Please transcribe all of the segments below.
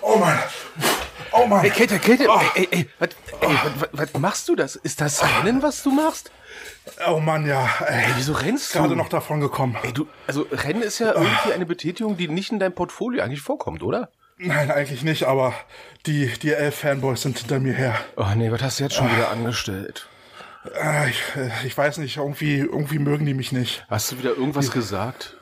Oh Mann. Oh Mann. Ey, Kälte, Kälte, oh. ey, ey, was, ey, was, was machst du das? Ist das Rennen, was du machst? Oh Mann, ja. Ey, wieso rennst du? Gerade noch davon gekommen. Ey, du, also Rennen ist ja irgendwie eine Betätigung, die nicht in deinem Portfolio eigentlich vorkommt, oder? Nein, eigentlich nicht, aber die, die elf Fanboys sind hinter mir her. Oh nee, was hast du jetzt schon wieder angestellt? Äh, ich, ich weiß nicht, irgendwie, irgendwie mögen die mich nicht. Hast du wieder irgendwas gesagt?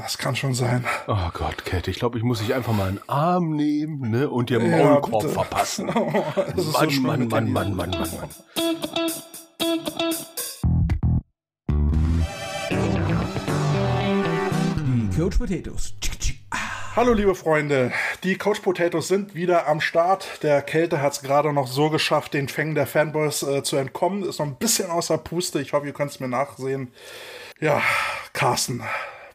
Das kann schon sein. Oh Gott, Kette, ich glaube, ich muss dich einfach mal einen Arm nehmen ne, und dir Ja, Maulkorb bitte. verpassen. Oh, das ist so Mann, Mann, Mann. Mann, Mann, Mann, Mann. Die Coach Potatoes. Hallo liebe Freunde, die Coach Potatoes sind wieder am Start. Der Kälte hat es gerade noch so geschafft, den Fängen der Fanboys äh, zu entkommen. Ist noch ein bisschen außer Puste. Ich hoffe, ihr könnt es mir nachsehen. Ja, Carsten,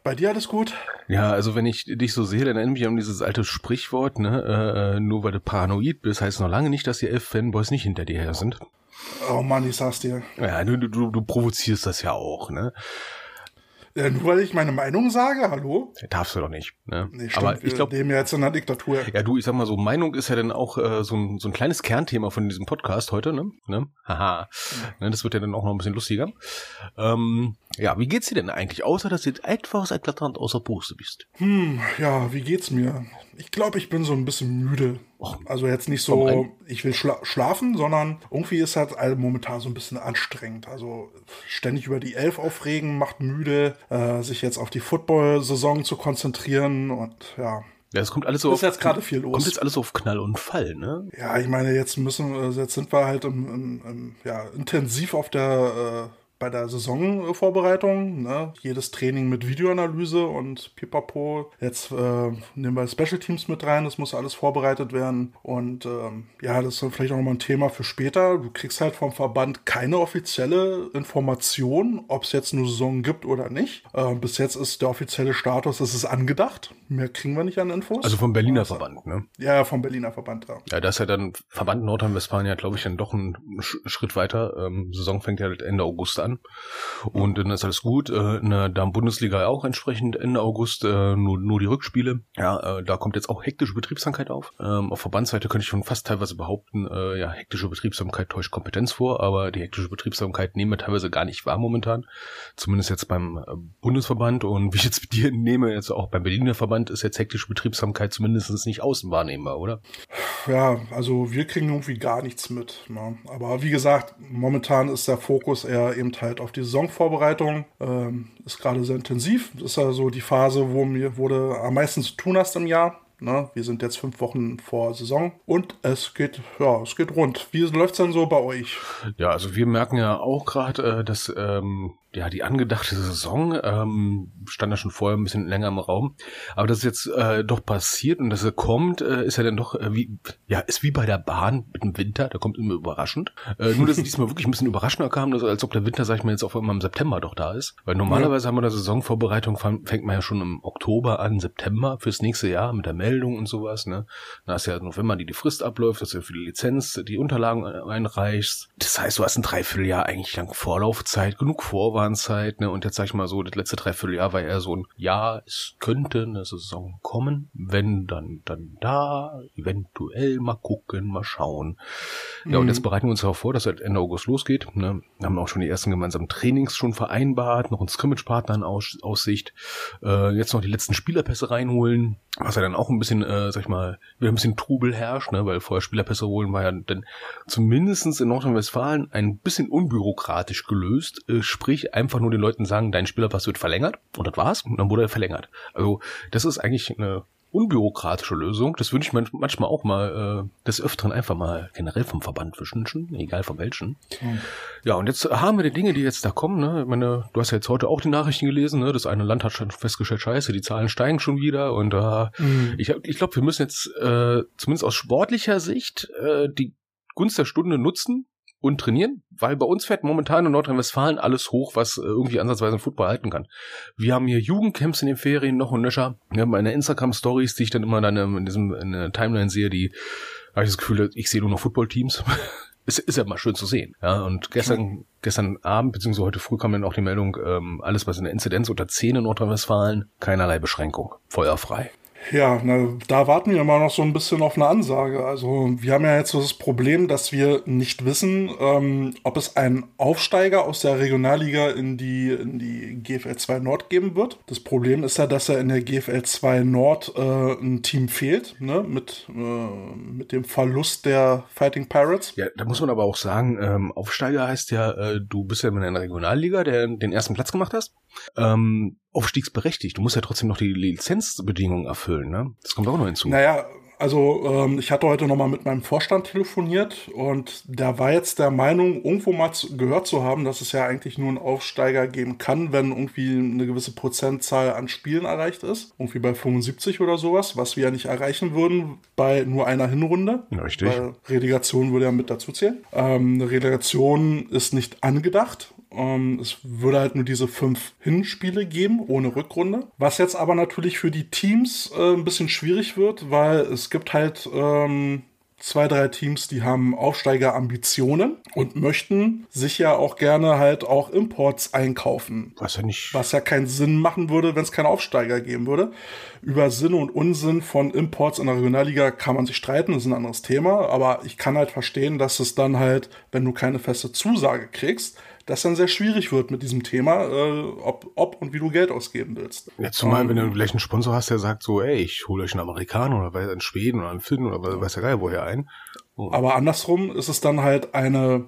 bei dir alles gut? Ja, also wenn ich dich so sehe, dann erinnere mich an dieses alte Sprichwort, ne, äh, nur weil du paranoid bist, heißt noch lange nicht, dass die elf Fanboys nicht hinter dir her sind. Oh Mann, ich sag's dir. Ja, du, du, du provozierst das ja auch, ne? Äh, nur weil ich meine Meinung sage, hallo? Darfst du doch nicht, ne? Nee, stimmt, Aber ich wir glaube, leben ja jetzt in einer Diktatur. Ja, du, ich sag mal so, Meinung ist ja dann auch äh, so, ein, so ein kleines Kernthema von diesem Podcast heute, ne? ne? Haha. Ne, das wird ja dann auch noch ein bisschen lustiger. Ähm, ja, wie geht's dir denn eigentlich? Außer, dass du etwas eklatant außer Puste bist. Hm, ja, wie geht's mir? Ich glaube, ich bin so ein bisschen müde. Also jetzt nicht so, ich will schla schlafen, sondern irgendwie ist halt all- momentan so ein bisschen anstrengend. Also ständig über die Elf aufregen macht müde, äh, sich jetzt auf die Football-Saison zu konzentrieren und ja. Ja, es kommt alles so Ist jetzt gerade viel los. Kommt jetzt alles auf Knall und Fall, ne? Ja, ich meine, jetzt müssen, äh, jetzt sind wir halt im, im, im, ja, intensiv auf der, äh, bei der Saisonvorbereitung. Ne? Jedes Training mit Videoanalyse und pipapo. Jetzt äh, nehmen wir Special Teams mit rein, das muss alles vorbereitet werden. Und ähm, ja, das ist dann vielleicht auch nochmal ein Thema für später. Du kriegst halt vom Verband keine offizielle Information, ob es jetzt eine Saison gibt oder nicht. Äh, bis jetzt ist der offizielle Status, es ist angedacht. Mehr kriegen wir nicht an Infos. Also vom Berliner Verband, ne? ja, vom Berliner Verband, ja. Ja, da ist ja dann Verband Nordrhein-Westfalen ja, glaube ich, dann doch ein Sch Schritt weiter. Ähm, Saison fängt ja Ende August an. Und dann ist alles gut. Äh, in der Damen-Bundesliga auch entsprechend Ende August äh, nur, nur die Rückspiele. Ja, äh, da kommt jetzt auch hektische Betriebsamkeit auf. Ähm, auf Verbandsseite könnte ich schon fast teilweise behaupten, ja, hektische Betriebsamkeit täuscht Kompetenz vor, aber die hektische Betriebsamkeit nehmen wir teilweise gar nicht wahr momentan. Zumindest jetzt beim Bundesverband und wie ich jetzt mit dir nehme, jetzt auch beim Berliner Verband ist jetzt hektische Betriebsamkeit zumindest nicht außen wahrnehmbar, oder? Ja, also wir kriegen irgendwie gar nichts mit. Ne? Aber wie gesagt, momentan ist der Fokus eher eben halt auf die Saisonvorbereitung. Ähm, ist gerade sehr intensiv. Das ist ja so die Phase, wo mir wurde am meisten zu tun hast im Jahr. Ne? Wir sind jetzt fünf Wochen vor Saison und es geht, ja, es geht rund. Wie läuft's denn so bei euch? Ja, also wir merken ja auch gerade, äh, dass ähm, ja die angedachte Saison ähm, stand ja schon vorher ein bisschen länger im Raum, aber dass es jetzt äh, doch passiert und dass er kommt, äh, ist ja dann doch äh, wie ja ist wie bei der Bahn mit dem Winter, der kommt immer überraschend. Äh, nur dass es diesmal wirklich ein bisschen überraschender kam, dass, als ob der Winter, sag ich mal, jetzt auf einmal im September doch da ist, weil normalerweise haben wir eine Saisonvorbereitung fängt man ja schon im Oktober an, September fürs nächste Jahr mit der Meldung und sowas, ne? Da ist ja November, die die Frist abläuft, dass du für die Lizenz die Unterlagen einreichst. Das heißt, du hast ein Dreivierteljahr eigentlich lang Vorlaufzeit, genug Vorwarnzeit, ne? Und jetzt sag ich mal so, das letzte Dreivierteljahr war eher so ein, ja, es könnte eine Saison kommen, wenn dann, dann da, eventuell mal gucken, mal schauen. Ja, und jetzt bereiten wir uns darauf vor, dass es Ende August losgeht, ne? Wir haben auch schon die ersten gemeinsamen Trainings schon vereinbart, noch einen Scrimmage-Partner in Aus Aussicht, äh, jetzt noch die letzten Spielerpässe reinholen, was ja dann auch ein bisschen, äh, sag ich mal, wieder ein bisschen Trubel herrscht, ne, weil vorher Spielerpässe holen war ja dann zumindestens in Nordrhein-Westfalen ein bisschen unbürokratisch gelöst, äh, sprich einfach nur den Leuten sagen, dein Spielerpass wird verlängert und das war's und dann wurde er verlängert. Also das ist eigentlich eine unbürokratische Lösung. Das wünsche ich man- manchmal auch mal äh, des Öfteren einfach mal generell vom Verband wünschen, egal von welchen. Ja, und jetzt haben wir die Dinge, die jetzt da kommen. Ne? Ich meine, du hast ja jetzt heute auch die Nachrichten gelesen. Ne? Das eine Land hat schon festgestellt, scheiße, die Zahlen steigen schon wieder. Und äh, ich, hab- ich glaube, wir müssen jetzt äh, zumindest aus sportlicher Sicht äh, die Gunst der Stunde nutzen und trainieren, weil bei uns fährt momentan in Nordrhein-Westfalen alles hoch, was äh, irgendwie ansatzweise ein Football halten kann. Wir haben hier Jugendcamps in den Ferien noch und nöcher. Wir haben meine Instagram-Stories, die ich dann immer dann in diesem in der Timeline sehe, die habe ich das Gefühl, ich sehe nur noch Football-Teams. Es ist ja mal schön zu sehen. Ja, und gestern, gestern Abend, beziehungsweise heute früh kam dann auch die Meldung, ähm, alles was in der Inzidenz unter 10 in Nordrhein-Westfalen, keinerlei Beschränkung. Feuerfrei. Ja, na, da warten wir immer noch so ein bisschen auf eine Ansage. Also wir haben ja jetzt das Problem, dass wir nicht wissen, ähm, ob es einen Aufsteiger aus der Regionalliga in die, in die GFL 2 Nord geben wird. Das Problem ist ja, dass er in der GFL 2 Nord äh, ein Team fehlt, ne? mit, äh, mit dem Verlust der Fighting Pirates. Ja, da muss man aber auch sagen, ähm, Aufsteiger heißt ja, äh, du bist ja in einer Regionalliga, der den ersten Platz gemacht hast. Ähm, aufstiegsberechtigt. Du musst ja trotzdem noch die Lizenzbedingungen erfüllen, ne? Das kommt auch noch hinzu. Naja, also ähm, ich hatte heute nochmal mit meinem Vorstand telefoniert und der war jetzt der Meinung, irgendwo mal zu, gehört zu haben, dass es ja eigentlich nur einen Aufsteiger geben kann, wenn irgendwie eine gewisse Prozentzahl an Spielen erreicht ist. Irgendwie bei 75 oder sowas, was wir ja nicht erreichen würden bei nur einer Hinrunde. Richtig. Weil Relegation würde ja mit dazu zählen. Ähm, eine Relegation ist nicht angedacht ähm, es würde halt nur diese fünf Hinspiele geben, ohne Rückrunde. Was jetzt aber natürlich für die Teams äh, ein bisschen schwierig wird, weil es gibt halt ähm, zwei, drei Teams, die haben Aufsteigerambitionen und möchten sich ja auch gerne halt auch Imports einkaufen. Was ja nicht. Was ja keinen Sinn machen würde, wenn es keinen Aufsteiger geben würde. Über Sinn und Unsinn von Imports in der Regionalliga kann man sich streiten, das ist ein anderes Thema. Aber ich kann halt verstehen, dass es dann halt, wenn du keine feste Zusage kriegst, das dann sehr schwierig wird mit diesem Thema, äh, ob, ob und wie du Geld ausgeben willst. Ja, zumal, um, wenn du vielleicht einen Sponsor hast, der sagt so, ey, ich hole euch einen Amerikaner oder einen Schweden oder einen Finn oder weiß ja geil woher ein. Oh. Aber andersrum ist es dann halt eine,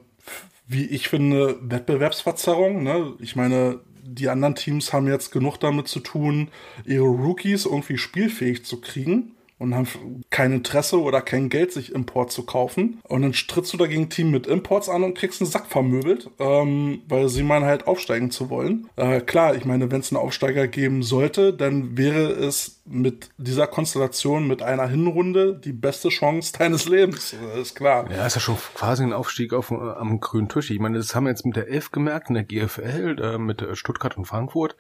wie ich finde, Wettbewerbsverzerrung. Ne? Ich meine, die anderen Teams haben jetzt genug damit zu tun, ihre Rookies irgendwie spielfähig zu kriegen und haben kein Interesse oder kein Geld, sich Import zu kaufen. Und dann trittst du dagegen Team mit Imports an und kriegst einen Sack vermöbelt, ähm, weil sie meinen halt aufsteigen zu wollen. Äh, klar, ich meine, wenn es einen Aufsteiger geben sollte, dann wäre es mit dieser Konstellation, mit einer Hinrunde, die beste Chance deines Lebens. Das ist klar. Ja, ist ja schon quasi ein Aufstieg auf, äh, am grünen Tisch. Ich meine, das haben wir jetzt mit der Elf gemerkt, in der GFL, äh, mit äh, Stuttgart und Frankfurt.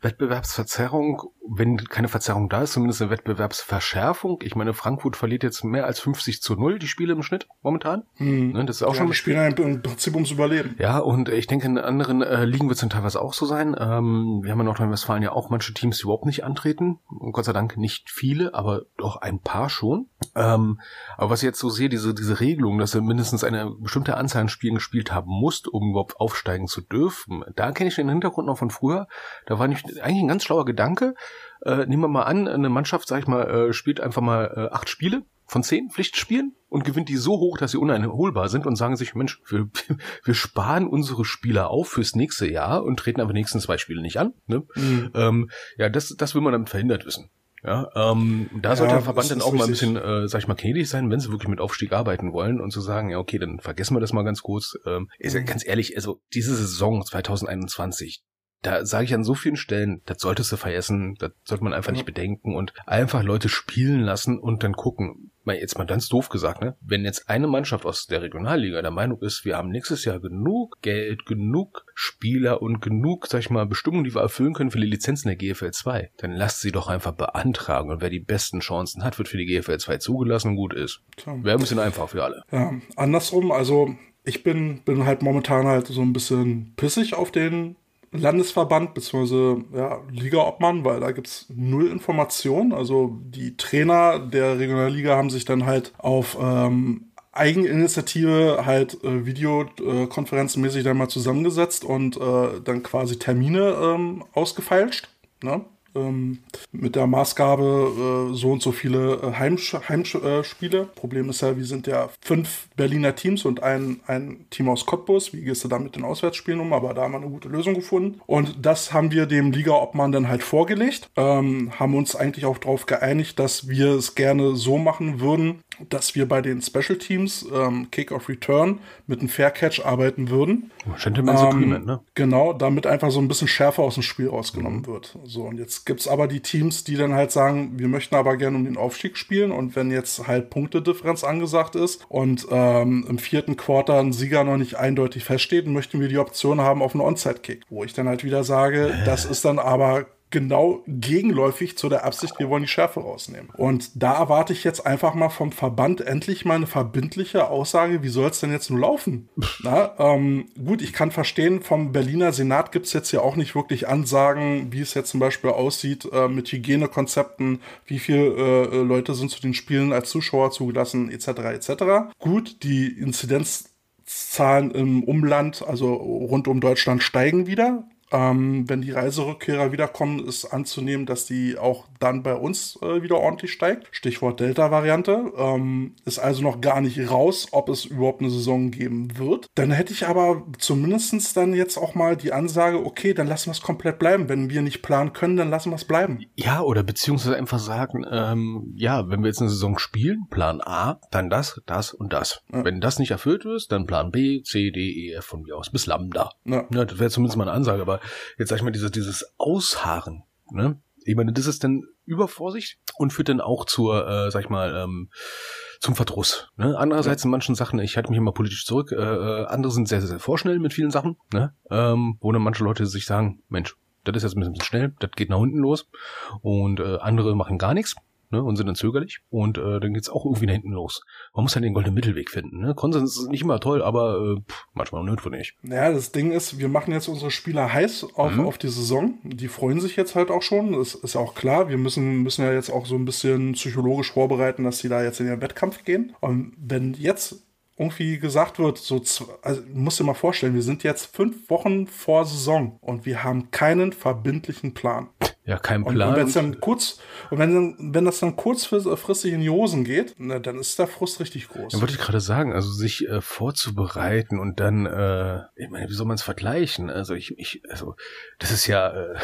Wettbewerbsverzerrung, wenn keine Verzerrung da ist, zumindest eine Wettbewerbsverschärfung. Ich meine, Frankfurt verliert jetzt mehr als 50 zu 0 die Spiele im Schnitt momentan. Hm. Ne, das ist auch ja, schon. Die spielen im Prinzip ums Überleben. Ja, und ich denke, in anderen äh, Ligen wird es dann teilweise auch so sein. Ähm, wir haben in Nordrhein-Westfalen ja auch manche Teams, die überhaupt nicht antreten. Und Gott sei Dank nicht viele, aber doch ein paar schon. Ähm, aber was ich jetzt so sehe, diese, diese Regelung, dass du mindestens eine bestimmte Anzahl an Spielen gespielt haben musst, um überhaupt aufsteigen zu dürfen, da kenne ich den Hintergrund noch von früher. Da war nicht eigentlich ein ganz schlauer Gedanke. Äh, nehmen wir mal an, eine Mannschaft, sag ich mal, äh, spielt einfach mal äh, acht Spiele von zehn Pflichtspielen und gewinnt die so hoch, dass sie uneinholbar sind und sagen sich, Mensch, wir, wir sparen unsere Spieler auf fürs nächste Jahr und treten aber die nächsten zwei Spiele nicht an. Ne? Mhm. Ähm, ja, das, das will man damit verhindert wissen. Ja, ähm, da ja, sollte der Verband dann auch mal ein bisschen, äh, sag ich mal, gnädig sein, wenn sie wirklich mit Aufstieg arbeiten wollen und zu sagen, ja, okay, dann vergessen wir das mal ganz kurz. Ähm, ist ja mhm. ganz ehrlich, also diese Saison 2021, da sage ich an so vielen Stellen, das solltest du vergessen, das sollte man einfach ja. nicht bedenken und einfach Leute spielen lassen und dann gucken. Mal jetzt mal ganz doof gesagt, ne? Wenn jetzt eine Mannschaft aus der Regionalliga der Meinung ist, wir haben nächstes Jahr genug Geld, genug Spieler und genug, sag ich mal, Bestimmungen, die wir erfüllen können für die Lizenzen der GFL 2, dann lasst sie doch einfach beantragen und wer die besten Chancen hat, wird für die GFL 2 zugelassen und gut ist. Wäre ein bisschen einfach für alle. Ja, andersrum, also ich bin, bin halt momentan halt so ein bisschen pissig auf den Landesverband bzw. Ja, Ligaobmann, weil da gibt's null Informationen. Also die Trainer der Regionalliga haben sich dann halt auf ähm, Eigeninitiative halt äh, Videokonferenzenmäßig dann mal zusammengesetzt und äh, dann quasi Termine ähm, ausgefeilscht. Ne? Ähm, mit der Maßgabe äh, so und so viele äh, Heimspiele. Heim Problem ist ja, wir sind ja fünf Berliner Teams und ein, ein Team aus Cottbus. Wie gehst du da mit den Auswärtsspielen um? Aber da haben wir eine gute Lösung gefunden. Und das haben wir dem Liga-Obmann dann halt vorgelegt. Ähm, haben uns eigentlich auch darauf geeinigt, dass wir es gerne so machen würden, dass wir bei den Special Teams ähm, Kick-Off Return mit einem Fair Catch arbeiten würden. Gentleman's ähm, Agreement, ne? Genau, damit einfach so ein bisschen Schärfe aus dem Spiel rausgenommen mhm. wird. So, und jetzt gibt's aber die Teams, die dann halt sagen, wir möchten aber gerne um den Aufstieg spielen und wenn jetzt halt Punktedifferenz angesagt ist und ähm, im vierten Quarter ein Sieger noch nicht eindeutig feststeht, möchten wir die Option haben auf einen Onside-Kick, wo ich dann halt wieder sage, das ist dann aber genau gegenläufig zu der Absicht, wir wollen die Schärfe rausnehmen. Und da erwarte ich jetzt einfach mal vom Verband endlich mal eine verbindliche Aussage, wie soll es denn jetzt nun laufen? Na, ähm, gut, ich kann verstehen, vom Berliner Senat gibt es jetzt ja auch nicht wirklich Ansagen, wie es jetzt zum Beispiel aussieht äh, mit Hygienekonzepten, wie viele äh, Leute sind zu den Spielen als Zuschauer zugelassen, etc. etc. Gut, die Inzidenzzahlen im Umland, also rund um Deutschland, steigen wieder. Ähm, wenn die Reiserückkehrer wiederkommen, ist anzunehmen, dass die auch dann bei uns äh, wieder ordentlich steigt. Stichwort Delta-Variante. Ähm, ist also noch gar nicht raus, ob es überhaupt eine Saison geben wird. Dann hätte ich aber zumindestens dann jetzt auch mal die Ansage, okay, dann lassen wir es komplett bleiben. Wenn wir nicht planen können, dann lassen wir es bleiben. Ja, oder beziehungsweise einfach sagen, ähm, ja, wenn wir jetzt eine Saison spielen, Plan A, dann das, das und das. Ja. Wenn das nicht erfüllt ist, dann Plan B, C, D, E, F von mir aus bis Lambda. Ja. Ja, das wäre zumindest mal eine Ansage, aber jetzt sag ich mal, dieses, dieses Ausharren, ne? Ich meine, das ist dann Übervorsicht und führt dann auch zur, äh, sag ich mal, ähm, zum Verdruss. Ne? Andererseits in manchen Sachen, ich halte mich immer politisch zurück, äh, äh, andere sind sehr, sehr, sehr vorschnell mit vielen Sachen, ne? ähm, wo dann manche Leute sich sagen, Mensch, das ist jetzt ein bisschen schnell, das geht nach unten los und äh, andere machen gar nichts ne, und sind dann zögerlich und äh, dann geht's auch irgendwie nach hinten los. Man muss halt den goldenen Mittelweg finden. Ne? Konsens ist nicht immer toll, aber äh, pff, manchmal nötig nicht. Naja, das Ding ist, wir machen jetzt unsere Spieler heiß auf, Mhm. auf die Saison. Die freuen sich jetzt halt auch schon. Das ist ja auch klar. Wir müssen, müssen ja jetzt auch so ein bisschen psychologisch vorbereiten, dass sie da jetzt in den Wettkampf gehen. Und wenn jetzt irgendwie gesagt wird, so, also, du musst dir mal vorstellen, wir sind jetzt fünf Wochen vor Saison und wir haben keinen verbindlichen Plan. Ja, kein Plan. und wenn es dann kurz, und wenn, wenn das dann kurzfristig in die Hosen geht, na, dann ist der Frust richtig groß. Ja, wollte ich gerade sagen, also sich äh, vorzubereiten und dann, äh, ich meine, wie soll man es vergleichen? Also ich, ich, also das ist ja äh,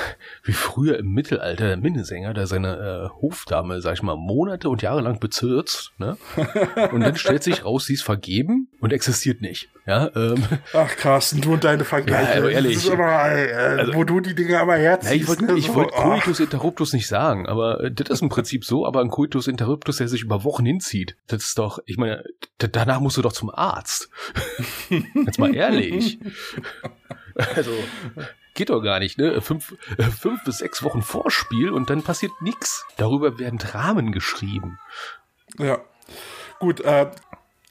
wie früher im Mittelalter der Minnesänger, der seine äh, Hofdame, sag ich mal, Monate und Jahre lang bezirzt, ne? Und dann stellt sich raus, sie ist vergeben und existiert nicht. Ja, ähm, Ach, Carsten, du und deine Vergleiche. Ja, aber ehrlich. Das ist immer, äh, wo du die Dinge aber ja, herziehst. ich wollte ne, so, wollt ach. Coitus interruptus nicht sagen, aber äh, das ist im Prinzip so, aber ein Coitus interruptus, der sich über Wochen hinzieht. Das ist doch, ich meine, danach musst du doch zum Arzt. Jetzt mal ehrlich. Also, geht doch gar nicht, ne? Fünf, äh, fünf bis sechs Wochen Vorspiel und dann passiert nichts. Darüber werden Dramen geschrieben. Ja. Gut, äh,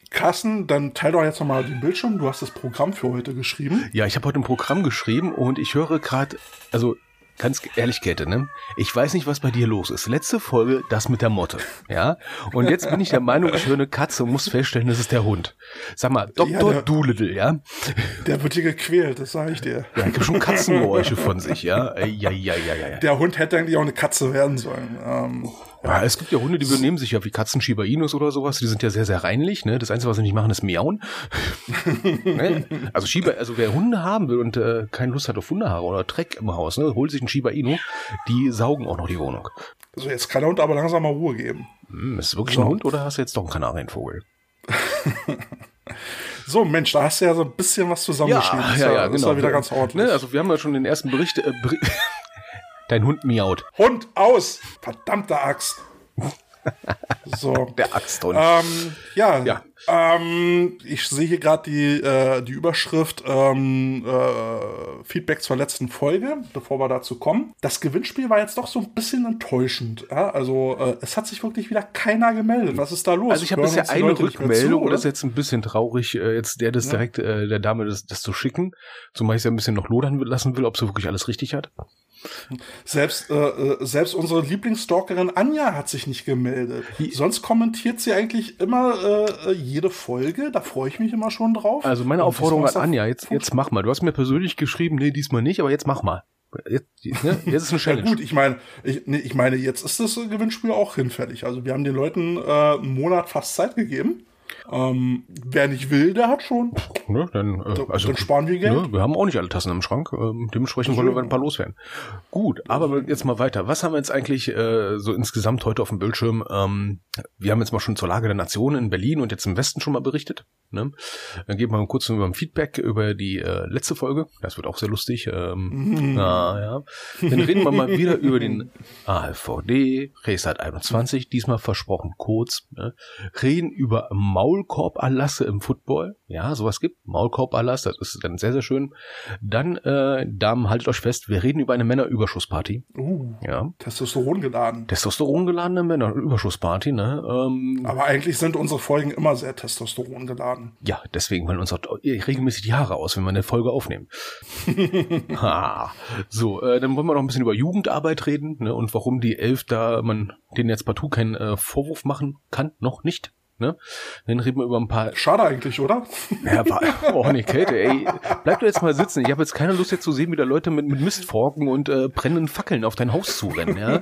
Carsten, dann teil doch jetzt nochmal den Bildschirm. Du hast das Programm für heute geschrieben. Ja, ich habe heute ein Programm geschrieben und ich höre gerade, also ganz ehrlich, Käthe, ne? Ich weiß nicht, was bei dir los ist. Letzte Folge, das mit der Motte, ja? Und jetzt bin ich der Meinung, ich höre eine Katze und muss feststellen, das ist der Hund. Sag mal, Dr. der- Doolittle, ja? Der wird hier gequält, das sage ich dir. Ja, ich habe schon Katzengeräusche von sich, ja? Ja, ja, ja, ja, ja. Der Hund hätte eigentlich auch eine Katze werden sollen. Ähm, Ja, es gibt ja Hunde, die benehmen sich ja wie Katzen Shiba Inus oder sowas. Die sind ja sehr, sehr reinlich. Ne? Das Einzige, was sie nicht machen, ist miauen. ne? Also Shiba, also wer Hunde haben will und äh, keine Lust hat auf Hundehaare oder Dreck im Haus, ne, holt sich einen Shiba Inu. Die saugen auch noch die Wohnung. also jetzt kann der Hund aber langsam mal Ruhe geben. Hm, ist es wirklich So. ein Hund oder hast du jetzt doch einen Kanarienvogel? So, Mensch, da hast du ja so ein bisschen was zusammengeschrieben. ist ist ja wieder ganz ordentlich. Ne? Also wir haben ja schon den ersten Bericht. Äh, Beri Dein Hund miaut. Hund aus! Verdammte Axt! So. Der Axthund. Ähm, ja, Ja. Ähm, ich sehe hier gerade die, äh, die Überschrift ähm, äh, Feedback zur letzten Folge, bevor wir dazu kommen. Das Gewinnspiel war jetzt doch so ein bisschen enttäuschend. Ja? Also äh, es hat sich wirklich wieder keiner gemeldet. Was ist da los? Also ich habe bisher eine Rückmeldung und das ist jetzt ein bisschen traurig, äh, jetzt der das Ja. direkt äh, der Dame das, das zu schicken, zumal ich sie ein bisschen noch lodern lassen will, ob sie wirklich alles richtig hat. Selbst, äh, äh, selbst unsere Lieblingsstalkerin Anja hat sich nicht gemeldet. Sonst kommentiert sie eigentlich immer äh, jede Folge. Da freue ich mich immer schon drauf. Also meine Aufforderung an ist Anja, jetzt, jetzt mach mal. Du hast mir persönlich geschrieben, nee, diesmal nicht, aber jetzt mach mal. Jetzt, ne? jetzt ist eine Ja Challenge. gut, ich meine, ich, nee, ich meine, jetzt ist das Gewinnspiel auch hinfällig. Also wir haben den Leuten äh, einen Monat fast Zeit gegeben. Ähm, wer nicht will, der hat schon. Ne? Dann, äh, also, dann sparen wir Geld. Ne? Wir haben auch nicht alle Tassen im Schrank. Ähm, dementsprechend wollen wir ein paar loswerden. Gut, aber jetzt mal weiter. Was haben wir jetzt eigentlich äh, so insgesamt heute auf dem Bildschirm? Ähm, wir haben jetzt mal schon zur Lage der Nation in Berlin und jetzt im Westen schon mal berichtet. Ne? Dann geben wir mal kurz über ein Feedback über die äh, letzte Folge. Das wird auch sehr lustig. Ähm, na, ja. Dann reden wir mal wieder über den AfVD, Resat 21, diesmal versprochen kurz. Ne? Reden über Maulkorb-Erlasse im Football. Ja, sowas gibt. Maulkorb-Erlass, das ist dann sehr, sehr schön. Dann, äh, Damen, haltet euch fest, wir reden über eine Männerüberschussparty. Uh, Ja. Testosteron geladen. Testosterongeladene Männerüberschussparty, ne? Ähm, Aber eigentlich sind unsere Folgen immer sehr Testosteron geladen. ja, deswegen fallen uns auch regelmäßig die Haare aus, wenn wir eine Folge aufnehmen. ha. So, äh, dann wollen wir noch ein bisschen über Jugendarbeit reden ne, und warum die Elf da man denen jetzt partout keinen äh, Vorwurf machen kann, noch nicht. Ne? Dann reden wir über ein paar Schade eigentlich, oder? Ja, war, oh, nee, Kälte, ey. Bleib doch jetzt mal sitzen. Ich habe jetzt keine Lust jetzt zu sehen, wie da Leute mit, mit Mistforken und äh, brennenden Fackeln auf dein Haus zurennen, ja.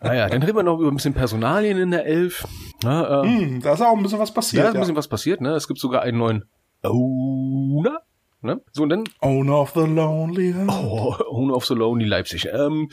Naja, dann reden wir noch über ein bisschen Personalien in der Elf. Na, äh, Hm, da ist auch ein bisschen was ja, passiert. ist ein bisschen was passiert, ne? Es gibt sogar einen neuen Owner. Ne? So, und dann Owner of the Lonely. Heart. oh, Owner of the Lonely Leipzig. Ähm,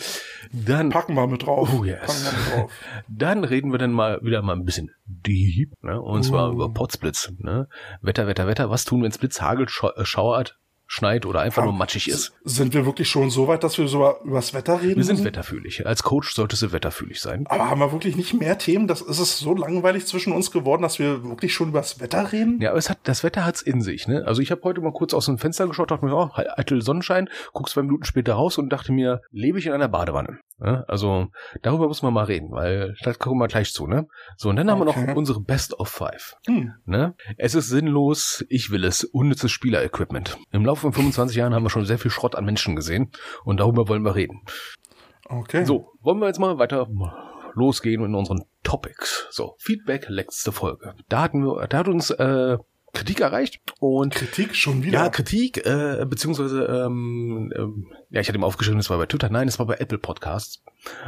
dann, Packen wir mit drauf. Oh, yes. Packen wir mit drauf. dann reden wir dann mal wieder mal ein bisschen deep, ne? Und zwar über Potsblitz, ne? Wetter, Wetter, Wetter. Was tun, wenn es Blitz, Hagel, äh, schauert, schneit oder einfach nur matschig ist? Sind wir wirklich schon so weit, dass wir so über das Wetter reden? Wir sind müssen? wetterfühlig. Als Coach solltest du wetterfühlig sein. Aber haben wir wirklich nicht mehr Themen? Das ist es so langweilig zwischen uns geworden, dass wir wirklich schon über das Wetter reden? Ja, aber es hat, das Wetter hat's in sich, ne? Also ich habe heute mal kurz aus dem Fenster geschaut, dachte mir, oh, eitel Sonnenschein, guck zwei Minuten später raus und dachte mir, lebe ich in einer Badewanne? Ja, also darüber muss man mal reden, weil das kommen wir gleich zu, ne? So, und dann haben wir Okay. noch unsere Best of Five. Hm. Ne? Es ist sinnlos, ich will es, unnützes Spielerequipment. Im Laufe von 25 Jahren haben wir schon sehr viel Schrott an Menschen gesehen und darüber wollen wir reden. Okay. So, wollen wir jetzt mal weiter losgehen in unseren Topics. So, Feedback, letzte Folge. Da hatten wir, da hat uns äh, Kritik erreicht und Kritik schon wieder. ja, Kritik, äh, beziehungsweise, ähm, ähm, ja, ich hatte ihm aufgeschrieben, es war bei Twitter, nein, es war bei Apple Podcasts.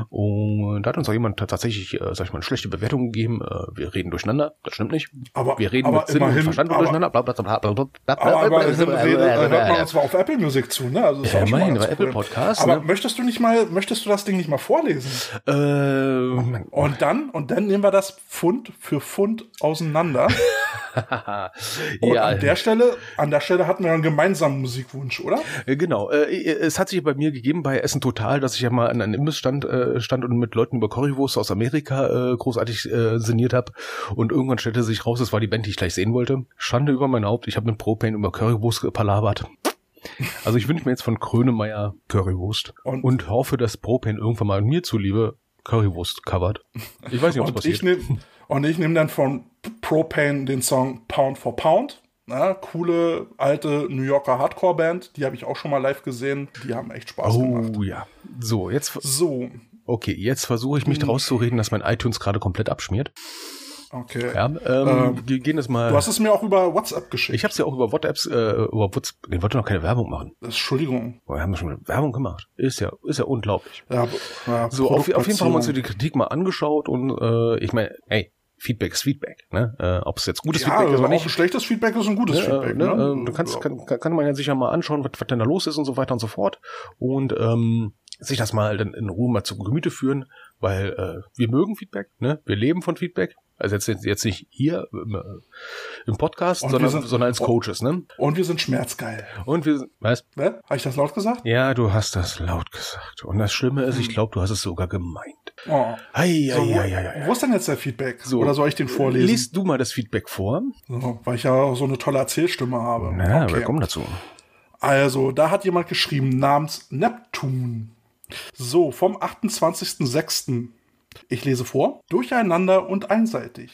Und da hat uns auch jemand tatsächlich, äh, sag ich mal, eine schlechte Bewertung gegeben. Äh, wir reden durcheinander, das stimmt nicht. aber, Wir reden aber mit Sinn und immerhin, Verstand aber, durcheinander. Bla, bla, bla, bla, bla, bla, Aber, immerhin hört man uns zwar auf Apple Music zu, ne? Also Ja, immerhin, bei Apple. Podcasts, Aber ne? möchtest du nicht mal, möchtest du das Ding nicht mal vorlesen? Äh, Und dann, und dann nehmen wir das Pfund für Pfund auseinander. Und ja, an der Stelle, an der Stelle hatten wir einen gemeinsamen Musikwunsch, oder? Äh, Genau. Äh, es hat sich bei mir gegeben bei Essen Total, dass ich ja mal an einem Imbissstand äh, stand und mit Leuten über Currywurst aus Amerika äh, großartig äh, sinniert habe. Und irgendwann stellte sich raus, es war die Band, die ich gleich sehen wollte. Schande über mein Haupt. Ich habe mit Propane über Currywurst gepalabert. Also ich wünsche mir jetzt von Krönemeyer Currywurst Und- und, hoffe, dass Propane irgendwann mal mir zuliebe Currywurst covert. Ich weiß nicht, ob es Und ich passiert. nehme und ich nehme dann von Propane den Song Pound for Pound. Na, coole alte New Yorker Hardcore-Band, die habe ich auch schon mal live gesehen. Die haben echt Spaß gemacht. Oh ja. So, jetzt So, okay, jetzt versuche ich mich Hm. daraus zu reden, dass mein iTunes gerade komplett abschmiert. okay. Ja, ähm, wir gehen das mal. Du hast es mir auch über WhatsApp geschickt. Ich habe es ja auch über WhatsApps, äh, über WhatsApp, ich wollte noch keine Werbung machen. Entschuldigung. Aber wir haben schon Werbung gemacht. Ist ja, ist ja unglaublich. Ja, ja, So, auf, auf jeden Fall haben wir uns die Kritik mal angeschaut und äh, ich meine, ey, Feedback ist Feedback, ne? Äh, Ob es jetzt gutes ja, Feedback ist oder auch ein nicht. schlechtes Feedback ist ein gutes Ne, Feedback. äh, ne, ne? äh, du kannst, Ja. kann, kann man ja sich ja mal anschauen, was, was denn da los ist und so weiter und so fort. Und ähm, sich das mal dann in Ruhe mal zu Gemüte führen, weil äh, wir mögen Feedback, ne? Wir leben von Feedback. Also jetzt, jetzt nicht hier im, äh, im Podcast, Und sondern, sind- sondern als Coaches, ne? Und wir sind schmerzgeil. Und wir, sind- was? Ne? Habe ich das laut gesagt? Ja, du hast das laut gesagt. Und das Schlimme ist, ich glaube, du hast es sogar gemeint. Oh. Ei, So, ei, wo, ei, ei. wo ist denn jetzt der Feedback? So. Oder soll ich den vorlesen? Liest du mal das Feedback vor? So, weil ich ja so eine tolle Erzählstimme habe. Na, Okay. wir kommen dazu. Also, da hat jemand geschrieben, namens Neptun. So, vom 28.06. Ich lese vor. Durcheinander und einseitig.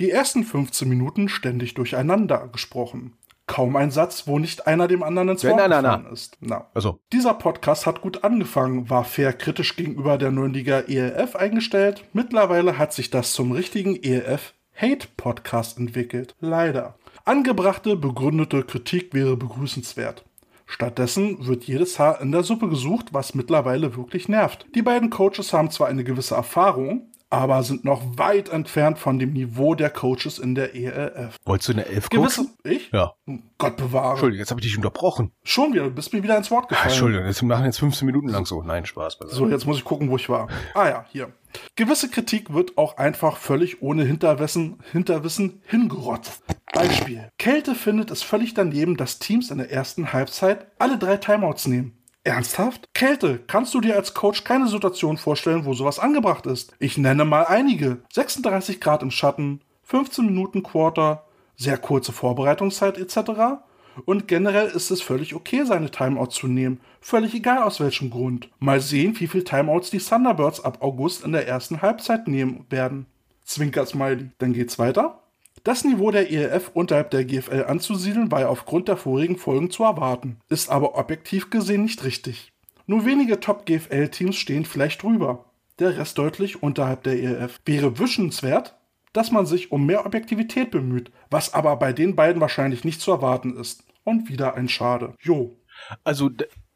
Die ersten 15 Minuten ständig durcheinander gesprochen. Kaum ein Satz, wo nicht einer dem anderen ins Wort gefallen ist. Na. Also, Dieser Podcast hat gut angefangen, war fair kritisch gegenüber der neuen Liga ELF eingestellt. Mittlerweile hat sich das zum richtigen ELF Hate Podcast entwickelt. Leider. Angebrachte, begründete Kritik wäre begrüßenswert. Stattdessen wird jedes Haar in der Suppe gesucht, was mittlerweile wirklich nervt. Die beiden Coaches haben zwar eine gewisse Erfahrung, aber sind noch weit entfernt von dem Niveau der Coaches in der ELF. wolltest du eine Elf Gewisse, ich? Ja. Gott bewahre. Entschuldigung, jetzt habe ich dich unterbrochen. Schon wieder, du bist mir wieder ins Wort Ah, gefallen. Entschuldigung, jetzt machen jetzt 15 Minuten lang so. Nein, Spaß. beiseite. So, jetzt muss ich gucken, wo ich war. Ah ja, hier. Gewisse Kritik wird auch einfach völlig ohne Hinterwissen, Hinterwissen hingerotzt. Beispiel. Kälte findet es völlig daneben, dass Teams in der ersten Halbzeit alle drei Timeouts nehmen. Ernsthaft? Kälte, kannst du dir als Coach keine Situation vorstellen, wo sowas angebracht ist? Ich nenne mal einige. 36 Grad im Schatten, 15 Minuten Quarter, sehr kurze Vorbereitungszeit etc. Und generell ist es völlig okay, seine Timeouts zu nehmen. Völlig egal aus welchem Grund. Mal sehen, wie viele Timeouts die Thunderbirds ab August in der ersten Halbzeit nehmen werden. Zwinker Smiley. Dann geht's weiter. Das Niveau der ELF unterhalb der GFL anzusiedeln, war ja aufgrund der vorigen Folgen zu erwarten. Ist aber objektiv gesehen nicht richtig. Nur wenige Top-GFL-Teams stehen vielleicht drüber. Der Rest deutlich unterhalb der ELF. Wäre wünschenswert, dass man sich um mehr Objektivität bemüht, was aber bei den beiden wahrscheinlich nicht zu erwarten ist. Und wieder ein Schade. Jo. Also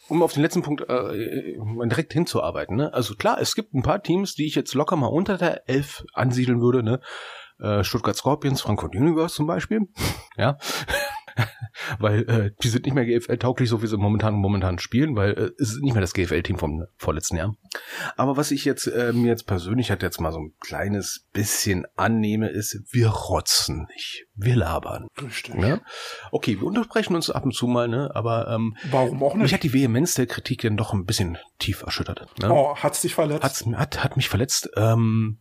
um auf den letzten Punkt äh, direkt hinzuarbeiten. Ne? Also klar, es gibt ein paar Teams, die ich jetzt locker mal unter der 11 ansiedeln würde. Ne? Äh, Stuttgart Scorpions, Frankfurt Universe zum Beispiel. ja. weil äh, die sind nicht mehr GFL-tauglich, so wie sie momentan momentan spielen, weil äh, es ist nicht mehr das GFL-Team vom vorletzten Jahr. Aber was ich jetzt äh, mir jetzt persönlich halt jetzt mal so ein kleines bisschen annehme, ist, wir rotzen nicht, wir labern. Richtig. Ne? Okay, wir unterbrechen uns ab und zu mal, ne? Aber ähm, Warum auch mich nicht? hat die Vehemenz der Kritik dann doch ein bisschen tief erschüttert. Ne? Oh, hat's dich verletzt? Hat's, hat, hat mich verletzt. Ähm,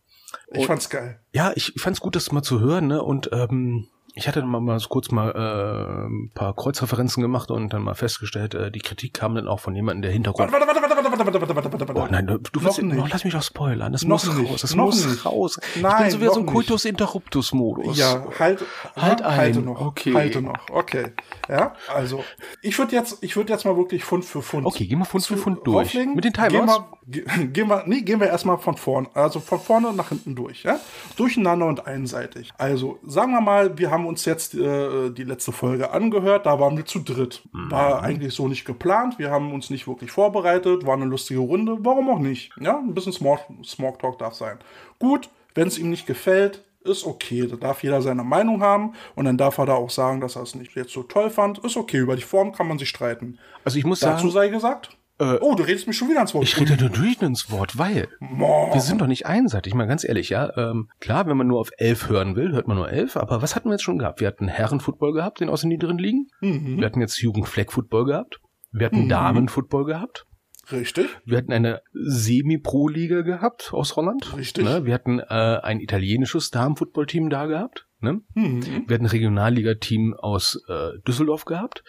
ich fand's geil. ja, ich, ich fand's gut, das mal zu hören, ne? Und ähm, ich hatte dann mal, mal so kurz mal äh, ein paar Kreuzreferenzen gemacht und dann mal festgestellt, äh, die Kritik kam dann auch von jemandem, der Hintergrund. Warte, warte, warte, warte, warte, warte, warte, warte, warte. Oh nein, du, du Noch willst nicht. noch, lass mich doch spoilern. Das Noch muss nicht. raus. Das Noch muss nicht. raus. ich Nein, bin so wieder so ein Coitus Interruptus Modus. Ja, halt, Halt ja, ein. halte noch. Okay. Halte noch. Okay. Ja, also ich würde jetzt, ich würde jetzt mal wirklich Pfund für Pfund. Okay, gehen wir Pfund für Pfund durch. Mit den ge- gehen wir, nee, gehen wir erstmal von vorne, also von vorne nach hinten durch, ja? Durcheinander und einseitig. Also, sagen wir mal, wir haben uns jetzt äh, die letzte Folge angehört, da waren wir zu dritt. Mhm. War eigentlich so nicht geplant, wir haben uns nicht wirklich vorbereitet, war eine lustige Runde, warum auch nicht? Ja, ein bisschen Small, Small Talk darf sein. Gut, wenn es ihm nicht gefällt, ist okay. Da darf jeder seine Meinung haben und dann darf er da auch sagen, dass er es nicht jetzt so toll fand. Ist okay, über die Form kann man sich streiten. Also ich muss Dazu sagen, sei gesagt. Oh, du redest mich schon wieder ans Wort. ich rede natürlich ins Wort, weil wir sind doch nicht einseitig. Mal ganz ehrlich, ja. Ähm, klar, wenn man nur auf elf hören will, hört man nur elf. Aber was hatten wir jetzt schon gehabt? Wir hatten Herrenfootball gehabt, den aus den niederen Ligen. Mhm. Wir hatten jetzt Jugendfleck-Football gehabt. Wir hatten Damen-Football gehabt. Richtig. Wir hatten eine Semi-Pro-Liga gehabt aus Holland. Richtig. Ne? Wir hatten äh, ein italienisches Damen-Football-Team da gehabt. Ne? Mhm. Wir hatten ein Regionalliga-Team aus äh, Düsseldorf gehabt.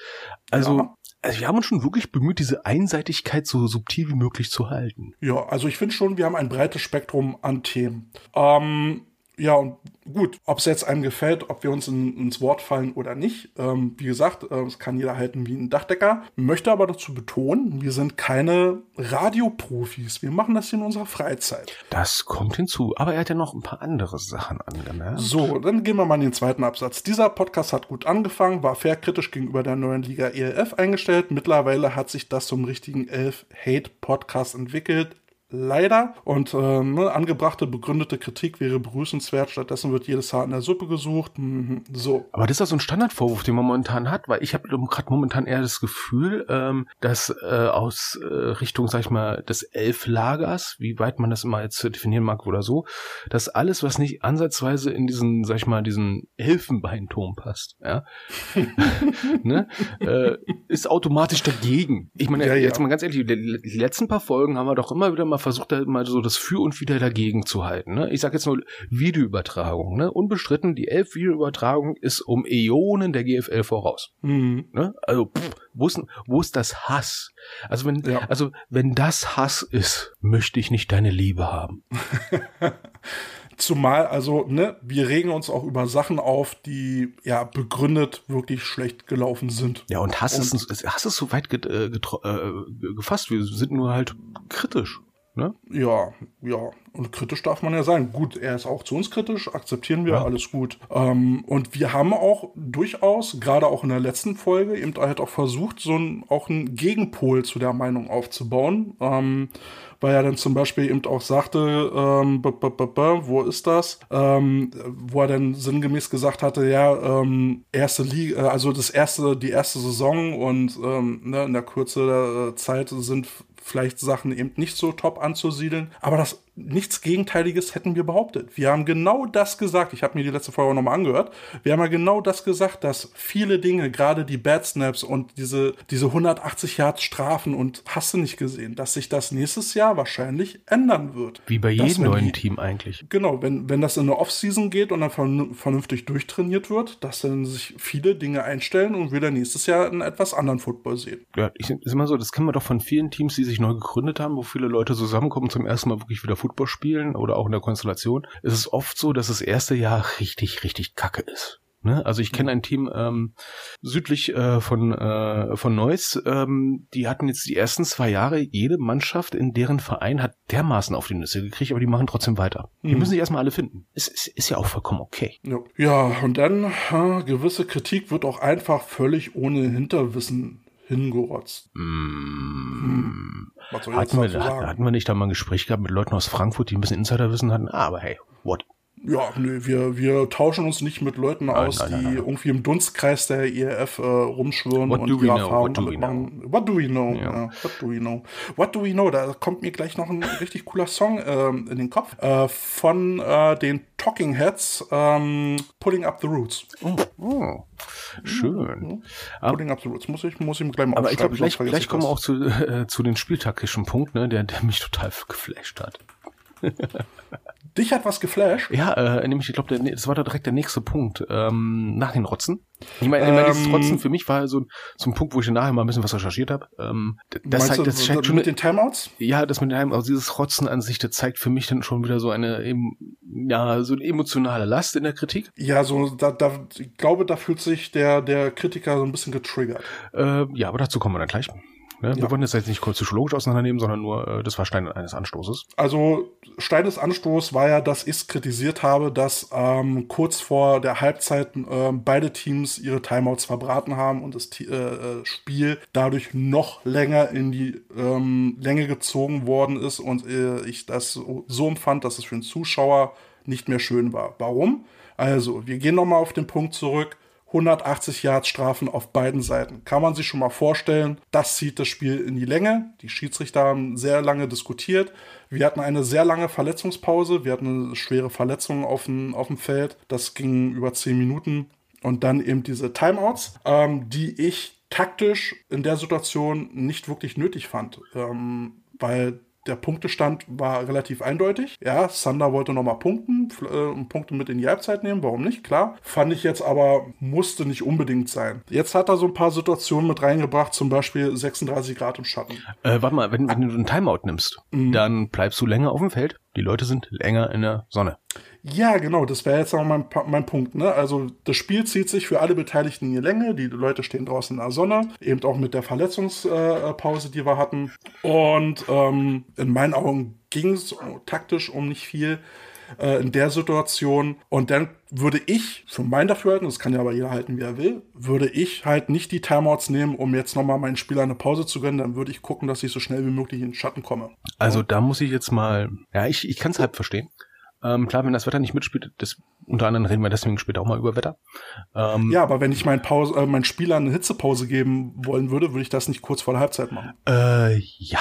Also, Ja. Also wir haben uns schon wirklich bemüht, diese Einseitigkeit so subtil wie möglich zu halten. Ja, also ich finde schon, wir haben ein breites Spektrum an Themen. Ähm, ja, und gut, ob es jetzt einem gefällt, ob wir uns in, ins Wort fallen oder nicht. Ähm, wie gesagt, äh, es kann jeder halten wie ein Dachdecker. Möchte aber dazu betonen, wir sind keine Radioprofis. Wir machen das hier in unserer Freizeit. Das kommt hinzu. Aber er hat ja noch ein paar andere Sachen angemerkt. So, dann gehen wir mal in den zweiten Absatz. Dieser Podcast hat gut angefangen, war fair kritisch gegenüber der neuen Liga ELF eingestellt. Mittlerweile hat sich das zum richtigen Elf-Hate-Podcast entwickelt. Leider. Und äh, ne, angebrachte, begründete Kritik wäre begrüßenswert. Stattdessen wird jedes Haar in der Suppe gesucht. Mhm. So. Aber das ist ja so ein Standardvorwurf, den man momentan hat, weil ich habe gerade momentan eher das Gefühl, ähm, dass äh, aus äh, Richtung, sag ich mal, des Elflagers, wie weit man das immer jetzt definieren mag oder so, dass alles, was nicht ansatzweise in diesen, sag ich mal, diesen Elfenbeinturm passt, ja, ne, äh, ist automatisch dagegen. Ich meine, Ja, ja. jetzt mal ganz ehrlich, die, die letzten paar Folgen haben wir doch immer wieder mal versucht, da mal so das Für und Wider dagegen zu halten. Ne? Ich sage jetzt nur Videoübertragung. Ne? Unbestritten, die elf Videoübertragung ist um Äonen der GFL voraus. Mhm. Ne? Also pff, wo ist, wo ist das Hass? Also wenn, Ja. also wenn das Hass ist, möchte ich nicht deine Liebe haben. Zumal, also, ne, wir regen uns auch über Sachen auf, die ja begründet wirklich schlecht gelaufen sind. Ja, und Hass, ist, Hass ist so weit get, äh, äh, gefasst. Wir sind nur halt kritisch. Ne? Ja, ja. Und kritisch darf man ja sein. Gut, er ist auch zu uns kritisch, akzeptieren wir, Ja. alles gut. Ähm, und wir haben auch durchaus, gerade auch in der letzten Folge, eben halt auch versucht, so ein, auch einen Gegenpol zu der Meinung aufzubauen. Ähm, weil er dann zum Beispiel eben auch sagte, ähm, b -b -b wo ist das? Ähm, wo er dann sinngemäß gesagt hatte, ja, ähm, erste Liga, äh, also das erste, die erste Saison und ähm, ne, in der Kürze der äh, Zeit sind vielleicht Sachen eben nicht so top anzusiedeln. Aber das nichts Gegenteiliges hätten wir behauptet. Wir haben genau das gesagt. Ich habe mir die letzte Folge nochmal angehört. Wir haben ja genau das gesagt, dass viele Dinge, gerade die Bad Snaps und diese, diese 180 Yards Strafen und hast du nicht gesehen, dass sich das nächstes Jahr wahrscheinlich ändern wird. Wie bei jedem neuen die- Team eigentlich. Genau, wenn, wenn das in eine Offseason geht und dann vern- vernünftig durchtrainiert wird, dass dann sich viele Dinge einstellen und wir dann nächstes Jahr einen etwas anderen Football sehen. Ja, ich, ist immer so, das kennen wir doch von vielen Teams, die sich neu gegründet haben, wo viele Leute zusammenkommen zum ersten Mal wirklich wieder Football spielen oder auch in der Konstellation. Es ist oft so, dass das erste Jahr richtig, richtig kacke ist. Ne? Also ich kenne ein Team ähm, südlich äh, von, äh, von Neuss, ähm, die hatten jetzt die ersten zwei Jahre, jede Mannschaft in deren Verein hat dermaßen auf die Nüsse gekriegt, aber die machen trotzdem weiter. Die Mhm. müssen sich erstmal alle finden. Ist, ist, ist ja auch vollkommen okay. Ja, ja und dann, äh, gewisse Kritik wird auch einfach völlig ohne Hinterwissen hingerotzt. Mm. Hatten wir, hatten wir nicht da mal ein Gespräch gehabt mit Leuten aus Frankfurt, die ein bisschen Insiderwissen hatten? Ah, aber hey, what? Ja, nee, wir, wir tauschen uns nicht mit Leuten aus, nein, nein, die nein. irgendwie im Dunstkreis der IRF äh, rumschwirren What und ihre? Erfahrungen What do we damit machen. What do we know? Ja. Ja. what do we know? What do we know? Da kommt mir gleich noch ein richtig cooler Song ähm, in den Kopf äh, von äh, den Talking Heads, ähm, Pulling Up the Roots. Oh, oh. Schön. Aber, Pulling Up the Roots. Muss ich, muss ich gleich mal aber ich glaube, gleich, gleich ich kommen wir auch zu, äh, zu den spieltaktischen Punkt, ne, der, der mich total geflasht hat. Dich hat was geflasht. Ja, äh, nämlich, ich glaube, das war da direkt der nächste Punkt. Ähm, nach den Rotzen. Ich meine, meine dieses Ähm, Rotzen für mich war so, so ein Punkt, wo ich nachher mal ein bisschen was recherchiert habe. Ähm, das zeigt, das zeigt schon mit den Timeouts? Ja, das mit einem, also dieses Rotzen an sich, das zeigt für mich dann schon wieder so eine, ja, so eine emotionale Last in der Kritik. Ja, so, da, da, ich glaube, da fühlt sich der, der Kritiker so ein bisschen getriggert. Äh, ja, aber dazu kommen wir dann gleich. Ne? Wir Ja. wollen das jetzt nicht kurz psychologisch auseinandernehmen, sondern nur, äh, das war Stein eines Anstoßes. Also Stein des Anstoß war ja, dass ich kritisiert habe, dass ähm, kurz vor der Halbzeit ähm, beide Teams ihre Timeouts verbraten haben und das äh, äh, Spiel dadurch noch länger in die ähm, Länge gezogen worden ist und äh, ich das so, so empfand, dass es für den Zuschauer nicht mehr schön war. Warum? Also, wir gehen nochmal auf den Punkt zurück. 180 Yards Strafen auf beiden Seiten. Kann man sich schon mal vorstellen, das zieht das Spiel in die Länge. Die Schiedsrichter haben sehr lange diskutiert. Wir hatten eine sehr lange Verletzungspause. Wir hatten eine schwere Verletzung auf dem, auf dem Feld. Das ging über 10 Minuten. Und dann eben diese Timeouts, ähm, die ich taktisch in der Situation nicht wirklich nötig fand. Ähm, weil der Punktestand war relativ eindeutig. Ja, Sander wollte nochmal punkten äh, und Punkte mit in die Halbzeit nehmen. Warum nicht? Klar. Fand ich jetzt aber, musste nicht unbedingt sein. Jetzt hat er so ein paar Situationen mit reingebracht, zum Beispiel 36 Grad im Schatten. Äh, warte mal, wenn, wenn du einen Timeout nimmst, Mhm. dann bleibst du länger auf dem Feld. Die Leute sind länger in der Sonne. Ja, genau, das wäre jetzt auch mein, mein Punkt. Ne? Also das Spiel zieht sich für alle Beteiligten in die Länge. Die Leute stehen draußen in der Sonne, eben auch mit der Verletzungspause, die wir hatten. Und ähm, in meinen Augen ging es taktisch um nicht viel äh, in der Situation. Und dann würde ich, für mein Dafürhalten, das kann ja aber jeder halten, wie er will, würde ich halt nicht die Timeouts nehmen, um jetzt nochmal meinen Spieler eine Pause zu gönnen. Dann würde ich gucken, dass ich so schnell wie möglich in den Schatten komme. Also da muss ich jetzt mal, ja, ich, ich kann es halb verstehen. Ähm, klar, wenn das Wetter nicht mitspielt, das, unter anderem reden wir deswegen später auch mal über Wetter. Ähm, Ja, aber wenn ich meinen, Pause, äh, meinen Spieler eine Hitzepause geben wollen würde, würde ich das nicht kurz vor der Halbzeit machen. Äh, ja.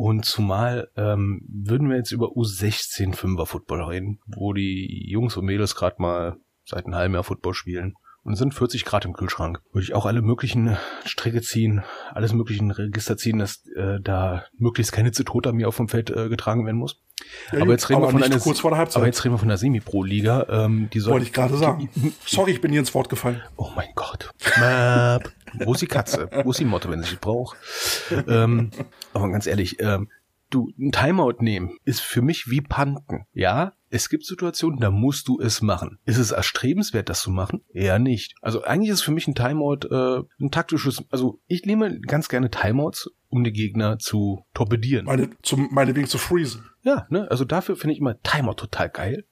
Und zumal ähm, würden wir jetzt über U16 Fünfer Football reden, wo die Jungs und Mädels gerade mal seit einem halben Jahr Football spielen. Und es sind 40 Grad im Kühlschrank. Würde ich auch alle möglichen Stricke ziehen, alles möglichen Register ziehen, dass äh, da möglichst keine Hitze mir auf dem Feld äh, getragen werden muss. Ja, aber jetzt reden wir aber von nicht einer kurz vor der Halbzeit. Aber jetzt reden wir von der Semi-Pro-Liga. Ähm, die soll, Wollte ich gerade sagen. Sorry, ich bin dir ins Wort gefallen. Oh mein Gott. Map. Wo ist die Katze? Wo ist die Motte, wenn sie sich braucht? ähm, aber ganz ehrlich, ähm, du, ein Timeout nehmen ist für mich wie Panten. Ja, es gibt Situationen, da musst du es machen. Ist es erstrebenswert, das zu machen? Eher nicht. Also eigentlich ist für mich ein Timeout äh, ein taktisches, also ich nehme ganz gerne Timeouts, um die Gegner zu torpedieren. Meine, zum, meinetwegen zu freezen. Ja, ne, also dafür finde ich immer Timeout total geil.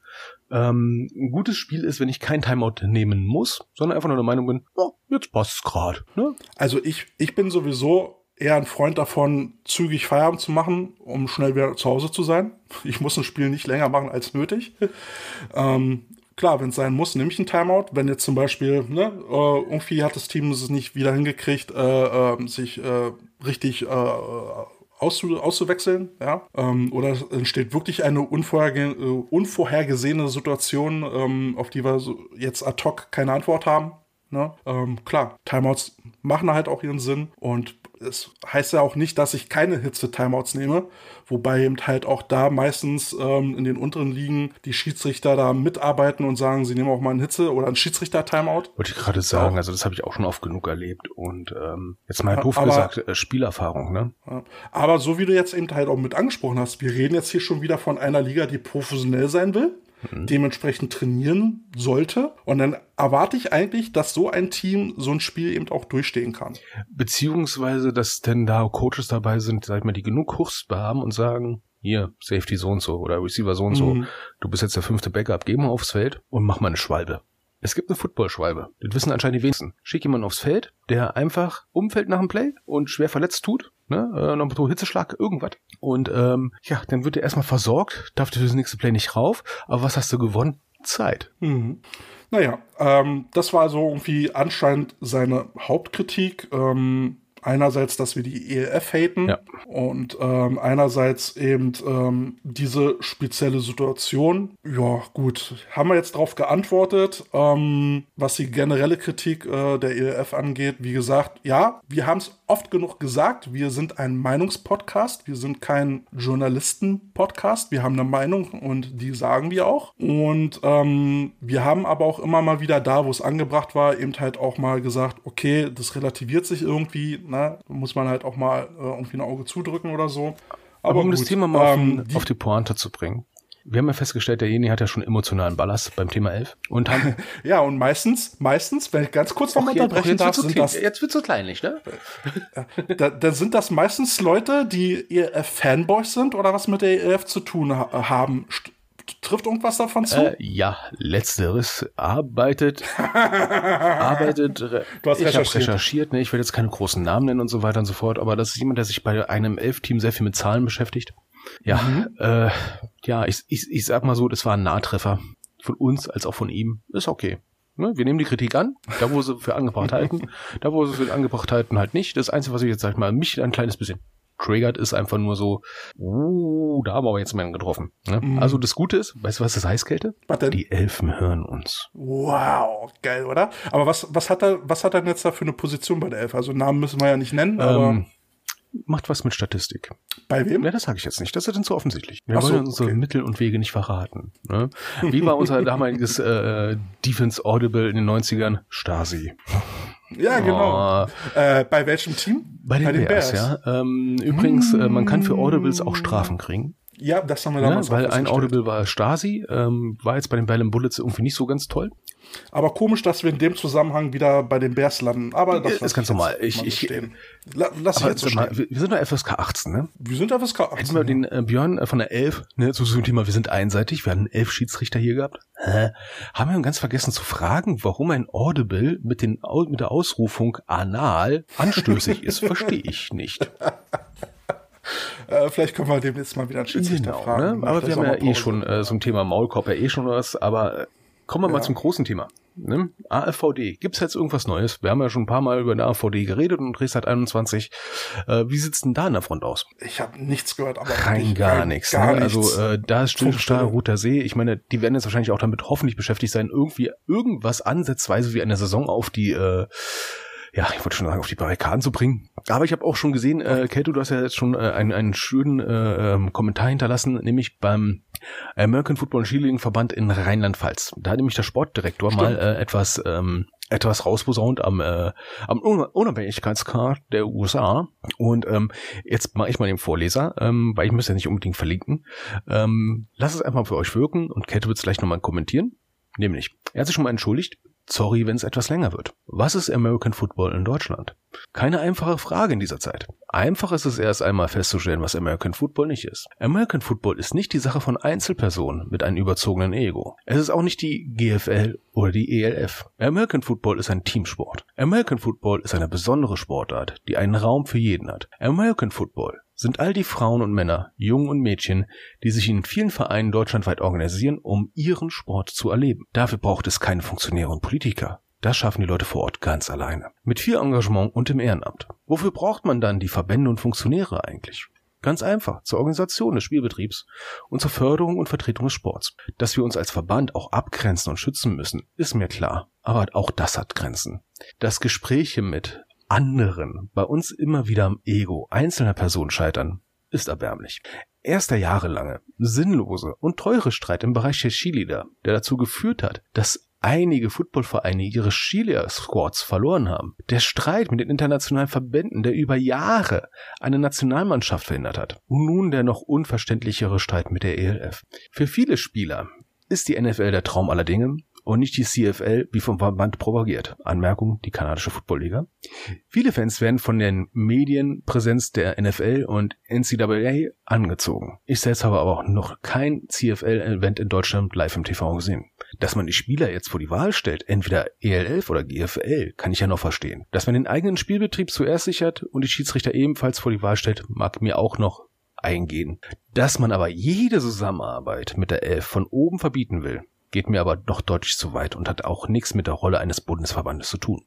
Ähm, ein gutes Spiel ist, wenn ich kein Timeout nehmen muss, sondern einfach nur der Meinung bin, oh, jetzt passt's gerade. Ne? Also ich, ich bin sowieso eher ein Freund davon, zügig Feierabend zu machen, um schnell wieder zu Hause zu sein. Ich muss ein Spiel nicht länger machen als nötig. ähm, klar, wenn es sein muss, nehme ich einen Timeout. Wenn jetzt zum Beispiel, ne, äh, irgendwie hat das Team es nicht wieder hingekriegt, äh, äh, sich äh, richtig äh, auszu auszuwechseln, ja, ähm, oder entsteht wirklich eine unvorherge äh, unvorhergesehene Situation, ähm, auf die wir so jetzt ad hoc keine Antwort haben. Ne? Ähm, klar, Timeouts machen halt auch ihren Sinn und es heißt ja auch nicht, dass ich keine Hitze-Timeouts nehme, wobei eben halt auch da meistens ähm, in den unteren Ligen die Schiedsrichter da mitarbeiten und sagen, sie nehmen auch mal einen Hitze- oder einen Schiedsrichter-Timeout. Wollte ich gerade sagen, also das habe ich auch schon oft genug erlebt und ähm, jetzt mal doof aber, gesagt, äh, Spielerfahrung, ne? Aber so wie du jetzt eben halt auch mit angesprochen hast, wir reden jetzt hier schon wieder von einer Liga, die professionell sein will mhm. dementsprechend trainieren sollte. Und dann erwarte ich eigentlich, dass so ein Team so ein Spiel eben auch durchstehen kann. Beziehungsweise, dass denn da Coaches dabei sind, sag ich mal, die genug Chutzpe haben und sagen, hier, Safety so und so oder Receiver so und so, mhm. du bist jetzt der fünfte Backup, geh mal aufs Feld und mach mal eine Schwalbe. Es gibt eine Footballschwalbe. Das wissen anscheinend die wenigsten. Schick jemanden aufs Feld, der einfach umfällt nach dem Play und schwer verletzt tut. Ne? Äh, Hitzeschlag, irgendwas. Und ähm, ja, dann wird er erstmal versorgt, darf für das nächste Play nicht rauf. Aber was hast du gewonnen? Zeit. Mhm. Naja, ähm, das war also irgendwie anscheinend seine Hauptkritik. Ähm, einerseits, dass wir die ELF haten ja. und ähm, einerseits eben ähm, diese spezielle Situation. Ja, gut, haben wir jetzt darauf geantwortet, ähm, was die generelle Kritik äh, der ELF angeht. Wie gesagt, ja, wir haben es oft genug gesagt, wir sind ein Meinungspodcast, wir sind kein Journalisten-Podcast, wir haben eine Meinung und die sagen wir auch. Und ähm, wir haben aber auch immer mal wieder da, wo es angebracht war, eben halt auch mal gesagt, okay, das relativiert sich irgendwie, ne? muss man halt auch mal äh, irgendwie ein Auge zudrücken oder so. Aber, aber um gut, das Thema mal ähm, auf, die, auf die Pointe zu bringen wir haben ja festgestellt, derjenige hat ja schon emotionalen Ballast beim Thema 11. Und haben ja, und meistens, meistens, wenn ich ganz kurz noch mal unterbrechen darf, sind das... Jetzt wird's so kleinlich, ne? da, da sind das meistens Leute, die EF-Fanboys sind oder was mit der EF zu tun ha haben. Trifft irgendwas davon zu? Äh, ja, letzteres arbeitet, arbeitet, du hast ich recherchiert. recherchiert, ne, ich will jetzt keine großen Namen nennen und so weiter und so fort, aber das ist jemand, der sich bei einem Elf-Team sehr viel mit Zahlen beschäftigt. Ja, mhm. äh, ja, ich, ich, ich sag mal so, das war ein Nahtreffer. Von uns als auch von ihm. Ist okay. Ne? Wir nehmen die Kritik an, da wo sie für angebracht halten, da wo sie für angebracht halten, halt nicht. Das Einzige, was ich jetzt sag mal, mich ein kleines bisschen triggert, ist einfach nur so, uh, da haben wir aber jetzt mal getroffen. Ne? Mhm. Also das Gute ist, weißt du, was das heißt, Kälte? Was denn? Die Elfen hören uns. Wow, geil, oder? Aber was, was hat er, was hat er denn jetzt da für eine Position bei der Elf? Also Namen müssen wir ja nicht nennen, aber. Ähm, macht was mit Statistik. Bei wem? Ja, das sage ich jetzt nicht. Das ist dann zu offensichtlich. Wir Ach wollen so, unsere okay. Mittel und Wege nicht verraten. Ne? Wie war unser damaliges äh, Defense Audible in den 90ern? Stasi. Ja, genau. Oh. Äh, bei welchem Team? Bei den, bei den Bears, Bears, ja. Ähm, übrigens, äh, man kann für Audibles auch Strafen kriegen. Ja, das haben wir damals ja, Weil ein Audible war Stasi, ähm, war jetzt bei den Berlin Bullets irgendwie nicht so ganz toll. Aber komisch, dass wir in dem Zusammenhang wieder bei den Bears landen. Aber das ist ganz normal. Ich, ich, La, lass ich jetzt so mal, wir sind doch FSK 18, ne? Wir sind FSK 18. Hätten wir den äh, Björn äh, von der 11, ne, zu so Thema, wir sind einseitig, wir hatten elf Schiedsrichter hier gehabt. Hä? Haben wir ganz vergessen zu fragen, warum ein Audible mit, den, mit der Ausrufung anal anstößig ist, verstehe ich nicht. Äh, vielleicht können wir demnächst mal wieder einen Schiedsrichter genau, fragen. Ne? Aber wir haben ja eh schon äh, so ein Thema Maulkorb ja eh schon was, aber äh, kommen wir ja. mal zum großen Thema. Ne? AfVD. Gibt's jetzt irgendwas Neues? Wir haben ja schon ein paar Mal über eine AfVD geredet und Drehzeit 21. Äh, wie sieht's denn da in der Front aus? Ich habe nichts gehört, aber rein gar nichts. Gar ne? Also äh, da ist Stillstar, Roter See. Ich meine, die werden jetzt wahrscheinlich auch damit hoffentlich beschäftigt sein, irgendwie irgendwas ansatzweise wie eine Saison auf die äh, ja, ich wollte schon sagen, auf die Barrikaden zu bringen. Aber ich habe auch schon gesehen, äh, Kato, du hast ja jetzt schon äh, einen, einen schönen äh, ähm, Kommentar hinterlassen, nämlich beim American Football Cheerleading Verband in Rheinland-Pfalz. Da hat nämlich der Sportdirektor Stimmt. mal äh, etwas ähm, etwas rausposaunt am, äh, am Unabhängigkeitskart der USA. Und ähm, jetzt mache ich mal den Vorleser, ähm, weil ich muss ja nicht unbedingt verlinken. Ähm, lass es einfach für euch wirken und Kate wird es gleich nochmal kommentieren. Nämlich, er hat sich schon mal entschuldigt, Sorry, wenn es etwas länger wird. Was ist American Football in Deutschland? Keine einfache Frage in dieser Zeit. Einfach ist es erst einmal festzustellen, was American Football nicht ist. American Football ist nicht die Sache von Einzelpersonen mit einem überzogenen Ego. Es ist auch nicht die GFL oder die ELF. American Football ist ein Teamsport. American Football ist eine besondere Sportart, die einen Raum für jeden hat. American Football sind all die Frauen und Männer, Jungen und Mädchen, die sich in vielen Vereinen deutschlandweit organisieren, um ihren Sport zu erleben. Dafür braucht es keine Funktionäre und Politiker. Das schaffen die Leute vor Ort ganz alleine. Mit viel Engagement und im Ehrenamt. Wofür braucht man dann die Verbände und Funktionäre eigentlich? Ganz einfach, zur Organisation des Spielbetriebs und zur Förderung und Vertretung des Sports. Dass wir uns als Verband auch abgrenzen und schützen müssen, ist mir klar. Aber auch das hat Grenzen. Dass Gespräche mit anderen bei uns immer wieder am Ego einzelner Personen scheitern, ist erbärmlich. Erst der jahrelange, sinnlose und teure Streit im Bereich der Skilieder, der dazu geführt hat, dass einige Footballvereine ihre Skilier-Squads verloren haben. Der Streit mit den internationalen Verbänden, der über Jahre eine Nationalmannschaft verhindert hat. Und nun der noch unverständlichere Streit mit der ELF. Für viele Spieler ist die NFL der Traum aller Dinge und nicht die CFL wie vom Verband propagiert. Anmerkung, die kanadische Footballliga. Viele Fans werden von den Medienpräsenz der NFL und NCAA angezogen. Ich selbst habe aber auch noch kein CFL-Event in Deutschland live im TV gesehen. Dass man die Spieler jetzt vor die Wahl stellt, entweder ELF oder GFL, kann ich ja noch verstehen. Dass man den eigenen Spielbetrieb zuerst sichert und die Schiedsrichter ebenfalls vor die Wahl stellt, mag mir auch noch eingehen. Dass man aber jede Zusammenarbeit mit der Elf von oben verbieten will, geht mir aber doch deutlich zu weit und hat auch nichts mit der Rolle eines Bundesverbandes zu tun.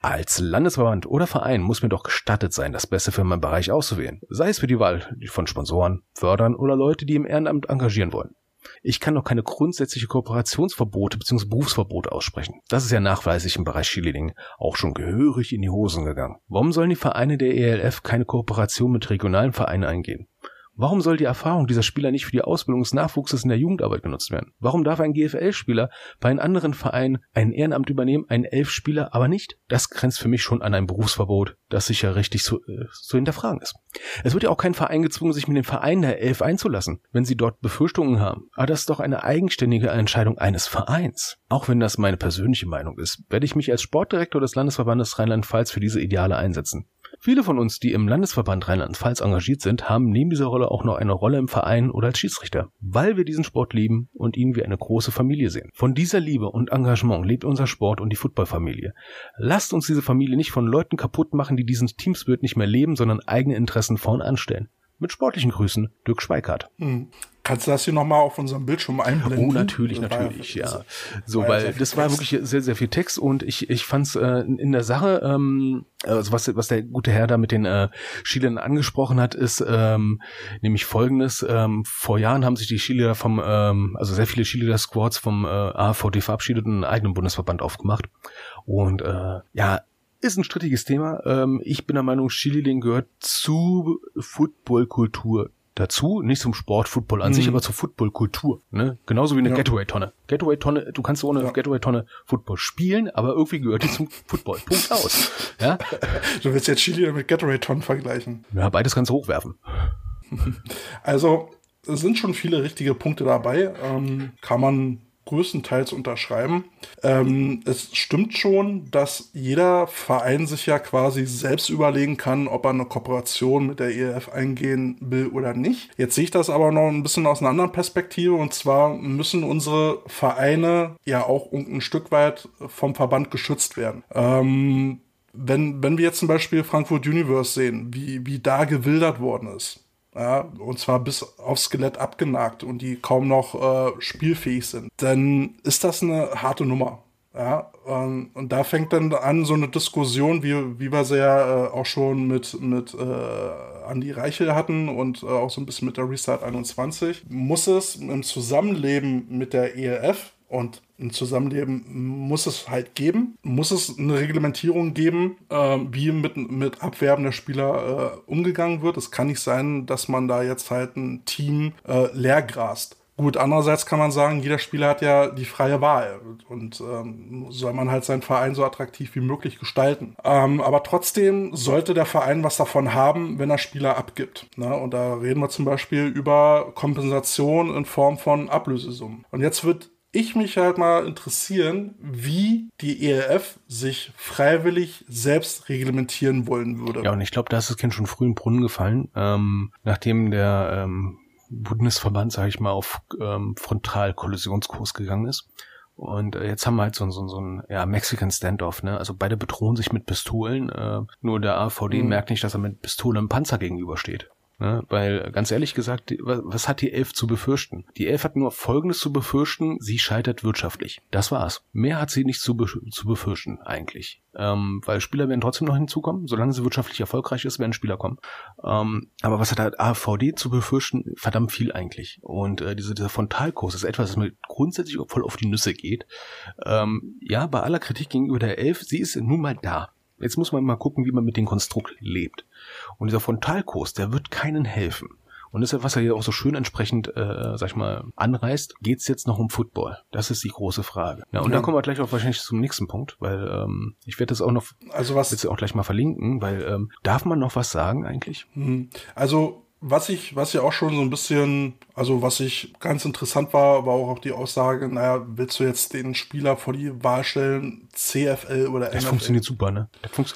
Als Landesverband oder Verein muss mir doch gestattet sein, das Beste für meinen Bereich auszuwählen, sei es für die Wahl von Sponsoren, Fördern oder Leute, die im Ehrenamt engagieren wollen. Ich kann doch keine grundsätzliche Kooperationsverbote bzw. Berufsverbote aussprechen. Das ist ja nachweislich im Bereich Skiliding auch schon gehörig in die Hosen gegangen. Warum sollen die Vereine der ELF keine Kooperation mit regionalen Vereinen eingehen? Warum soll die Erfahrung dieser Spieler nicht für die Ausbildung des Nachwuchses in der Jugendarbeit genutzt werden? Warum darf ein GFL-Spieler bei einem anderen Verein ein Ehrenamt übernehmen, ein Elf-Spieler aber nicht? Das grenzt für mich schon an ein Berufsverbot, das sicher richtig zu, äh, zu hinterfragen ist. Es wird ja auch kein Verein gezwungen, sich mit dem Verein der Elf einzulassen, wenn sie dort Befürchtungen haben. Aber das ist doch eine eigenständige Entscheidung eines Vereins. Auch wenn das meine persönliche Meinung ist, werde ich mich als Sportdirektor des Landesverbandes Rheinland-Pfalz für diese Ideale einsetzen. Viele von uns, die im Landesverband Rheinland-Pfalz engagiert sind, haben neben dieser Rolle auch noch eine Rolle im Verein oder als Schiedsrichter, weil wir diesen Sport lieben und ihn wie eine große Familie sehen. Von dieser Liebe und Engagement lebt unser Sport und die Footballfamilie. Lasst uns diese Familie nicht von Leuten kaputt machen, die diesen Teamspirit nicht mehr leben, sondern eigene Interessen vorn anstellen. Mit sportlichen Grüßen, Dirk Schweikart. Kannst du das hier nochmal auf unserem Bildschirm einblenden? Oh, natürlich, natürlich, ja. So, war weil das war wirklich sehr, sehr viel Text und ich, ich fand's äh, in der Sache, ähm, also was, was der gute Herr da mit den äh, Schülern angesprochen hat, ist ähm, nämlich folgendes. Ähm, vor Jahren haben sich die Schüler vom, ähm, also sehr viele Schüler Squads vom äh, AVD verabschiedet und einen eigenen Bundesverband aufgemacht. Und äh, ja, ist ein strittiges Thema. Ähm, ich bin der Meinung, Skililling gehört zu Footballkultur dazu, nicht zum Sport, Football an mhm. sich, aber zur Footballkultur. Ne? Genauso wie eine ja. Getaway-Tonne. Getaway-Tonne, du kannst ohne ja. Getaway-Tonne Football spielen, aber irgendwie gehört die zum Football. Punkt aus. Ja? Du willst jetzt Chili mit Getaway-Tonnen vergleichen. Ja, beides kannst du hochwerfen. Also, es sind schon viele richtige Punkte dabei. Ähm, kann man größtenteils unterschreiben. Ähm, es stimmt schon, dass jeder Verein sich ja quasi selbst überlegen kann, ob er eine Kooperation mit der ELF eingehen will oder nicht. Jetzt sehe ich das aber noch ein bisschen aus einer anderen Perspektive und zwar müssen unsere Vereine ja auch ein Stück weit vom Verband geschützt werden. Ähm, wenn, wenn wir jetzt zum Beispiel Frankfurt Universe sehen, wie, wie da gewildert worden ist, ja, und zwar bis aufs Skelett abgenagt und die kaum noch äh, spielfähig sind, dann ist das eine harte Nummer. Ja, ähm, und da fängt dann an so eine Diskussion, wie, wie wir sie ja äh, auch schon mit, mit äh, Andi Reichel hatten und äh, auch so ein bisschen mit der Restart 21. Muss es im Zusammenleben mit der ELF und ein Zusammenleben muss es halt geben. Muss es eine Reglementierung geben, äh, wie mit, mit Abwerben der Spieler äh, umgegangen wird. Es kann nicht sein, dass man da jetzt halt ein Team äh, leergrast. Gut, andererseits kann man sagen, jeder Spieler hat ja die freie Wahl und ähm, soll man halt seinen Verein so attraktiv wie möglich gestalten. Ähm, aber trotzdem sollte der Verein was davon haben, wenn er Spieler abgibt. Ne? Und da reden wir zum Beispiel über Kompensation in Form von Ablösesummen. Und jetzt wird ich mich halt mal interessieren, wie die ELF sich freiwillig selbst reglementieren wollen würde. Ja, und ich glaube, da ist das Kind schon früh im Brunnen gefallen, ähm, nachdem der ähm, Bundesverband, sage ich mal, auf ähm, Frontalkollisionskurs gegangen ist. Und äh, jetzt haben wir halt so, so, so ein ja, Mexican Standoff, ne? Also beide bedrohen sich mit Pistolen, äh, nur der AVD mhm. merkt nicht, dass er mit Pistole einem Panzer gegenübersteht. Ne? Weil ganz ehrlich gesagt, was hat die Elf zu befürchten? Die Elf hat nur Folgendes zu befürchten, sie scheitert wirtschaftlich. Das war's. Mehr hat sie nicht zu, be zu befürchten eigentlich. Ähm, weil Spieler werden trotzdem noch hinzukommen. Solange sie wirtschaftlich erfolgreich ist, werden Spieler kommen. Ähm, aber was hat halt AVD zu befürchten? Verdammt viel eigentlich. Und äh, diese, dieser Frontalkurs ist etwas, das mir grundsätzlich voll auf die Nüsse geht. Ähm, ja, bei aller Kritik gegenüber der Elf, sie ist nun mal da. Jetzt muss man mal gucken, wie man mit dem Konstrukt lebt. Und dieser Frontalkurs, der wird keinen helfen. Und deshalb, was er hier auch so schön entsprechend, äh, sag ich mal, anreißt, geht's jetzt noch um Football? Das ist die große Frage. Ja, und Ja. da kommen wir gleich auch wahrscheinlich zum nächsten Punkt, weil ähm, ich werde das auch noch Also was, jetzt auch gleich mal verlinken, weil ähm, darf man noch was sagen eigentlich? Hm. Also, was ich, was ja auch schon so ein bisschen, also was ich ganz interessant war, war auch die Aussage, naja, willst du jetzt den Spieler vor die Wahl stellen, CFL oder Das NFL? funktioniert super, ne? Das funkt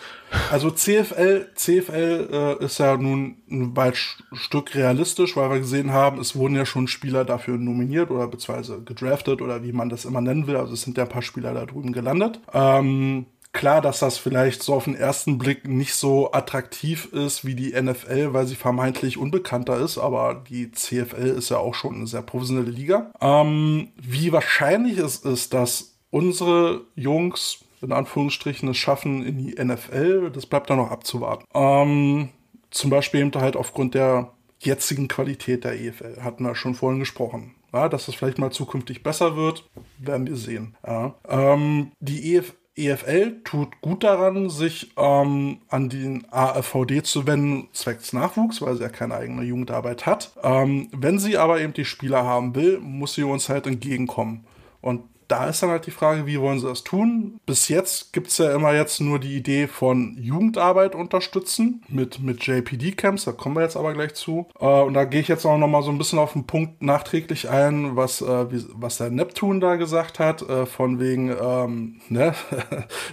Also CFL, CFL äh, ist ja nun ein weit Stück realistisch, weil wir gesehen haben, es wurden ja schon Spieler dafür nominiert oder beziehungsweise gedraftet oder wie man das immer nennen will. Also es sind ja ein paar Spieler da drüben gelandet. Ähm, klar, dass das vielleicht so auf den ersten Blick nicht so attraktiv ist wie die NFL, weil sie vermeintlich unbekannter ist, aber die CFL ist ja auch schon eine sehr professionelle Liga. Ähm, wie wahrscheinlich es ist, dass unsere Jungs in Anführungsstrichen es schaffen in die NFL, das bleibt dann noch abzuwarten. Ähm, zum Beispiel eben halt aufgrund der jetzigen Qualität der EFL, hatten wir schon vorhin gesprochen. Ja, dass es vielleicht mal zukünftig besser wird, werden wir sehen. Ja. Ähm, die EF EFL tut gut daran, sich ähm, an den AFVD zu wenden, zwecks Nachwuchs, weil sie ja keine eigene Jugendarbeit hat. Ähm, wenn sie aber eben die Spieler haben will, muss sie uns halt entgegenkommen. Und da ist dann halt die Frage, wie wollen sie das tun? Bis jetzt gibt's ja immer jetzt nur die Idee von Jugendarbeit unterstützen mit, mit JPD-Camps, da kommen wir jetzt aber gleich zu. Äh, und da gehe ich jetzt auch noch mal so ein bisschen auf den Punkt nachträglich ein, was, äh, wie, was der Neptun da gesagt hat, äh, von wegen, ähm, ne,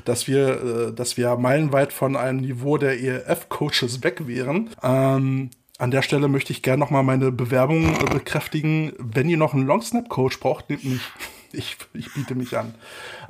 dass wir, äh, dass wir meilenweit von einem Niveau der ELF-Coaches weg wären. Ähm, an der Stelle möchte ich gerne noch mal meine Bewerbung äh, bekräftigen. Wenn ihr noch einen Long-Snap-Coach braucht, nehmt mich. Ich, ich biete mich an.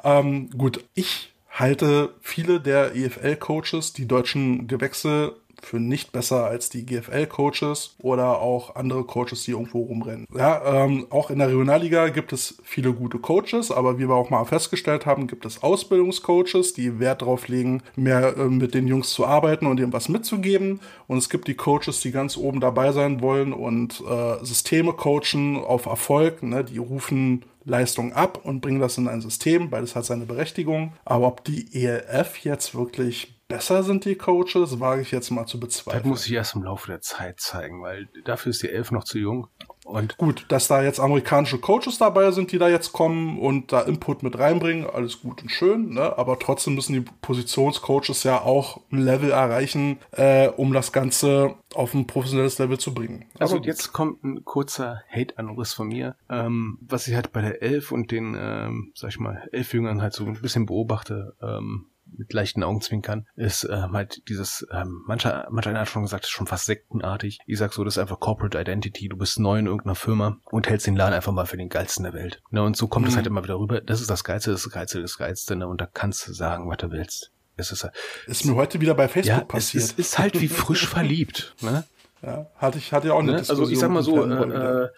Ähm, gut, ich halte viele der EFL-Coaches, die deutschen Gewächse, für nicht besser als die GFL-Coaches oder auch andere Coaches, die irgendwo rumrennen. Ja, ähm, auch in der Regionalliga gibt es viele gute Coaches, aber wie wir auch mal festgestellt haben, gibt es Ausbildungscoaches, die Wert darauf legen, mehr äh, mit den Jungs zu arbeiten und ihnen was mitzugeben. Und es gibt die Coaches, die ganz oben dabei sein wollen und äh, Systeme coachen auf Erfolg. Ne? Die rufen Leistung ab und bringen das in ein System. Beides hat seine Berechtigung. Aber ob die ELF jetzt wirklich besser sind, die Coaches, wage ich jetzt mal zu Das bezweifeln. muss ich erst im Laufe der Zeit zeigen, weil dafür ist die Elf noch zu jung. Und Gut, dass da jetzt amerikanische Coaches dabei sind, die da jetzt kommen und da Input mit reinbringen, alles gut und schön, ne? aber trotzdem müssen die Positionscoaches ja auch ein Level erreichen, äh, um das Ganze auf ein professionelles Level zu bringen. Also jetzt kommt ein kurzer Hate-Anriss von mir, ähm, was ich halt bei der Elf und den, ähm, sag ich mal, Elfjüngern halt so ein bisschen beobachte, ähm, mit leichten Augenzwinkern, ist ähm, halt dieses, ähm, mancher, mancher einer hat schon gesagt, ist schon fast sektenartig. Ich sag so, das ist einfach Corporate Identity. Du bist neu in irgendeiner Firma und hältst den Laden einfach mal für den geilsten der Welt. Ne, und so kommt es Mhm. halt immer wieder rüber. Das ist das Geilste, das ist das Geilste, das Geilste, ne, und da kannst du sagen, was du willst. Es ist, ist mir heute wieder bei Facebook ja, es passiert. ist, ist halt wie frisch verliebt, ne? Ja, hatte ich hatte ja auch eine Ne? Diskussion. Also ich sag mal so, äh, äh,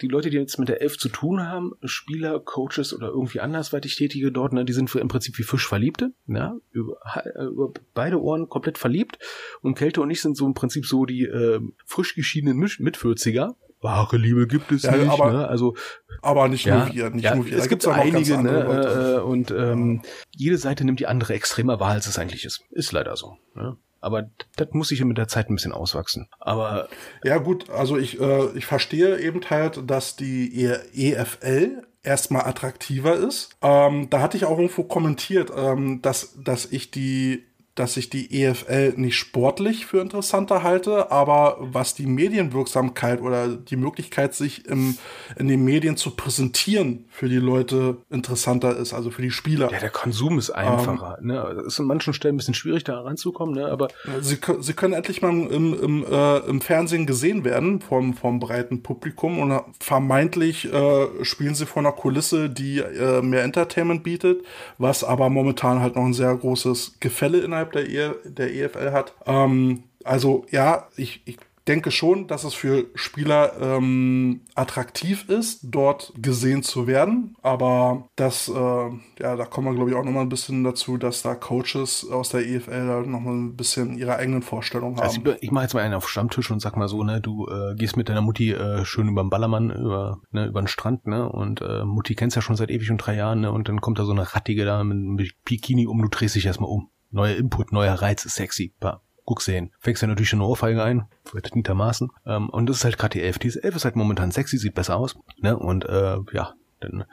die Leute, die jetzt mit der Elf zu tun haben, Spieler, Coaches oder irgendwie andersweitig Tätige dort, ne, die sind für im Prinzip wie Fischverliebte, ja, über, äh, über beide Ohren komplett verliebt. Und Kälte und ich sind so im Prinzip so die äh, frisch geschiedenen Mitvierziger. Wahre Liebe gibt es Ja, nicht, aber- ne? Also aber nicht ja, nur wir, nicht ja, nur wir. es gibt einige, ne? Äh, und ähm, jede Seite nimmt die andere extremer wahr, als es eigentlich ist. Ist leider so. Ne? Aber das muss sich mit der Zeit ein bisschen auswachsen. Aber Ja, gut, also ich, äh, ich verstehe eben halt, dass die E- EFL erstmal attraktiver ist. Ähm, da hatte ich auch irgendwo kommentiert, ähm, dass, dass ich die dass ich die EFL nicht sportlich für interessanter halte, aber was die Medienwirksamkeit oder die Möglichkeit, sich im, in den Medien zu präsentieren, für die Leute interessanter ist, also für die Spieler. Ja, der Konsum ist einfacher. Ähm. ne? Es ist an manchen Stellen ein bisschen schwierig, da ranzukommen, ne? aber Sie, sie können endlich mal im, im, äh, im Fernsehen gesehen werden vom, vom breiten Publikum und vermeintlich äh, spielen sie vor einer Kulisse, die äh, mehr Entertainment bietet, was aber momentan halt noch ein sehr großes Gefälle innerhalb der, e der EFL hat. Ähm, also ja, ich, ich, denke schon, dass es für Spieler ähm, attraktiv ist, dort gesehen zu werden. Aber das, äh, ja, da kommen wir, glaube ich, auch nochmal ein bisschen dazu, dass da Coaches aus der EFL da nochmal ein bisschen ihre eigenen Vorstellungen haben. Also ich, ich mache jetzt mal einen auf Stammtisch und sag mal so, ne, du äh, gehst mit deiner Mutti äh, schön über den Ballermann, über, ne, über den Strand, ne? Und äh, Mutti kennst ja schon seit ewig und drei Jahren, ne? Und dann kommt da so eine Rattige da mit, mit Bikini um, du drehst dich erstmal um. Neuer Input, neuer Reiz, sexy. Pa guck's hin. Fängst ja natürlich eine Ohrfeige ein, verdientermaßen. Ähm, und das ist halt gerade die Elf. Diese Elf ist halt momentan sexy, sieht besser aus. Ne? Und äh, ja, dann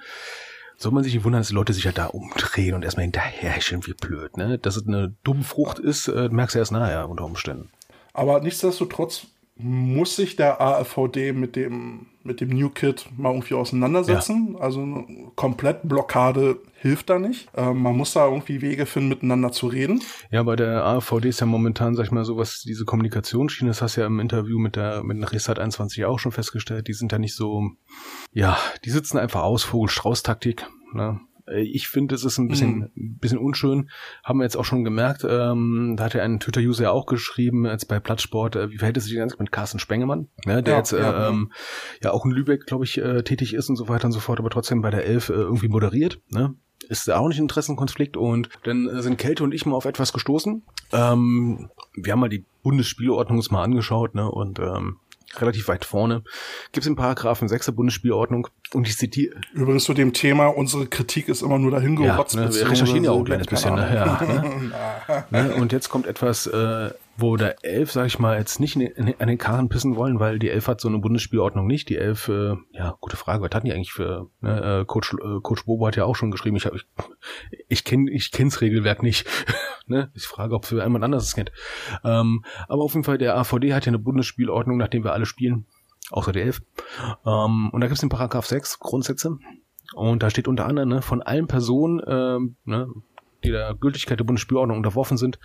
soll man sich nicht wundern, dass die Leute sich halt da umdrehen und erstmal hinterherchen wie blöd. Ne? Dass es eine dumme Frucht ist, äh, merkst du erst nachher unter Umständen. Aber nichtsdestotrotz muss sich der AFVD mit dem, mit dem New Kid mal irgendwie auseinandersetzen. Ja. Also eine Komplettblockade hilft da nicht. Ähm, man muss da irgendwie Wege finden, miteinander zu reden. Ja, bei der AFVD ist ja momentan, sag ich mal, so was diese Kommunikationsschiene, das hast du ja im Interview mit der mit Resat 21 auch schon festgestellt, die sind ja nicht so, ja, die sitzen einfach aus, Vogel-Strauß-Taktik. Ne? Äh, ich finde, es ist ein bisschen, mhm. bisschen unschön. Haben wir jetzt auch schon gemerkt. Ähm, da hat ja ein Twitter-User ja auch geschrieben, jetzt bei Plattsport, äh, wie verhält es sich ganz mit Carsten Spengemann, ne, der ja, jetzt ja, äh, ähm, ja auch in Lübeck, glaube ich, äh, tätig ist und so weiter und so fort, aber trotzdem bei der Elf äh, irgendwie moderiert. Ne? Ist auch nicht ein Interessenkonflikt und dann äh, sind Kälte und ich mal auf etwas gestoßen. Ähm, wir haben mal die Bundesspielordnung mal angeschaut, ne? Und ähm, relativ weit vorne, gibt es im Paragraphen 6 der Bundesspielordnung und ich zitiere. Übrigens zu dem Thema, unsere Kritik ist immer nur dahin gerotzt. Ja, ne, wir recherchieren ja auch ein kleines bisschen. Ne? Ja, ne? ne? Und jetzt kommt etwas, äh, wo der Elf, sag ich mal, jetzt nicht in, in, an den Karren pissen wollen, weil die Elf hat so eine Bundesspielordnung nicht. Die Elf, äh, ja, gute Frage, was hatten die eigentlich für, ne? äh, Coach, äh, Coach Bobo hat ja auch schon geschrieben, ich, hab, ich, ich kenne ich kenn's Regelwerk nicht. ne? Ich frage, ob für jemand anderes es kennt. Ähm, aber auf jeden Fall, der AVD hat ja eine Bundesspielordnung, nachdem wir alle spielen, außer der Elf. Ähm, und da gibt's den Paragraph 6, Grundsätze. Und da steht unter anderem, ne, von allen Personen, ähm, ne, die der Gültigkeit der Bundesspielordnung unterworfen sind,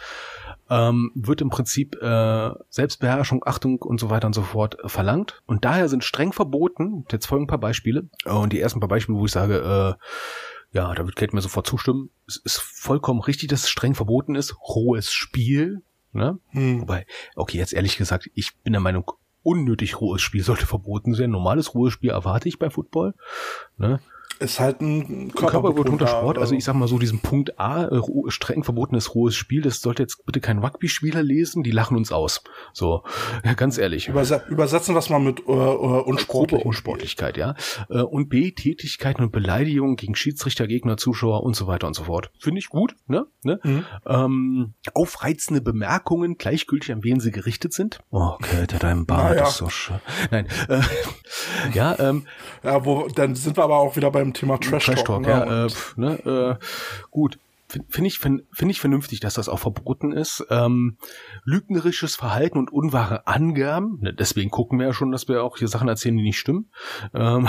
ähm, wird im Prinzip äh, Selbstbeherrschung, Achtung und so weiter und so fort verlangt. Und daher sind streng verboten, jetzt folgen ein paar Beispiele, und die ersten paar Beispiele, wo ich sage, äh, ja, da wird Kate mir sofort zustimmen. Es ist vollkommen richtig, dass es streng verboten ist. Rohes Spiel. Ne? Hm. Wobei, okay, jetzt ehrlich gesagt, ich bin der Meinung, unnötig rohes Spiel sollte verboten sein. Normales rohes Spiel erwarte ich bei Football. Ne? Ist halt ein körperbetonter Sport. Also ich sag mal so, diesen Punkt A, äh, streng verbotenes hohes Spiel, das sollte jetzt bitte kein Rugby-Spieler lesen, die lachen uns aus. So, ja, ganz ehrlich. Überse übersetzen es mal mit äh, äh Unsportlich. Unsportlichkeit, ja. Äh, und B, Tätigkeiten und Beleidigungen gegen Schiedsrichter, Gegner, Zuschauer und so weiter und so fort. Finde ich gut, ne? ne? Mhm. Ähm, aufreizende Bemerkungen, gleichgültig an wen sie gerichtet sind. Oh, okay, der dein Bart naja. ist so schön. Nein, äh, ja, ähm, ja, wo, dann sind wir aber auch wieder beim Thema Trash Talk. Trash Talk ne? ja, äh, ne, äh, gut. Finde ich, finde ich vernünftig, dass das auch verboten ist. Ähm, lügnerisches Verhalten und unwahre Angaben, ne, deswegen gucken wir ja schon, dass wir auch hier Sachen erzählen, die nicht stimmen. Ähm,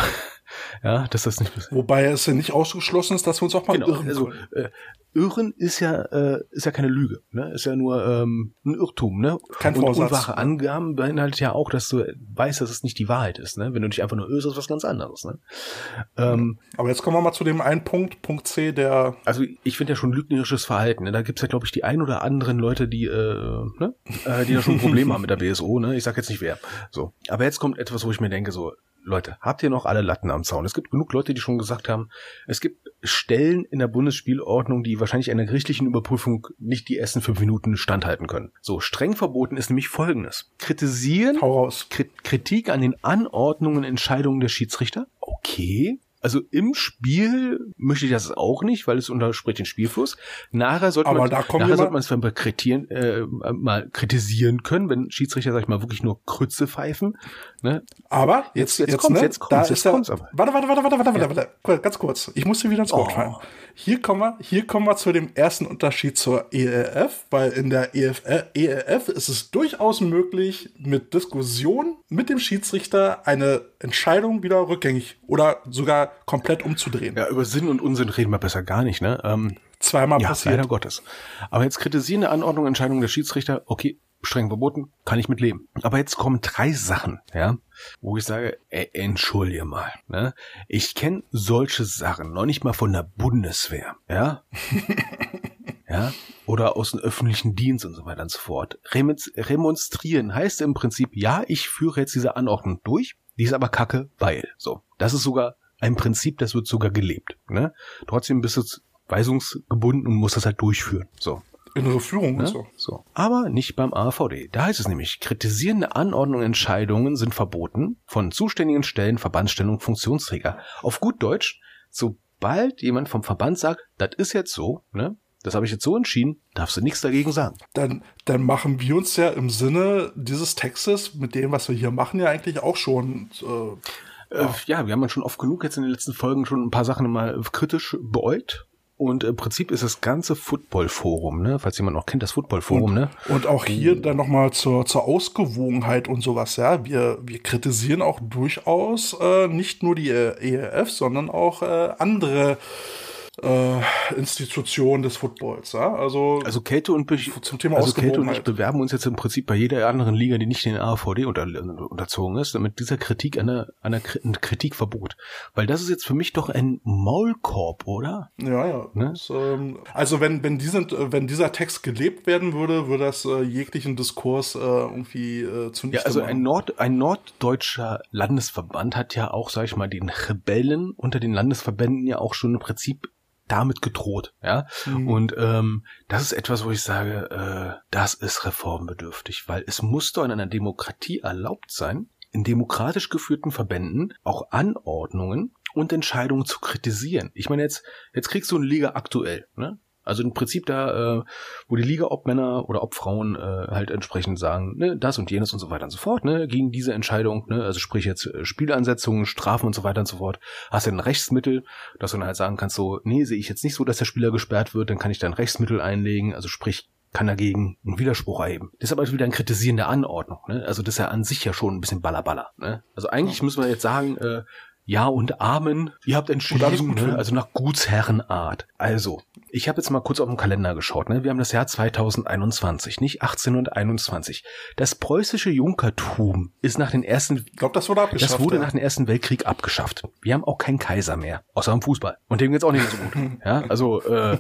ja, dass das nicht. Wobei es ja nicht ausgeschlossen ist, dass wir uns auch mal genau, irren also, äh, Irren ist ja äh, ist ja keine Lüge, ne? Ist ja nur ähm, ein Irrtum, ne? Kein und Vorsatz. unwahre Angaben beinhaltet ja auch, dass du weißt, dass es nicht die Wahrheit ist, ne? Wenn du dich einfach nur irrst, ist was ganz anderes, ne? Ähm, Aber jetzt kommen wir mal zu dem einen Punkt, Punkt C, der. Also ich finde ja schon lügnerisches Verhalten. Ne? Da gibt's ja, glaube ich, die ein oder anderen Leute, die, äh, ne? äh, die da schon ein Problem haben mit der BSO, ne? Ich sag jetzt nicht wer. So. Aber jetzt kommt etwas, wo ich mir denke, so, Leute, habt ihr noch alle Latten am Zaun? Es gibt genug Leute, die schon gesagt haben, es gibt Stellen in der Bundesspielordnung, die wahrscheinlich einer gerichtlichen Überprüfung nicht die ersten fünf Minuten standhalten können. So, streng verboten ist nämlich Folgendes. Kritisieren, Kritik an den Anordnungen, Entscheidungen der Schiedsrichter. Okay, also im Spiel möchte ich das auch nicht, weil es unterspricht den Spielfluss. Nachher sollte Aber man, da nachher sollte man es mal, kritisieren, äh, mal kritisieren können, wenn Schiedsrichter, sag ich mal, wirklich nur Krütze pfeifen. Ne? Aber jetzt, jetzt, jetzt kommt's, ne? jetzt kommt's, jetzt kommt's. Aber. Warte, warte, warte, warte, warte, ja. warte, ganz kurz. Ich muss dir wieder ins Wort oh. fallen. Hier kommen wir, hier kommen wir zu dem ersten Unterschied zur ELF, weil in der EF, ELF ist es durchaus möglich, mit Diskussion mit dem Schiedsrichter eine Entscheidung wieder rückgängig oder sogar komplett umzudrehen. Ja, über Sinn und Unsinn reden wir besser gar nicht, ne? Ähm, Zweimal ja, passiert. Leider Gottes. Aber jetzt kritisieren eine Anordnung, Entscheidung der Schiedsrichter, okay, streng verboten, kann ich mit leben. Aber jetzt kommen drei Sachen, ja, wo ich sage, ey, entschuldige mal, ne? Ich kenne solche Sachen noch nicht mal von der Bundeswehr, ja? ja, oder aus dem öffentlichen Dienst und so weiter und so fort. Remonstrieren heißt im Prinzip, ja, ich führe jetzt diese Anordnung durch, die ist aber kacke, weil, so. Das ist sogar ein Prinzip, das wird sogar gelebt, ne? Trotzdem bist du weisungsgebunden und musst das halt durchführen, so. Innere Führung Ne? und so. So. Aber nicht beim AVD. Da heißt es nämlich, kritisierende Anordnungen, Entscheidungen sind verboten von zuständigen Stellen, Verbandsstellen und Funktionsträger. Auf gut Deutsch, sobald jemand vom Verband sagt, das ist jetzt so, ne? Das habe ich jetzt so entschieden, darfst du nichts dagegen sagen. Dann, dann machen wir uns ja im Sinne dieses Textes mit dem, was wir hier machen, ja eigentlich auch schon äh, Äh, ja, wir haben ja schon oft genug jetzt in den letzten Folgen schon ein paar Sachen mal kritisch beäugt. Und im Prinzip ist das ganze Football-Forum, ne? Falls jemand noch kennt, das Football-Forum, ne? Und auch hier dann nochmal zur, zur Ausgewogenheit und sowas, ja. Wir, wir kritisieren auch durchaus äh, nicht nur die äh, ERF, sondern auch äh, andere äh, Institutionen des Footballs, ja. Also, Also Kälte und Be zum Thema also Kälte und ich bewerben uns jetzt im Prinzip bei jeder anderen Liga, die nicht den AVD unter, unterzogen ist, mit dieser Kritik einer, einer Kri- ein Kritikverbot. Weil das ist jetzt für mich doch ein Maulkorb, oder? ja, ja. Ne? Das, ähm, also wenn, wenn, diesen, äh, wenn dieser Text gelebt werden würde, würde das äh, jeglichen Diskurs äh, irgendwie äh, zunichte Ja, also machen. ein, Nord, ein norddeutscher Landesverband hat ja auch, sag ich mal, den Rebellen unter den Landesverbänden ja auch schon im Prinzip damit gedroht, ja. Mhm. Und ähm, das ist etwas, wo ich sage, äh, das ist reformbedürftig, weil es muss doch in einer Demokratie erlaubt sein, in demokratisch geführten Verbänden auch Anordnungen und Entscheidungen zu kritisieren. Ich meine jetzt, jetzt kriegst du eine Liga aktuell, ne? Also im Prinzip da, äh, wo die Liga, ob Männer oder ob Frauen äh, halt entsprechend sagen, ne, das und jenes und so weiter und so fort, ne, gegen diese Entscheidung, ne, also sprich jetzt äh, Spielansetzungen, Strafen und so weiter und so fort, hast du ein Rechtsmittel, dass du dann halt sagen kannst, so, nee, sehe ich jetzt nicht so, dass der Spieler gesperrt wird, dann kann ich da ein Rechtsmittel einlegen, also sprich, kann dagegen einen Widerspruch erheben. Das ist aber wieder ein Kritisieren der Anordnung, ne? Also das ist ja an sich ja schon ein bisschen ballerballer, ne? Also eigentlich müssen wir jetzt sagen, äh, ja und Amen, ihr habt entschieden, ne? also nach Gutsherrenart. Also, ich habe jetzt mal kurz auf den Kalender geschaut, ne? Wir haben das Jahr 2021, nicht 1821. Das preußische Junkertum ist nach den ersten ich glaube, das wurde abgeschafft. das wurde ja. nach dem Ersten Weltkrieg abgeschafft. Wir haben auch keinen Kaiser mehr, außer im Fußball. Und dem geht's auch nicht mehr so gut. Ja, also äh,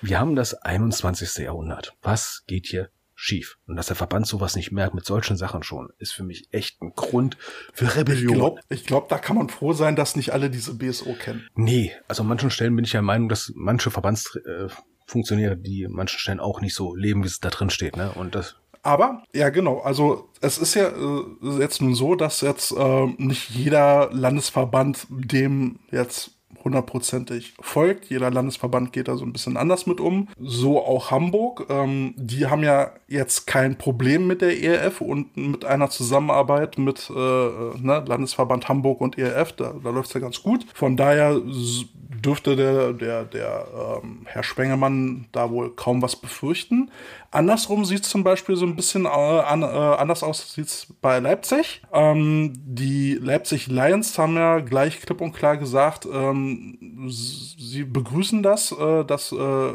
wir haben das 21. Jahrhundert. Was geht hier schief? Und dass der Verband sowas nicht merkt mit solchen Sachen schon, ist für mich echt ein Grund für Ich Rebellion. glaube, ich glaub, da kann man froh sein, dass nicht alle diese BSO kennen. Nee, also an manchen Stellen bin ich ja der Meinung, dass manche Verbandsfunktionäre, äh, die an manchen Stellen auch nicht so leben, wie es da drin steht. Ne? Und das Aber, ja genau, also es ist ja äh, jetzt nun so, dass jetzt äh, nicht jeder Landesverband dem jetzt hundertprozentig folgt. Jeder Landesverband geht da so ein bisschen anders mit um. So auch Hamburg. Ähm, die haben ja jetzt kein Problem mit der ERF und mit einer Zusammenarbeit mit äh, ne, Landesverband Hamburg und ERF. Da, da läuft's ja ganz gut. Von daher dürfte der, der, der ähm, Herr Spengemann da wohl kaum was befürchten. Andersrum sieht es zum Beispiel so ein bisschen äh, an, äh, anders aus sieht's bei Leipzig. Ähm, die Leipzig Lions haben ja gleich klipp und klar gesagt, ähm, sie begrüßen das, äh, dass äh,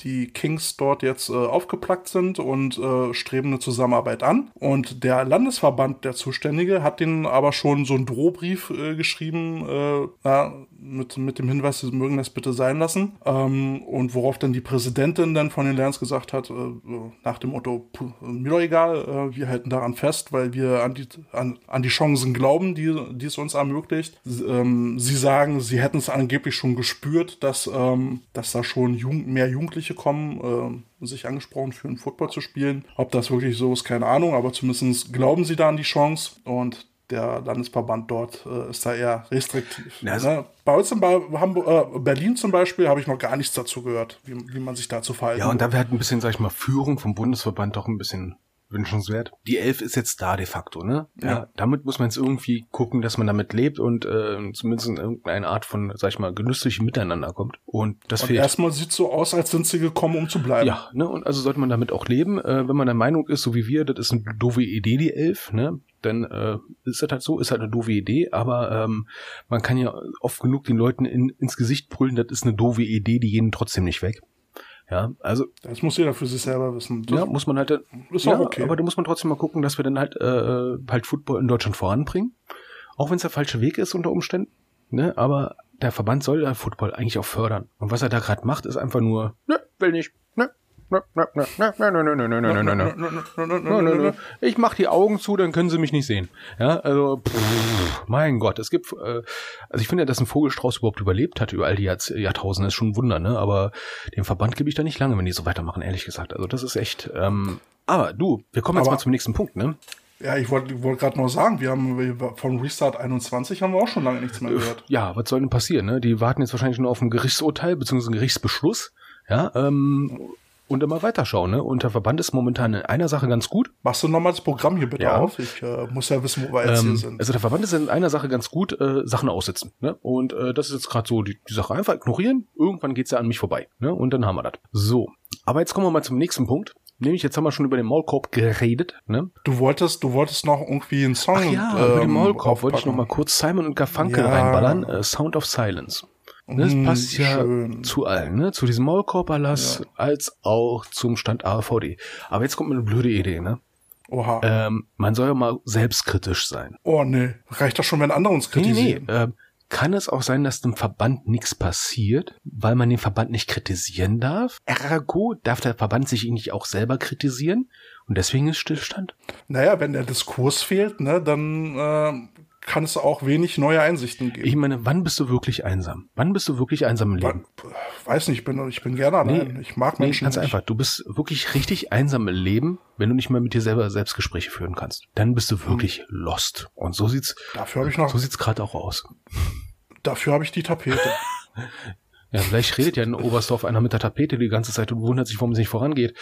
die Kings dort jetzt äh, aufgeplackt sind und äh, streben eine Zusammenarbeit an. Und der Landesverband, der Zuständige, hat denen aber schon so einen Drohbrief äh, geschrieben, äh, ja, mit, mit dem Hinweis, sie mögen das bitte sein lassen. Ähm, und worauf dann die Präsidentin dann von den Lions gesagt hat, äh, nach dem Motto, "Puh, mir doch egal, äh, wir halten daran fest, weil wir an die, an, an die Chancen glauben, die, die es uns ermöglicht. S- Ähm, sie sagen, sie hätten es angeblich schon gespürt, dass, ähm, dass da schon Jugend, mehr Jugendliche kommen, ähm, sich angesprochen fühlen, Football zu spielen. Ob das wirklich so ist, keine Ahnung, aber zumindest glauben sie da an die Chance und der Landesverband dort äh, ist da eher restriktiv. Ja, also- ne? Bei uns in ba Hamburg, äh, Berlin zum Beispiel habe ich noch gar nichts dazu gehört, wie, wie man sich dazu verhalten Ja, und da wäre halt ein bisschen, sag ich mal, Führung vom Bundesverband doch ein bisschen wünschenswert. Die Elf ist jetzt da de facto, ne? Ja. damit muss man jetzt irgendwie gucken, dass man damit lebt und äh, zumindest in irgendeine Art von, sag ich mal, genüsslichem Miteinander kommt. Und das Und fehlt. erstmal sieht so aus, als sind sie gekommen, um zu bleiben. Ja, ne, und also sollte man damit auch leben. Äh, wenn man der Meinung ist, so wie wir, das ist eine doofe Idee, die Elf, ne, dann äh, ist das halt so, ist halt eine doofe Idee, aber ähm, man kann ja oft genug den Leuten in, ins Gesicht brüllen, das ist eine doofe Idee, die gehen trotzdem nicht weg. Ja, also Das muss jeder für sich selber wissen. Das ja, muss man halt, äh, ist ja, auch okay. aber da muss man trotzdem mal gucken, dass wir dann halt äh, halt Football in Deutschland voranbringen. Auch wenn es der falsche Weg ist unter Umständen. Ne? Aber der Verband soll ja Football eigentlich auch fördern. Und was er da gerade macht, ist einfach nur, ne, will nicht, Ich mach die Augen zu, dann können sie mich nicht sehen. Ja, also pff, mein Gott, es gibt, äh, also ich finde, dass ein Vogelstrauß überhaupt überlebt hat über all die Jahrz Jahrtausende, ist schon ein Wunder, ne? Aber dem Verband gebe ich da nicht lange, wenn die so weitermachen, ehrlich gesagt. Also das ist echt. Ähm, aber du, wir kommen jetzt Aber- mal zum nächsten Punkt, ne? Ja, ich wollte wollt gerade noch sagen, wir haben von Restart 21 haben wir auch schon lange nichts mehr gehört. Ja, was soll denn passieren? Ne? Die warten jetzt wahrscheinlich nur auf ein Gerichtsurteil bzw. einen Gerichtsbeschluss. Ja, ähm, und immer weiterschauen. Ne? Und der Verband ist momentan in einer Sache ganz gut. Machst du nochmal das Programm hier bitte Ja. auf? Ich äh, muss ja wissen, wo wir jetzt hier Ähm, sind. also der Verband ist in einer Sache ganz gut, äh, Sachen aussitzen. Ne? Und äh, das ist jetzt gerade so die, die Sache. Einfach ignorieren. Irgendwann geht's ja an mich vorbei. Ne? Und dann haben wir das. So, aber jetzt kommen wir mal zum nächsten Punkt. Nämlich, jetzt haben wir schon über den Maulkorb geredet. Ne? Du wolltest, du wolltest noch irgendwie einen Song. Ach ja, über den ähm, Maulkorb wollte ich noch aufpacken. mal kurz Simon und Garfunkel Ja. reinballern. Äh, Sound of Silence. Ne, Das Mm, passt ja schön. zu allen, ne? Zu diesem Maulkorberlass als auch zum Stand AVD. Aber jetzt kommt mir eine blöde Idee, ne? Oha. Ähm, man soll ja mal selbstkritisch sein. oh nee, reicht doch schon, wenn andere uns Nee, nee, kritisieren. nee. Ähm, kann es auch sein, dass dem Verband nichts passiert, weil man den Verband nicht kritisieren darf? Ergo darf der Verband sich nicht auch selber kritisieren und deswegen ist Stillstand? Naja, wenn der Diskurs fehlt, ne, dann äh, kann es auch wenig neue Einsichten geben. Ich meine, wann bist du wirklich einsam? Wann bist du wirklich einsam im Leben? Weiß nicht, ich bin, ich bin gerne allein. ich mag Nee, Menschen ganz nicht. einfach. Du bist wirklich richtig einsam im Leben, wenn du nicht mehr mit dir selber Selbstgespräche führen kannst. Dann bist du wirklich lost. Und so sieht's, Dafür habe ich noch, so sieht's gerade auch aus. dafür habe ich die Tapete. Ja, vielleicht redet ja in Oberstdorf einer mit der Tapete die ganze Zeit und wundert sich, warum es nicht vorangeht.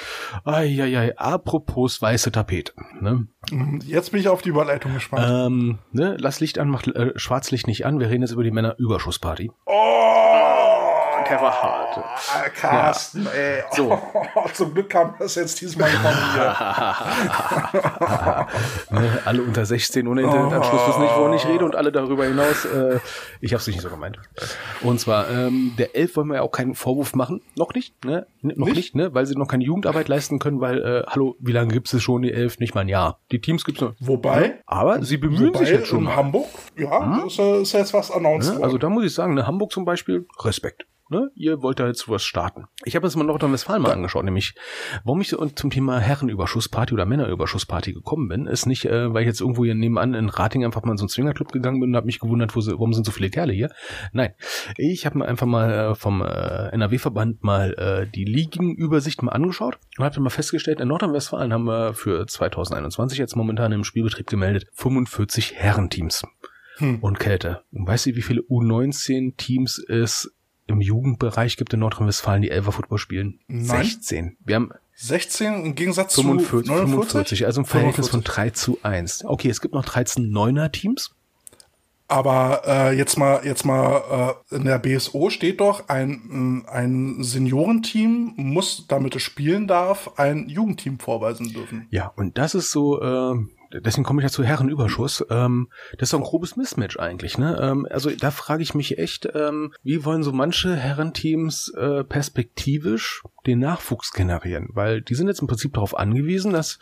Eieiei, apropos weiße Tapete. Ne? Mhm, Jetzt bin ich auf die Überleitung gespannt. Ähm, ne? Lass Licht an, macht äh, Schwarzlicht nicht an. Wir reden jetzt über die Männerüberschussparty. oh, War hart. Ah, Carsten, ey. So. Zum Glück kam das jetzt diesmal von mir. ne? Alle unter 16 ohne Internetanschluss wissen nicht, wovon ich rede und alle darüber hinaus. Äh, ich habe es nicht so gemeint. Und zwar, ähm, der Elf wollen wir ja auch keinen Vorwurf machen. Noch nicht, ne? N noch Nicht? nicht? ne? Weil sie noch keine Jugendarbeit leisten können, weil, äh, hallo, wie lange gibt es schon die Elf? Nicht mal ein Jahr. Die Teams gibt's noch. Wobei, Aber sie bemühen sich jetzt schon in. Hamburg, ja, ist, äh, ist jetzt was announced Ne? Also worden. da muss ich sagen, ne, Hamburg zum Beispiel, Respekt. Ne? Ihr wollt da jetzt was starten. Ich habe jetzt mal Nordrhein-Westfalen mal angeschaut, nämlich warum ich so zum Thema Herrenüberschussparty oder Männerüberschussparty gekommen bin, ist nicht, äh, weil ich jetzt irgendwo hier nebenan in Rating einfach mal in so einen Swingerclub gegangen bin und habe mich gewundert, wo sie, warum sind so viele Kerle hier. Nein, ich habe mir einfach mal äh, vom äh, NRW-Verband mal äh, die Ligenübersicht mal angeschaut und habe mal festgestellt, in Nordrhein-Westfalen haben wir für 2021 jetzt momentan im Spielbetrieb gemeldet 45 Herrenteams Hm. und Kälte. Und weißt du, wie viele U19-Teams es im Jugendbereich gibt in Nordrhein-Westfalen, die Elfer Football spielen? Nein. 16. Wir haben 16 im Gegensatz 45, zu 49? 45, also ein Verhältnis 45. von 3 zu 1. Okay, es gibt noch 13 Neuner-Teams. Aber äh, jetzt mal, jetzt mal äh, in der BSO steht doch, ein, äh, ein Seniorenteam muss, damit es spielen darf, ein Jugendteam vorweisen dürfen. Ja, und das ist so, äh, deswegen komme ich ja zu Herrenüberschuss. Ähm, das ist doch ein grobes Mismatch eigentlich, ne? Ähm, also da frage ich mich echt, ähm, wie wollen so manche Herrenteams äh, perspektivisch den Nachwuchs generieren? Weil die sind jetzt im Prinzip darauf angewiesen, dass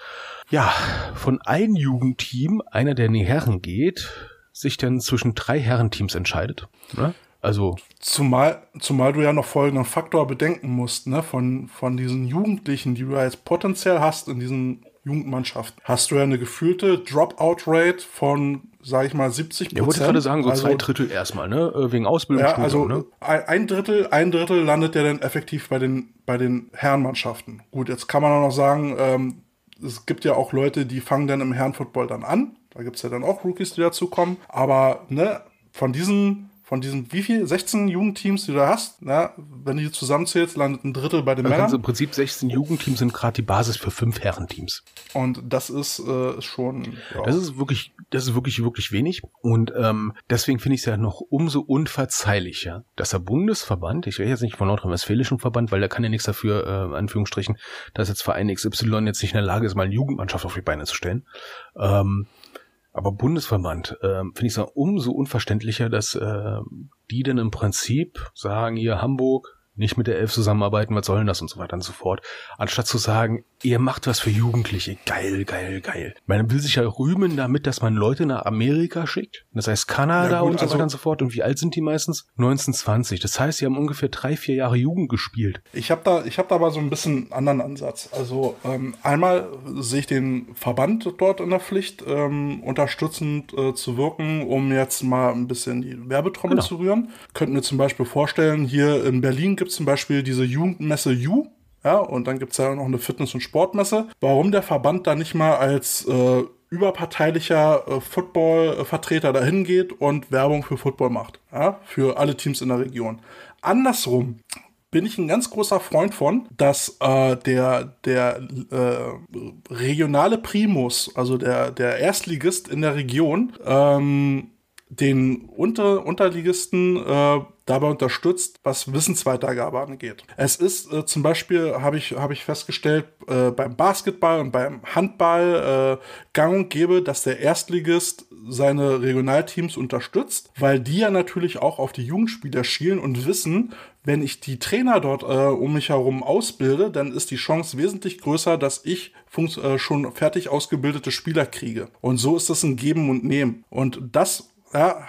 ja von einem Jugendteam einer, der in die Herren geht, sich dann zwischen drei Herrenteams entscheidet. Ne? Also Zumal, zumal du ja noch folgenden Faktor bedenken musst, ne? Von, von diesen Jugendlichen, die du ja jetzt potenziell hast in diesen Jugendmannschaften, hast du ja eine gefühlte Dropout-Rate von, sag ich mal, 70 Ja, wollte ich gerade sagen, so also, zwei Drittel erstmal, ne? Äh, Wegen Ausbildung, Ja, also ne? ein Drittel, ein Drittel landet ja dann effektiv bei den, bei den Herrenmannschaften. Gut, jetzt kann man auch noch sagen, ähm, es gibt ja auch Leute, die fangen dann im Herrenfootball dann an. Da gibt's ja dann auch Rookies, die dazukommen. Aber ne, von diesen, von diesen, wie viel? 16 Jugendteams, die du da hast, na, wenn du die zusammenzählst, landet ein Drittel bei den Also Männern. im Prinzip 16 Jugendteams sind gerade die Basis für fünf Herrenteams. Und das ist äh, schon. Ja. Das ist wirklich, das ist wirklich, wirklich wenig. Und ähm, deswegen finde ich es ja noch umso unverzeihlicher, dass der Bundesverband, ich rede jetzt nicht von Nordrhein-Westfälischen Verband, weil der kann ja nichts dafür, äh, Anführungsstrichen, dass jetzt Verein XY jetzt nicht in der Lage ist, mal eine Jugendmannschaft auf die Beine zu stellen. Ähm, aber Bundesverband ähm, finde ich es umso unverständlicher, dass äh, die dann im Prinzip sagen, hier Hamburg, nicht mit der Elf zusammenarbeiten, was soll denn das und so weiter und so fort. Anstatt zu sagen, ihr macht was für Jugendliche. Geil, geil, geil. Man will sich ja rühmen damit, dass man Leute nach Amerika schickt. Das heißt Kanada Ja, gut, und so also- weiter und so fort. Und wie alt sind die meistens? 1920. Das heißt, sie haben ungefähr drei, vier Jahre Jugend gespielt. Ich habe da, ich habe da aber so ein bisschen einen anderen Ansatz. Also ähm, einmal sehe ich den Verband dort in der Pflicht, ähm, unterstützend äh, zu wirken, um jetzt mal ein bisschen die Werbetrommel Genau. zu rühren. Könnten wir zum Beispiel vorstellen, hier in Berlin gibt es zum Beispiel diese Jugendmesse U. Ja, und dann gibt es ja noch eine Fitness- und Sportmesse. Warum der Verband da nicht mal als äh, überparteilicher äh, Football-Vertreter dahin geht und Werbung für Football macht. Ja, für alle Teams in der Region. Andersrum bin ich ein ganz großer Freund von, dass äh, der, der äh, regionale Primus, also der, der Erstligist in der Region, ähm, den Unter Unterligisten äh, dabei unterstützt, was Wissensweitergabe angeht. Es ist äh, zum Beispiel, habe ich, hab ich festgestellt, äh, beim Basketball und beim Handball äh, gang und gäbe, dass der Erstligist seine Regionalteams unterstützt, weil die ja natürlich auch auf die Jugendspieler schielen und wissen, wenn ich die Trainer dort äh, um mich herum ausbilde, dann ist die Chance wesentlich größer, dass ich äh, schon fertig ausgebildete Spieler kriege. Und so ist das ein Geben und Nehmen. Und das ja,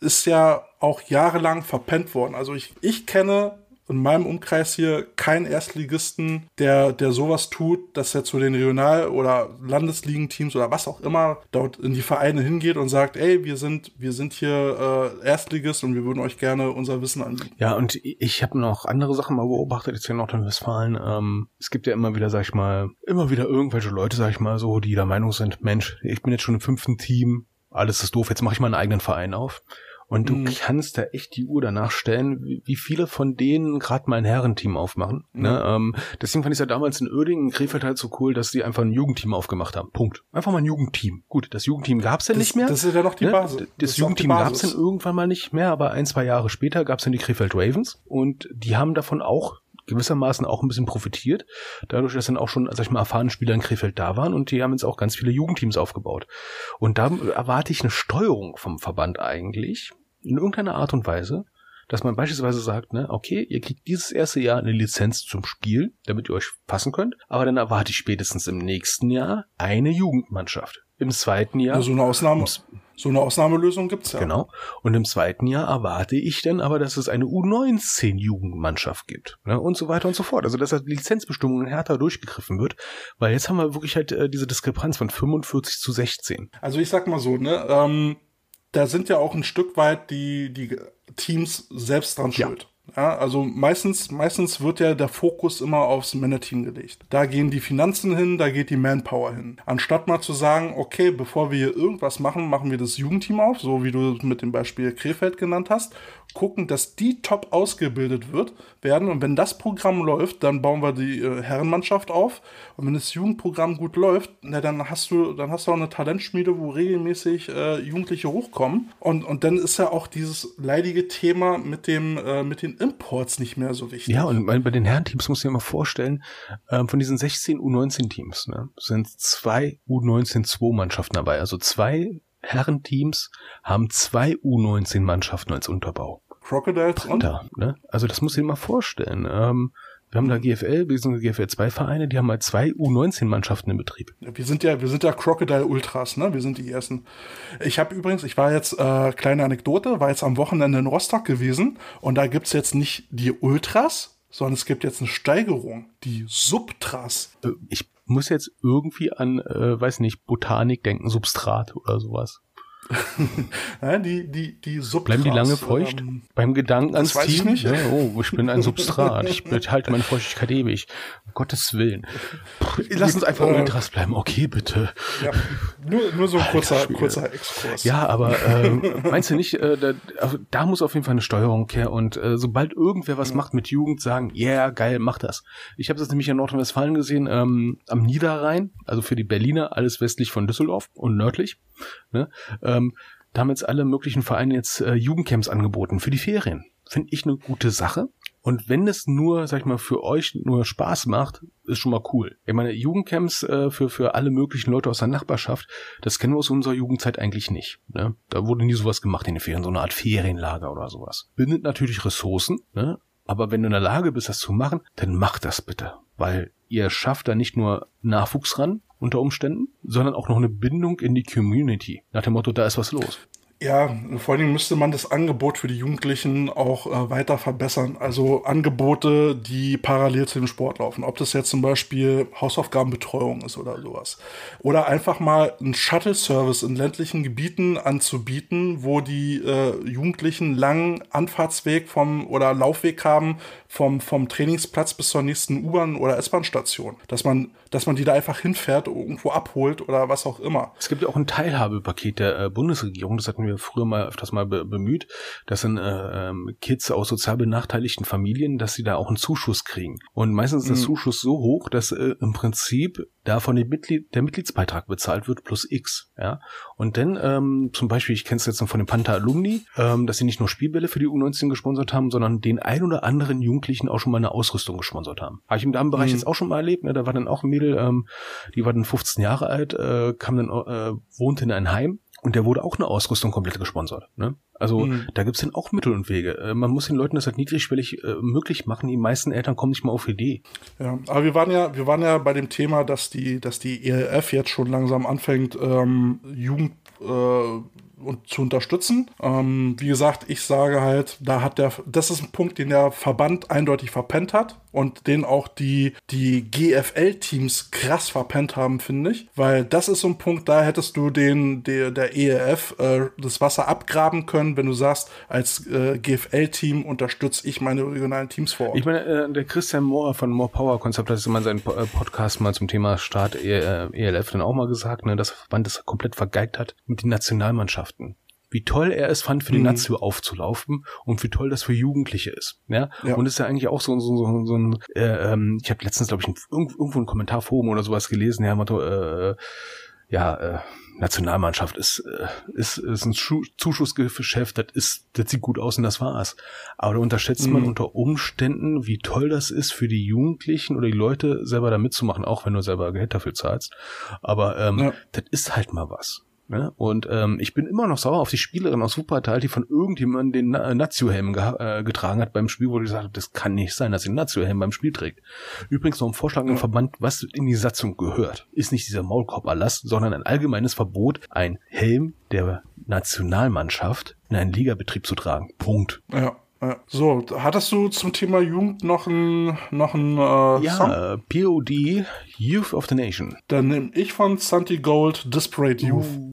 ist ja auch jahrelang verpennt worden. Also ich, ich kenne in meinem Umkreis hier keinen Erstligisten, der, der sowas tut, dass er zu den Regional- oder Landesligenteams oder was auch immer dort in die Vereine hingeht und sagt, ey, wir sind, wir sind hier äh, Erstligist und wir würden euch gerne unser Wissen anbieten. Ja, und ich habe noch andere Sachen mal beobachtet jetzt hier in Nordrhein-Westfalen. Ähm, es gibt ja immer wieder, sag ich mal, immer wieder irgendwelche Leute, sag ich mal, so, die der Meinung sind, Mensch, ich bin jetzt schon im fünften Team, alles ist doof, jetzt mache ich mal einen eigenen Verein auf. Und du Mhm. kannst da echt die Uhr danach stellen, wie, viele von denen gerade mal ein Herrenteam aufmachen. Ne? Ähm, deswegen fand ich es ja damals in Oerding, in Krefeld halt so cool, dass die einfach ein Jugendteam aufgemacht haben. Punkt. Einfach mal ein Jugendteam. Gut, das Jugendteam gab's ja Das, nicht mehr. das ist ja noch die Ne? Basis. Das, die Jugendteam gab es Basis. dann irgendwann mal nicht mehr, aber ein, zwei Jahre später gab es dann die Krefeld Ravens und die haben davon auch gewissermaßen auch ein bisschen profitiert, dadurch, dass dann auch schon, sag ich mal, erfahrene Spieler in Krefeld da waren und die haben jetzt auch ganz viele Jugendteams aufgebaut. Und da erwarte ich eine Steuerung vom Verband eigentlich, in irgendeiner Art und Weise, dass man beispielsweise sagt, ne, okay, ihr kriegt dieses erste Jahr eine Lizenz zum Spiel, damit ihr euch fassen könnt, aber dann erwarte ich spätestens im nächsten Jahr eine Jugendmannschaft. Im zweiten Jahr Ja, so eine Ausnahme, so eine Ausnahmelösung gibt's ja. Genau. Und im zweiten Jahr erwarte ich dann aber, dass es eine U19-Jugendmannschaft gibt. Ne? Und so weiter und so fort. Also, dass die Lizenzbestimmungen härter durchgegriffen wird. Weil jetzt haben wir wirklich halt äh, diese Diskrepanz von 45 zu 16. Also ich sag mal so, ne, ähm, da sind ja auch ein Stück weit die, die Teams selbst dran schuld. Ja, also meistens, meistens wird ja der Fokus immer aufs Männerteam gelegt. Da gehen die Finanzen hin, da geht die Manpower hin. Anstatt mal zu sagen, okay, bevor wir hier irgendwas machen, machen wir das Jugendteam auf, so wie du mit dem Beispiel Krefeld genannt hast, gucken, dass die top ausgebildet wird, werden und wenn das Programm läuft, dann bauen wir die äh, Herrenmannschaft auf und wenn das Jugendprogramm gut läuft, na, dann hast du dann hast du auch eine Talentschmiede, wo regelmäßig äh, Jugendliche hochkommen und und dann ist ja auch dieses leidige Thema mit dem äh, mit den Imports nicht mehr so wichtig. Ja, und bei den Herrenteams muss ich mir mal vorstellen, ähm, von diesen 16 U19-Teams ne, sind zwei U19-2-Mannschaften dabei. Also zwei Herrenteams haben zwei U19-Mannschaften als Unterbau. Crocodiles und Da, ne? Also das muss ich dir mal vorstellen. Ähm, wir haben da GFL, bzw. GFL 2 Vereine, die haben halt zwei U19-Mannschaften im Betrieb. Wir sind ja, wir sind ja Crocodile Ultras, ne? Wir sind die ersten. Ich habe übrigens, ich war jetzt, äh, kleine Anekdote, war jetzt am Wochenende in Rostock gewesen und da gibt's jetzt nicht die Ultras, sondern es gibt jetzt eine Steigerung, die Subtras. Ich muss jetzt irgendwie an, äh, weiß nicht, Botanik denken, Substrat oder sowas. Ja, die, die, die Subtras. Bleiben die lange feucht? Ähm, Beim Gedanken ans weiß ich Team? nicht. Ja, oh, ich bin ein Substrat. Ich halte meine Feuchtigkeit ewig. Um Gottes Willen. Lass uns einfach äh, Ultras bleiben. Okay, bitte. ja, nur, nur so ein kurzer, kurzer Exkurs. Ja, aber ähm, meinst du nicht, äh, da, also da muss auf jeden Fall eine Steuerung her und äh, sobald irgendwer was macht mit Jugend, sagen, yeah, geil, mach das. Ich habe das nämlich in Nordrhein-Westfalen gesehen, ähm, am Niederrhein, also für die Berliner, alles westlich von Düsseldorf und nördlich. Ne? Ähm, da haben jetzt alle möglichen Vereine jetzt äh, Jugendcamps angeboten für die Ferien. Finde ich eine gute Sache. Und wenn es nur, sag ich mal, für euch nur Spaß macht, ist schon mal cool. Ich meine, Jugendcamps äh, für, für alle möglichen Leute aus der Nachbarschaft, das kennen wir aus unserer Jugendzeit eigentlich nicht. Ne? Da wurde nie sowas gemacht in den Ferien, so eine Art Ferienlager oder sowas. Bindet natürlich Ressourcen, ne? aber wenn du in der Lage bist, das zu machen, dann mach das bitte. weil ihr schafft da nicht nur Nachwuchs ran unter Umständen, sondern auch noch eine Bindung in die Community. Nach dem Motto, da ist was los. Ja, vor allen Dingen müsste man das Angebot für die Jugendlichen auch äh, weiter verbessern. Also Angebote, die parallel zu dem Sport laufen. Ob das jetzt zum Beispiel Hausaufgabenbetreuung ist oder sowas. Oder einfach mal einen Shuttle-Service in ländlichen Gebieten anzubieten, wo die äh, Jugendlichen langen Anfahrtsweg vom oder Laufweg haben vom, vom Trainingsplatz bis zur nächsten U-Bahn oder S-Bahn-Station. Dass man, dass man die da einfach hinfährt, irgendwo abholt oder was auch immer. Es gibt ja auch ein Teilhabepaket der äh, Bundesregierung, das hatten wir früher mal öfters mal be bemüht. Das sind äh, ähm, Kids aus sozial benachteiligten Familien, dass sie da auch einen Zuschuss kriegen. Und meistens ist der mhm. Zuschuss so hoch, dass äh, im Prinzip davon Mitglied, der Mitgliedsbeitrag bezahlt wird plus X. Ja? Und dann ähm, zum Beispiel, ich kenne es jetzt noch von den Panther Alumni, ähm, dass sie nicht nur Spielbälle für die U19 gesponsert haben, sondern den ein oder anderen Jugendlichen auch schon mal eine Ausrüstung gesponsert haben. Habe ich im Damenbereich mhm. jetzt auch schon mal erlebt. Ne? Da war dann auch ein Mädel, ähm, die war dann 15 Jahre alt, äh, kam dann, äh, wohnte in ein Heim und der wurde auch eine Ausrüstung komplett gesponsert. Ne? Also mhm. da gibt's dann auch Mittel und Wege. Äh, man muss den Leuten das halt niedrigschwellig äh, möglich machen. Die meisten Eltern kommen nicht mal auf Idee. Ja, aber wir waren ja, wir waren ja bei dem Thema, dass die, dass die ELF jetzt schon langsam anfängt, ähm, Jugend äh, und zu unterstützen. Ähm, wie gesagt, ich sage halt, da hat der, das ist ein Punkt, den der Verband eindeutig verpennt hat und den auch die, die GFL-Teams krass verpennt haben, finde ich. Weil das ist so ein Punkt, da hättest du den, der, der ELF äh, das Wasser abgraben können, wenn du sagst, als äh, GFL-Team unterstütze ich meine regionalen Teams vor Ort. Ich meine, äh, der Christian Moore von More Power Konzept hat es immer seinen äh, Podcast mal zum Thema Start ELF äh, dann auch mal gesagt, ne, dass der Verband das komplett vergeigt hat mit den Nationalmannschaften wie toll er es fand, für die mhm. Nazio aufzulaufen und wie toll das für Jugendliche ist. Ja? ja. Und es ist ja eigentlich auch so, so, so, so ein, äh, ähm, ich habe letztens, glaube ich, ein, irgendwo ein Kommentarforum oder sowas gelesen, ja, Motto, äh, ja, äh, Nationalmannschaft ist, äh, ist, ist ein Schu Zuschussgeschäft, das ist, das sieht gut aus und das war's. Aber da unterschätzt mhm. man unter Umständen, wie toll das ist für die Jugendlichen oder die Leute selber da mitzumachen, auch wenn du selber Geld dafür zahlst. Aber ähm, ja. das ist halt mal was. Ne? Und ähm, ich bin immer noch sauer auf die Spielerin aus Wuppertal, die von irgendjemandem den Na Nazio-Helm ge äh, getragen hat beim Spiel, wo die gesagt hat, das kann nicht sein, dass sie einen Nazio-Helm beim Spiel trägt. Übrigens noch ein Vorschlag im Verband, was in die Satzung gehört, ist nicht dieser Maulkorb-Erlass, sondern ein allgemeines Verbot, ein Helm der Nationalmannschaft in einen Ligabetrieb zu tragen. Punkt. Ja. So, hattest du zum Thema Jugend noch ein, noch ein äh, ja, Song? POD, Youth of the Nation. Dann nehme ich von Santi Gold Disparate Youth. Uh.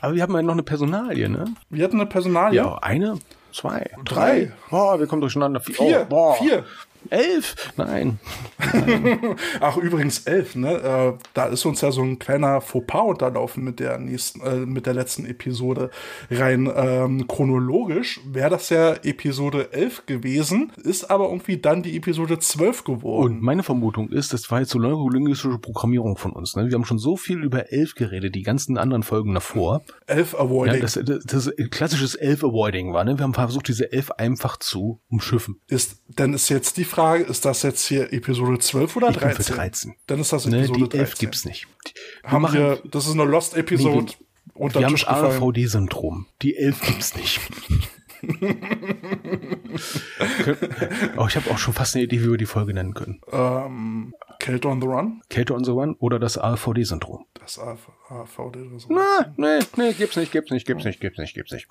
Aber wir haben ja noch eine Personalie, ne? Wir hatten eine Personalie? Ja, eine, zwei, drei. drei. Boah, wir kommen durcheinander. Vier, oh, boah. vier. Elf? Nein. Ach, übrigens elf, ne? Äh, da ist uns ja so ein kleiner Fauxpas unterlaufen mit der nächsten, äh, mit der letzten Episode. Rein ähm, chronologisch wäre das ja Episode 11 gewesen, ist aber irgendwie dann die Episode 12 geworden. Und meine Vermutung ist, das war jetzt so neurolinguistische Programmierung von uns. Ne? Wir haben schon so viel über elf geredet, die ganzen anderen Folgen davor. Elf Avoiding. Ja, das, das, das klassisches Elf Avoiding war, ne? Wir haben versucht, diese Elf einfach zu umschiffen. Ist, dann ist jetzt die Frage, Frage, ist das jetzt hier Episode 12 oder 13? Ich für 13. Dann ist das Episode ne, die 11 13. gibt's nicht. Die, haben wir, das ist eine Lost-Episode. Nee, unter wir haben das AVD-Syndrom. Die 11 gibt's nicht. oh, ich habe auch schon fast eine Idee, wie wir die Folge nennen können. Ähm, Kälte on the Run? Kälte on the Run oder das AVD-Syndrom. Das AVD-Syndrom. Na, nee, nee, gibt's nicht, gibt's nicht, gibt's nicht, gibt's nicht, gibt's nicht.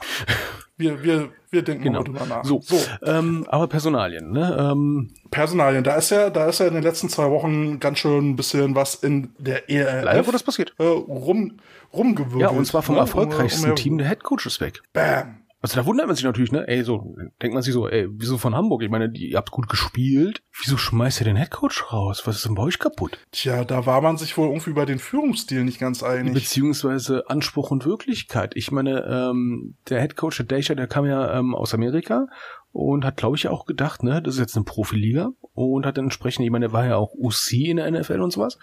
Wir, wir, wir denken genau. mal drüber nach. So, so. Ähm, aber Personalien, ne? Ähm, Personalien, da ist ja, da ist ja in den letzten zwei Wochen ganz schön ein bisschen was in der ELF. Leider, wo das passiert. Äh, rum, rumgewirbelt. Ja, und zwar vom ne? erfolgreichsten um, um, Team der Headcoach ist weg. Bam. Also da wundert man sich natürlich, ne? Ey, so denkt man sich so, ey, wieso von Hamburg? Ich meine, ihr habt gut gespielt. Wieso schmeißt ihr den Headcoach raus? Was ist denn bei euch kaputt? Tja, da war man sich wohl irgendwie bei den Führungsstil nicht ganz einig. Beziehungsweise Anspruch und Wirklichkeit. Ich meine, ähm, der Headcoach, der Deja, der kam ja ähm, aus Amerika und hat, glaube ich, auch gedacht, ne, das ist jetzt eine Profiliga und hat entsprechend, ich meine, der war ja auch UC in der NFL und sowas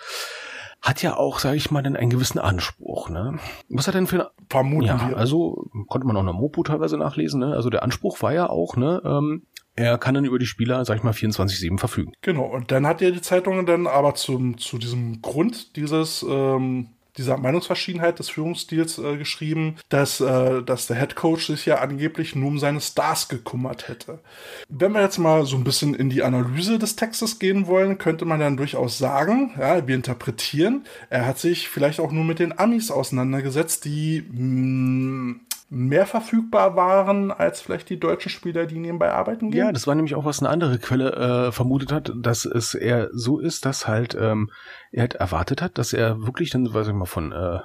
hat ja auch, sage ich mal, dann einen gewissen Anspruch. Ne? Was hat denn für Vermuten ja, wir. Also konnte man auch in der Mopo teilweise nachlesen. Ne? Also der Anspruch war ja auch, ne, ähm, er kann dann über die Spieler, sag ich mal, 24-7 verfügen. Genau, und dann hat ja die Zeitung dann aber zum, zu diesem Grund dieses ähm, dieser Meinungsverschiedenheit des Führungsstils äh, geschrieben, dass, äh, dass der Head Coach sich ja angeblich nur um seine Stars gekümmert hätte. Wenn wir jetzt mal so ein bisschen in die Analyse des Textes gehen wollen, könnte man dann durchaus sagen, ja, wir interpretieren, er hat sich vielleicht auch nur mit den Amis auseinandergesetzt, die mh, hm, mehr verfügbar waren als vielleicht die deutschen Spieler, die nebenbei arbeiten gehen? Ja, das war nämlich auch, was eine andere Quelle äh, vermutet hat, dass es eher so ist, dass halt ähm, er halt erwartet hat, dass er wirklich dann, weiß ich mal, von äh,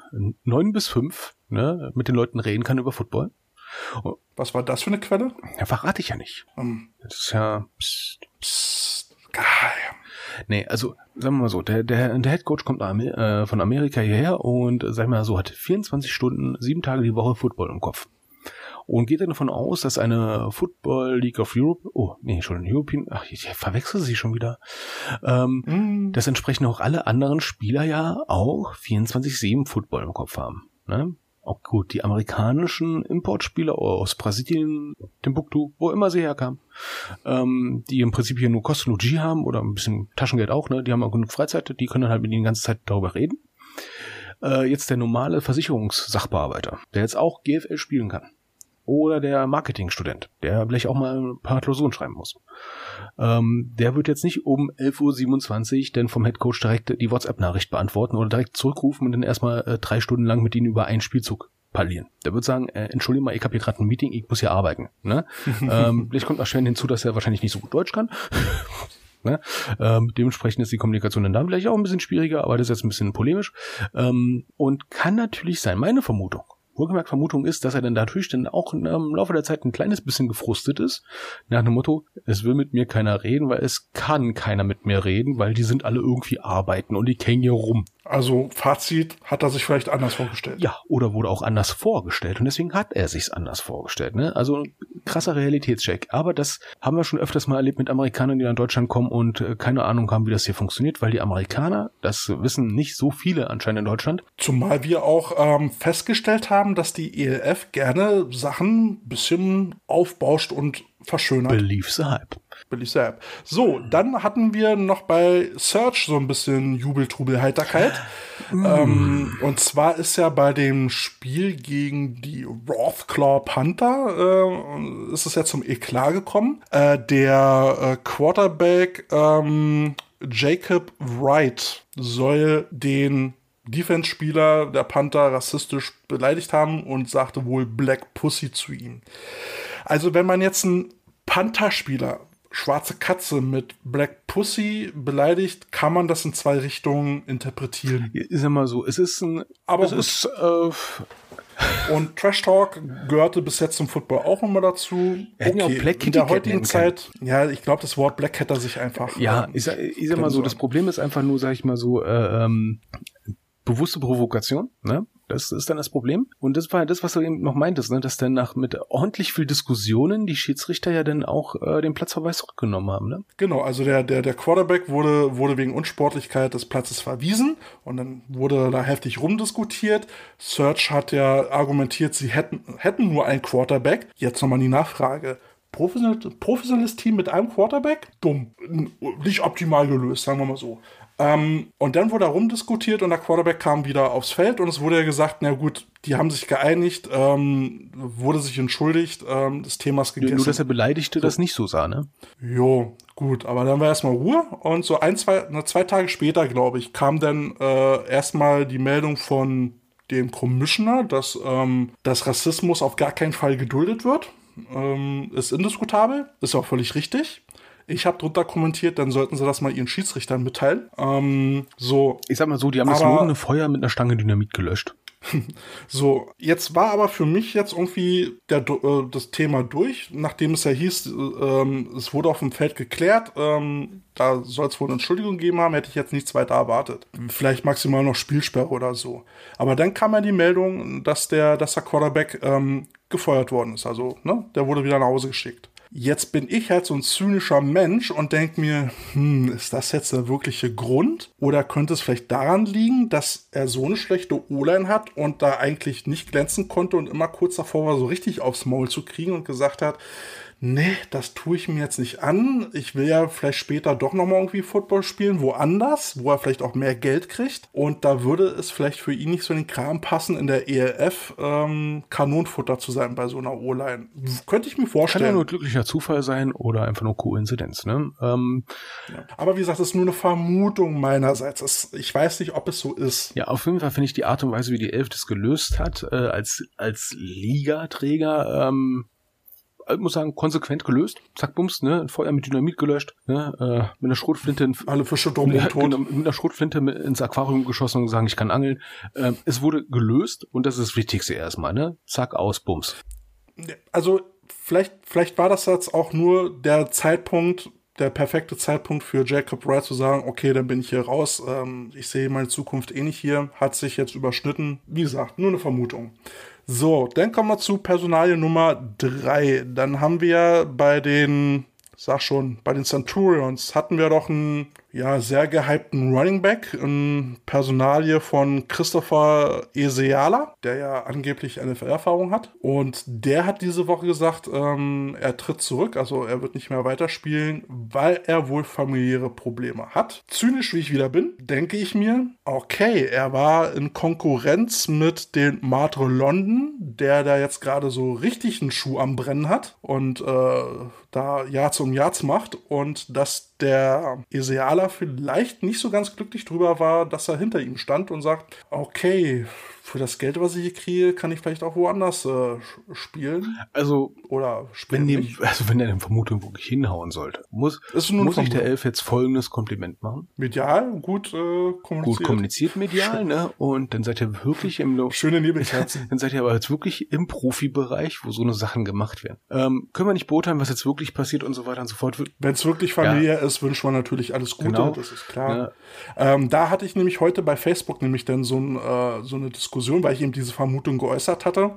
neun bis fünf ne, mit den Leuten reden kann über Football. Was war das für eine Quelle? Ja, verrate ich ja nicht. Um. Das ist ja pst, pst, geheim. Nee, also sagen wir mal so, der, der, der Head Coach kommt äh, von Amerika hierher und sagen wir mal so, hat 24 Stunden, sieben Tage die Woche Football im Kopf. Und geht dann davon aus, dass eine Football League of Europe, oh, nee, schon European, ach, ich verwechsel sie schon wieder, ähm, mm. dass entsprechend auch alle anderen Spieler ja auch 24-7 Football im Kopf haben. Ne? Auch gut, die amerikanischen Importspieler aus Brasilien, Timbuktu, wo immer sie herkamen, ähm, die im Prinzip hier nur Kostenlogie haben oder ein bisschen Taschengeld auch, ne, die haben auch genug Freizeit, die können halt mit ihnen die ganze Zeit darüber reden. Äh, jetzt der normale Versicherungssachbearbeiter, der jetzt auch GFL spielen kann oder der Marketingstudent, der vielleicht auch mal ein paar Klausuren schreiben muss. Ähm, der wird jetzt nicht um 11.27 Uhr denn vom Headcoach direkt die WhatsApp-Nachricht beantworten oder direkt zurückrufen und dann erstmal äh, drei Stunden lang mit ihnen über einen Spielzug parlieren. Der wird sagen, äh, entschuldige mal, ich habe hier gerade ein Meeting, ich muss hier arbeiten. Ne? ähm, vielleicht kommt auch schwer hinzu, dass er wahrscheinlich nicht so gut Deutsch kann. Ne? Ähm, dementsprechend ist die Kommunikation dann da vielleicht auch ein bisschen schwieriger, aber das ist jetzt ein bisschen polemisch. Ähm, und kann natürlich sein, meine Vermutung, Wohlgemerkt Vermutung ist, dass er dann natürlich dann auch im Laufe der Zeit ein kleines bisschen gefrustet ist. Nach dem Motto, es will mit mir keiner reden, weil es kann keiner mit mir reden, weil die sind alle irgendwie arbeiten und die kennen hier rum. Also Fazit, hat er sich vielleicht anders vorgestellt. Ja, oder wurde auch anders vorgestellt und deswegen hat er sich's anders vorgestellt. Ne? Also krasser Realitätscheck. Aber das haben wir schon öfters mal erlebt mit Amerikanern, die nach Deutschland kommen und äh, keine Ahnung haben, wie das hier funktioniert, weil die Amerikaner, das wissen nicht so viele anscheinend in Deutschland. Zumal wir auch ähm, festgestellt haben, dass die ELF gerne Sachen bisschen aufbauscht und verschönert. Believe the Hype. The Hype. So, dann hatten wir noch bei Search so ein bisschen Jubel, Trubel, Heiterkeit. Mm. Ähm, und zwar ist ja bei dem Spiel gegen die Rothclaw Panther, äh, ist es ja zum Eklat gekommen. Äh, der äh, Quarterback ähm, Jacob Wright soll den Defense-Spieler der Panther rassistisch beleidigt haben und sagte wohl Black Pussy zu ihm. Also wenn man jetzt einen Panther-Spieler, schwarze Katze mit Black Pussy beleidigt, kann man das in zwei Richtungen interpretieren. Ist ja mal so, es ist ein, aber es ist, äh, und Trash Talk gehörte bis jetzt zum Football auch immer dazu. Okay, in der heutigen Zeit, ja, ich glaube, das Wort Black hätte sich einfach. Ja, ähm, ich sag mal so, das Problem ist einfach nur, sag ich mal so, äh, ähm, bewusste Provokation, ne? Das ist dann das Problem. Und das war das, was du eben noch meintest, ne? dass dann nach mit ordentlich viel Diskussionen die Schiedsrichter ja dann auch äh, den Platzverweis zurückgenommen haben. Ne? Genau, also der, der, der Quarterback wurde, wurde wegen Unsportlichkeit des Platzes verwiesen und dann wurde da heftig rumdiskutiert. Search hat ja argumentiert, sie hätten, hätten nur einen Quarterback. Jetzt nochmal die Nachfrage. Professionelles Team mit einem Quarterback? Dumm. Nicht optimal gelöst, sagen wir mal so. Ähm, und dann wurde rumdiskutiert und der Quarterback kam wieder aufs Feld und es wurde ja gesagt, na gut, die haben sich geeinigt, ähm, wurde sich entschuldigt, ähm, des Themas gegessen. Nur, dass er Beleidigte so. das nicht so sah, ne? Jo, gut, aber dann war erstmal Ruhe und so ein, zwei, na, zwei Tage später, glaube ich, kam dann äh, erstmal die Meldung von dem Commissioner, dass, ähm, dass Rassismus auf gar keinen Fall geduldet wird. Ähm, ist indiskutabel, ist auch völlig richtig. Ich habe drunter kommentiert, dann sollten sie das mal ihren Schiedsrichtern mitteilen. Ähm, so. Ich sag mal so, die haben aber, das ohne Feuer mit einer Stange Dynamit gelöscht. So, jetzt war aber für mich jetzt irgendwie der, äh, das Thema durch, nachdem es ja hieß, äh, es wurde auf dem Feld geklärt, ähm, da soll es wohl eine Entschuldigung geben haben, hätte ich jetzt nichts weiter erwartet. Vielleicht maximal noch Spielsperre oder so. Aber dann kam ja die Meldung, dass der, dass der Quarterback ähm, gefeuert worden ist. Also, ne, der wurde wieder nach Hause geschickt. Jetzt bin ich halt so ein zynischer Mensch und denke mir, hm, ist das jetzt der wirkliche Grund? Oder könnte es vielleicht daran liegen, dass er so eine schlechte O-Line hat und da eigentlich nicht glänzen konnte und immer kurz davor war, so richtig aufs Maul zu kriegen und gesagt hat, nee, das tue ich mir jetzt nicht an. Ich will ja vielleicht später doch nochmal irgendwie Football spielen, woanders, wo er vielleicht auch mehr Geld kriegt. Und da würde es vielleicht für ihn nicht so in den Kram passen, in der ELF ähm, Kanonenfutter zu sein bei so einer O-Line. Könnte ich mir vorstellen. Kann ja nur glücklicher Zufall sein oder einfach nur Koinzidenz. Ne? Ähm, ja. Aber wie gesagt, das ist nur eine Vermutung meinerseits. Das, ich weiß nicht, ob es so ist. Ja, auf jeden Fall finde ich die Art und Weise, wie die Elf das gelöst hat, äh, als, als Ligaträger, ähm, ich muss sagen, konsequent gelöst. Zack, bums, ne? Ein Feuer mit Dynamit gelöscht, ne? Äh, mit einer Schrotflinte in, alle Fische drum ja, tot. Genau, mit einer Schrotflinte ins Aquarium geschossen und sagen, ich kann angeln. Ähm, es wurde gelöst und das ist das Wichtigste erstmal, ne? Zack, aus, bums. Also vielleicht, vielleicht war das jetzt auch nur der Zeitpunkt, der perfekte Zeitpunkt für Jacob Wright zu sagen, okay, dann bin ich hier raus, ähm, ich sehe meine Zukunft eh nicht hier, hat sich jetzt überschnitten. Wie gesagt, nur eine Vermutung. So, dann kommen wir zu Personalie Nummer drei. Dann haben wir bei den, sag schon, bei den Centurions hatten wir doch einen ja, sehr gehypten Running Back, ein Personalie von Christopher Eseala, der ja angeblich NFL-Erfahrung hat. Und der hat diese Woche gesagt, ähm, er tritt zurück, also er wird nicht mehr weiterspielen, weil er wohl familiäre Probleme hat. Zynisch wie ich wieder bin, denke ich mir, okay, er war in Konkurrenz mit den Martre London, der da jetzt gerade so richtig einen Schuh am Brennen hat und äh, da Jahr zum Jahr macht und dass der Eseala vielleicht nicht so ganz glücklich drüber war, dass er hinter ihm stand und sagt, okay, für das Geld, was ich hier kriege, kann ich vielleicht auch woanders äh, spielen. Also, oder wenn, die, also wenn er eine Vermutung wirklich hinhauen sollte, muss, muss ich der Elf jetzt folgendes Kompliment machen. Medial, gut äh, kommuniziert. Gut kommuniziert medial, ne? Und dann seid ihr wirklich im Schöne Nebelkerzen. dann seid ihr aber jetzt wirklich im Profibereich, wo so eine Sachen gemacht werden. Ähm, können wir nicht beurteilen, was jetzt wirklich passiert und so weiter und so fort. Wenn es wirklich familiär ja. ist, wünscht man natürlich alles Gute, genau. das ist klar. Ja. Ähm, da hatte ich nämlich heute bei Facebook nämlich dann so, ein, äh, so eine Diskussion Diskussion, weil ich eben diese Vermutung geäußert hatte,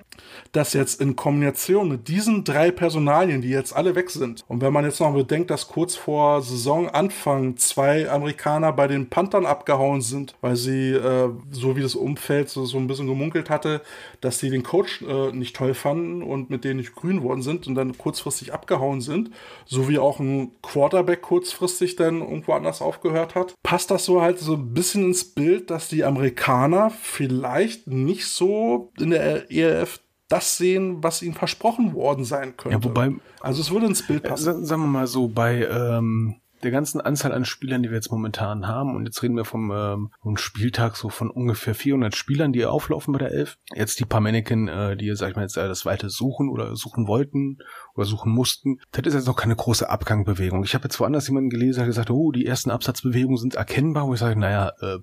dass jetzt in Kombination mit diesen drei Personalien, die jetzt alle weg sind, und wenn man jetzt noch bedenkt, dass kurz vor Saisonanfang zwei Amerikaner bei den Panthern abgehauen sind, weil sie, äh, so wie das Umfeld so, so ein bisschen gemunkelt hatte, dass sie den Coach äh, nicht toll fanden und mit denen nicht grün worden sind und dann kurzfristig abgehauen sind, so wie auch ein Quarterback kurzfristig dann irgendwo anders aufgehört hat, passt das so halt so ein bisschen ins Bild, dass die Amerikaner vielleicht nicht so in der ELF das sehen, was ihnen versprochen worden sein könnte. Ja, wobei, also es würde ins Bild passen. Äh, sagen wir mal so, bei ähm, der ganzen Anzahl an Spielern, die wir jetzt momentan haben, und jetzt reden wir vom, ähm, vom Spieltag so von ungefähr 400 Spielern, die auflaufen bei der Elf. Jetzt die paar Mannequin, äh, die, sag ich mal, jetzt äh, das Weite suchen oder suchen wollten oder suchen mussten. Das ist jetzt noch keine große Abgangbewegung. Ich habe jetzt woanders jemanden gelesen, der gesagt, oh, die ersten Absatzbewegungen sind erkennbar, wo ich sage, naja, äh,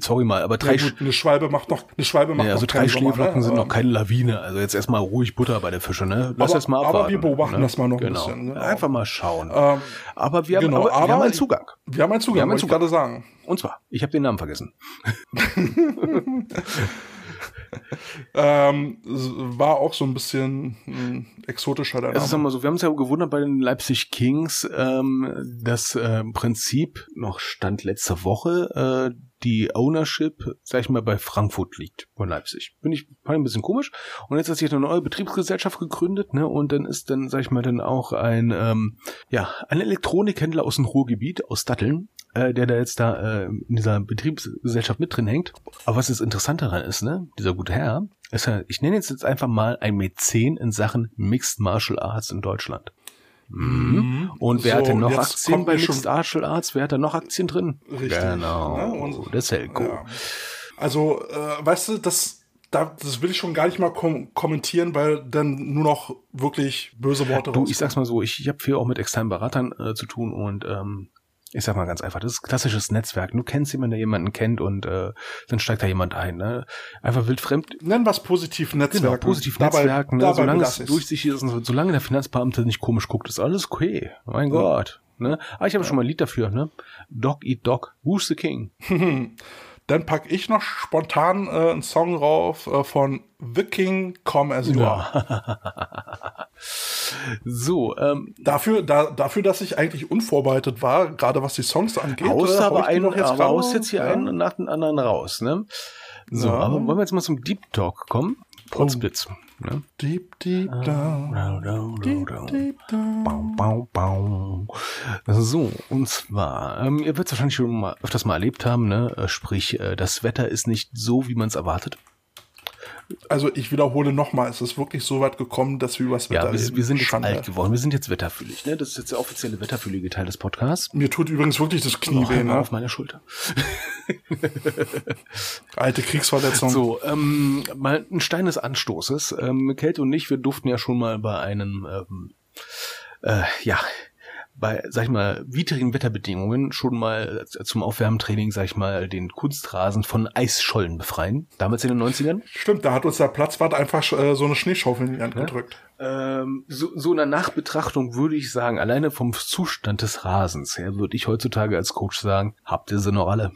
sorry mal, aber drei ja, gut, eine Schwalbe macht noch eine Schwalbe macht ja, also drei Schneeflocken ne? sind noch keine Lawine, also jetzt erstmal ruhig Butter bei der Fische, ne? Lass aber, das mal abwarten. Aber wir beobachten ne? das mal noch genau. ein bisschen. Ne? Einfach mal schauen. Ähm, aber wir haben, genau, aber, aber wir haben einen Zugang. Wir haben einen Zugang, wir haben einen Zugang. ich gerade sagen. Und zwar, ich habe den Namen vergessen. ähm, war auch so ein bisschen ein exotischer der Name. Es ist mal so, wir haben uns ja gewundert bei den Leipzig Kings, ähm, das äh, Prinzip noch stand letzte Woche, äh, die Ownership, sag ich mal, bei Frankfurt liegt, von Leipzig. Bin ich ein bisschen komisch. Und jetzt hat sich eine neue Betriebsgesellschaft gegründet, ne? Und dann ist dann, sag ich mal, dann auch ein, ähm, ja, ein Elektronikhändler aus dem Ruhrgebiet, aus Datteln, äh, der da jetzt da äh, in dieser Betriebsgesellschaft mit drin hängt. Aber was das Interessante daran ist, ne, dieser gute Herr, ist ja, ich nenne jetzt jetzt einfach mal ein Mäzen in Sachen Mixed Martial Arts in Deutschland. Mhm. Und wer so, hat denn noch Aktien bei Mixed Martial Arts? Wer hat da noch Aktien drin? Richtig. Genau. Ja, und, der Selko. Ja. Also, äh, weißt du, das, da, das will ich schon gar nicht mal kom kommentieren, weil dann nur noch wirklich böse Worte Du, ich sag's mal so, ich, ich habe viel auch mit externen Beratern äh, zu tun und ähm, ich sag mal ganz einfach, das ist klassisches Netzwerk. Du kennst jemanden, der jemanden kennt und äh, dann steigt da jemand ein. Ne? Einfach wildfremd. Nennen was positiv Netzwerk. Genau, positiv Netzwerk. Ne? Solange es durchsichtig ist, solange der Finanzbeamte nicht komisch guckt, ist alles okay. Mein ja. Gott. Ne? Aber ich habe ja. schon mal ein Lied dafür. Ne? Dog eat dog. Who's the king? Dann pack ich noch spontan äh, einen Song rauf äh, von The King Come As You Are. so, ähm, dafür, da, dafür, dass ich eigentlich unvorbereitet war, gerade was die Songs angeht. Haust äh, aber einen jetzt raus, jetzt hier ja. einen nach dem anderen raus, ne? So, ja. aber wollen wir jetzt mal zum Deep Talk kommen? Potsblitz. Ne? Deep, deep down. Deep, deep down. Bau, bau, bau. So, und zwar, ähm, ihr werdet es wahrscheinlich schon mal öfters mal erlebt haben, ne? Äh, Sprich, äh, das Wetter ist nicht so, wie man es erwartet. Also ich wiederhole nochmal, es ist wirklich so weit gekommen, dass wir übers Wetter Ja, wir, reden. wir sind jetzt Schande. alt geworden. Wir sind jetzt wetterfühlig, ne? Das ist jetzt der offizielle wetterfühlige Teil des Podcasts. Mir tut übrigens wirklich das Knie weh, ne? auf meiner Schulter. Alte Kriegsverletzung. So, ähm, mal ein Stein des Anstoßes. Ähm, Kälte und ich, wir durften ja schon mal bei einem, ähm, äh, ja, bei, sag ich mal, widrigen Wetterbedingungen schon mal zum Aufwärmtraining, sag ich mal, den Kunstrasen von Eisschollen befreien. Damals in den 90ern. Stimmt, da hat uns der Platzwart einfach äh, so eine Schneeschaufel in die Hand gedrückt. Ähm, so, so einer Nachbetrachtung würde ich sagen, alleine vom Zustand des Rasens her, würde ich heutzutage als Coach sagen, habt ihr sie noch alle.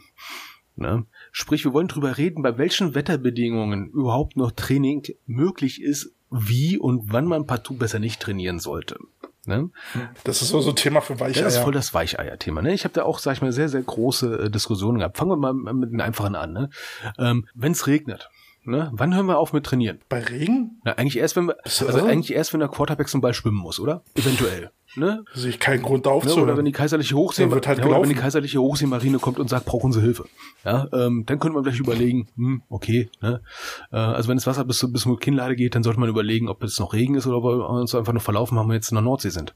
Ne? Sprich, wir wollen drüber reden, bei welchen Wetterbedingungen überhaupt noch Training möglich ist, wie und wann man partout besser nicht trainieren sollte. Ne? Das ist so so ein Thema für Weicheier. Das ist voll das Weicheier-Thema. Ne? Ich habe da auch, sag ich mal, sehr, sehr große äh, Diskussionen gehabt. Fangen wir mal mit den einfachen an. Ne? Ähm, Wenn es regnet, ne? wann hören wir auf mit trainieren? Bei Regen Na, eigentlich erst, wenn wir, So. also eigentlich erst, wenn der Quarterback zum Ball schwimmen muss, oder? Eventuell. Ne? sehe ich keinen Grund da Ne? aufzuhören. Oder wenn die kaiserliche Hochsee, wird halt ja, oder wenn die kaiserliche Hochseemarine kommt und sagt, braucht unsere Hilfe. Ja, ähm, dann könnte man vielleicht überlegen, hm, okay, ne? äh, also wenn das Wasser bis, bis zur Kinnlade geht, dann sollte man überlegen, ob es noch Regen ist oder ob wir uns einfach nur verlaufen haben, wir jetzt in der Nordsee sind.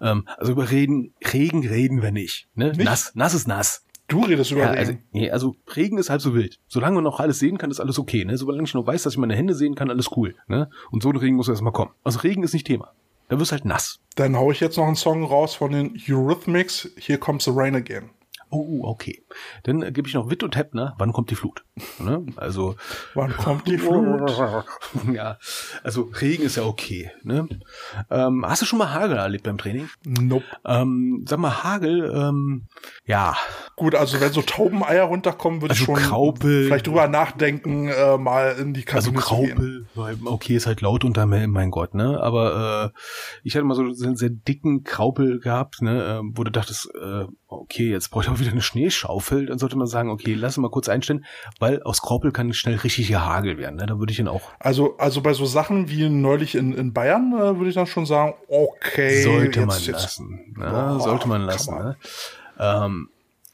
Ähm, also über Regen, Regen reden wir nicht. Ne? Nicht? Nass, nass ist nass. du redest über Ja, Regen. also, nee, also Regen ist halb so wild. Solange man noch alles sehen kann, ist alles okay. Ne? Solange ich noch weiß, dass ich meine Hände sehen kann, alles cool. Ne? Und so ein Regen muss erst mal kommen. Also Regen ist nicht Thema. Da wirst halt nass. Dann hau ich jetzt noch einen Song raus von den Eurythmics. Here comes the rain again. Oh, okay. Dann äh, gebe ich noch Witt und Heppner. Wann kommt die Flut? Ne? Also Wann kommt die Flut? ja, also Regen ist ja okay. Ne? Ähm, hast du schon mal Hagel erlebt beim Training? Nope. Ähm, sag mal Hagel. Ähm, ja, Gut, also wenn so Taubeneier runterkommen, würde ich Also schon Graupel. vielleicht drüber nachdenken, äh, mal in die also Kabine zu gehen. Graupel. weil, Okay, ist halt laut unter mir, mein Gott. Ne? Aber äh, ich hatte mal so einen sehr dicken Graupel gehabt, ne? äh, wo du dachtest, äh, okay, jetzt brauche ich auch wieder eine Schneeschaufel. Dann sollte man sagen, okay, lass mal kurz einstellen, weil aus Graupel kann schnell richtiger Hagel werden. Ne? Da würde ich ihn auch Also, also bei so Sachen wie neulich in, in Bayern äh, würde ich dann schon sagen, okay, sollte jetzt, man jetzt, lassen. Ne? Boah, sollte man lassen. man. Ne? Ähm,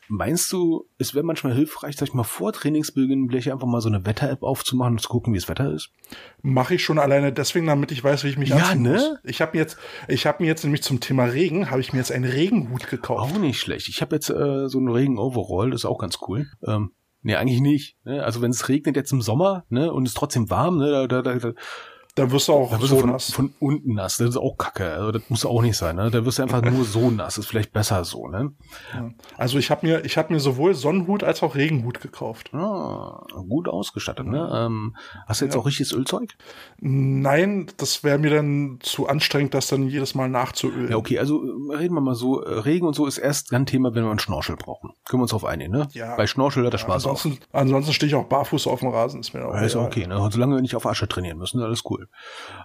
meinst du, es wäre manchmal hilfreich, sag ich mal, vor Trainingsbeginn gleich einfach mal so eine Wetter-App aufzumachen und zu gucken, wie das Wetter ist? Mache ich schon alleine deswegen, damit ich weiß, wie ich mich Ja, anziehen ne? muss. Ich habe mir jetzt, ich habe mir jetzt nämlich zum Thema Regen, habe ich mir jetzt einen Regenhut gekauft. Auch nicht schlecht. Ich habe jetzt äh, so einen Regen-Overall, das ist auch ganz cool. Ähm, nee, eigentlich nicht. Ne? Also wenn es regnet jetzt im Sommer ne, und es ist trotzdem warm, ne, da, da, da, da Da wirst du auch wirst so du von, nass. von unten nass. Das ist auch kacke. Also das muss auch nicht sein. Ne? Da wirst du einfach nur so nass. Ist vielleicht besser so. Ne? Also ich habe mir, ich habe mir sowohl Sonnenhut als auch Regenhut gekauft. Ah, gut ausgestattet. Ne? Ähm, hast du jetzt auch richtiges Ölzeug? Nein, das wäre mir dann zu anstrengend, das dann jedes Mal nachzuölen. Ja, okay, also äh, reden wir mal so, äh, Regen und so ist erst ein Thema, wenn wir einen Schnorchel brauchen. Können wir uns drauf einigen, ne? Ja. Bei Schnorchel hat er Spaß auch. ansonsten, ansonsten stehe ich auch barfuß auf dem Rasen, ist mir auch Ja, ist okay, ne? Solange wir nicht auf Asche trainieren müssen, alles cool.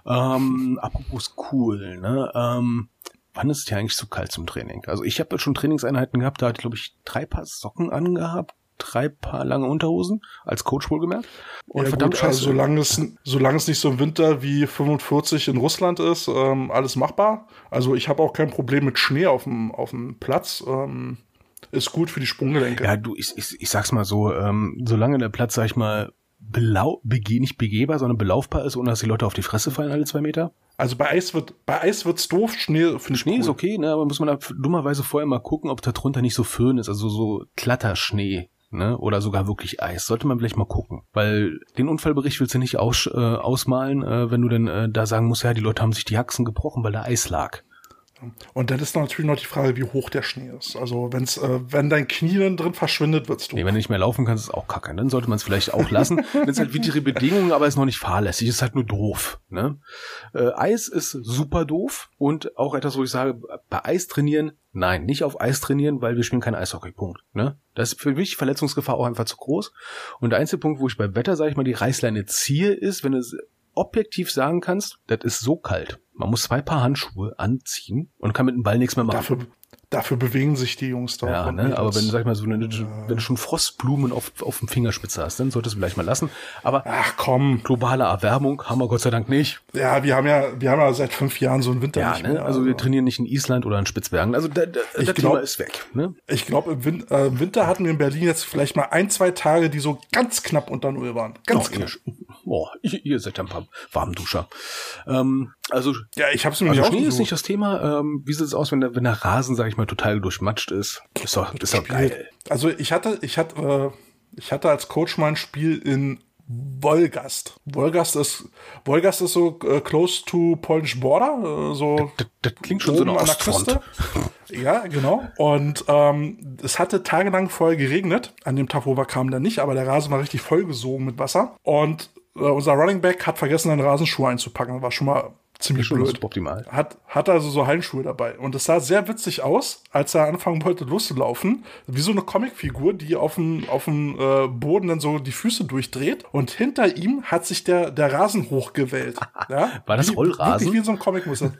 Ähm, apropos cool, ne? Ähm, wann ist es hier eigentlich zu kalt zum Training? Also ich habe schon Trainingseinheiten gehabt, da hatte ich, glaube ich, drei Paar Socken angehabt, drei Paar lange Unterhosen, als Coach wohlgemerkt. Und Ja, verdammt gut, also solange es, solange es nicht so im Winter wie 45 in Russland ist, ähm, alles machbar. Also ich habe auch kein Problem mit Schnee auf dem, auf dem Platz. Ähm, ist gut für die Sprunggelenke. Ja, du, ich, ich, ich sag's mal so, ähm, solange der Platz, sag ich mal, belau bege nicht begehbar, sondern belaufbar ist, ohne dass die Leute auf die Fresse fallen alle zwei Meter. Also bei Eis wird, bei Eis wird's doof, Schnee finde ich Schnee cool. ist okay, ne, aber muss man da dummerweise vorher mal gucken, ob da drunter nicht so Föhn ist, also so Klatterschnee, ne, oder sogar wirklich Eis. Sollte man vielleicht mal gucken, weil den Unfallbericht willst du nicht aus, äh, ausmalen, äh, wenn du dann äh, da sagen musst, ja, die Leute haben sich die Haxen gebrochen, weil da Eis lag. Und dann ist natürlich noch die Frage, wie hoch der Schnee ist. Also wenn's, äh, wenn dein Knie dann drin verschwindet, wird's doof. Nee, wenn du nicht mehr laufen kannst, ist auch kacke. Dann sollte man es vielleicht auch lassen. Dann ist halt widrige Bedingungen, aber ist noch nicht fahrlässig. Ist halt nur doof. Ne? Äh, Eis ist super doof und auch etwas, wo ich sage, bei Eis trainieren, nein, nicht auf Eis trainieren, weil wir spielen kein Eishockey. Punkt. Ne? Das ist für mich Verletzungsgefahr auch einfach zu groß. Und der einzige Punkt, wo ich bei Wetter, sage ich mal, die Reißleine ziehe, ist, wenn du es objektiv sagen kannst, das ist so kalt. Man muss zwei Paar Handschuhe anziehen und kann mit dem Ball nichts mehr machen. Dafür, dafür bewegen sich die Jungs doch. Ja, ne? aber wenn, sag ich mal, so eine, wenn du schon Frostblumen auf, auf dem Fingerspitze hast, dann solltest du vielleicht mal lassen. Aber Ach komm, globale Erwärmung haben wir Gott sei Dank nicht. ja, wir haben ja, wir haben ja seit fünf Jahren so einen Winter Ja, nicht ne? mehr. Also wir trainieren nicht in Island oder in Spitzbergen. Also da, da, das Ich Thema glaub- ist weg. Ne? Ich glaube, im, Win äh, im Winter hatten wir in Berlin jetzt vielleicht mal ein, zwei Tage, die so ganz knapp unter Null waren. Ganz Oh, ihr, knapp. oh, ihr, ihr seid ja ein paar Warmduscher. Ähm, also, Ja, ich habe es mir also Schnee ist nicht das Thema. Ähm, wie sieht es aus, wenn der, wenn der Rasen, sag ich mal, total durchmatscht ist? Ist doch, ist doch geil. Also ich hatte, ich hatte, äh, ich hatte als Coach mein Spiel in Wolgast. Wolgast ist, Wolgast ist so äh, close to Polish Border, äh, so Das, das klingt schon so Ostfront. Küste. Ja, genau. Und ähm, es hatte tagelang vorher geregnet. An dem Tag, wo wir kamen, dann nicht, aber der Rasen war richtig vollgesogen mit Wasser. Und äh, unser Running Back hat vergessen, seinen Rasenschuh einzupacken. Das war schon mal ziemlich Schon blöd. suboptimal. Hat, hat also so Hallenschuhe dabei. Und es sah sehr witzig aus, als er anfangen wollte loszulaufen. Wie so eine Comicfigur, die auf dem, auf dem äh, Boden dann so die Füße durchdreht. Und hinter ihm hat sich der, der Rasen hochgewellt. Ja? War das Wie- Rollrasen? Wirklich wie in so einem Comic muss das.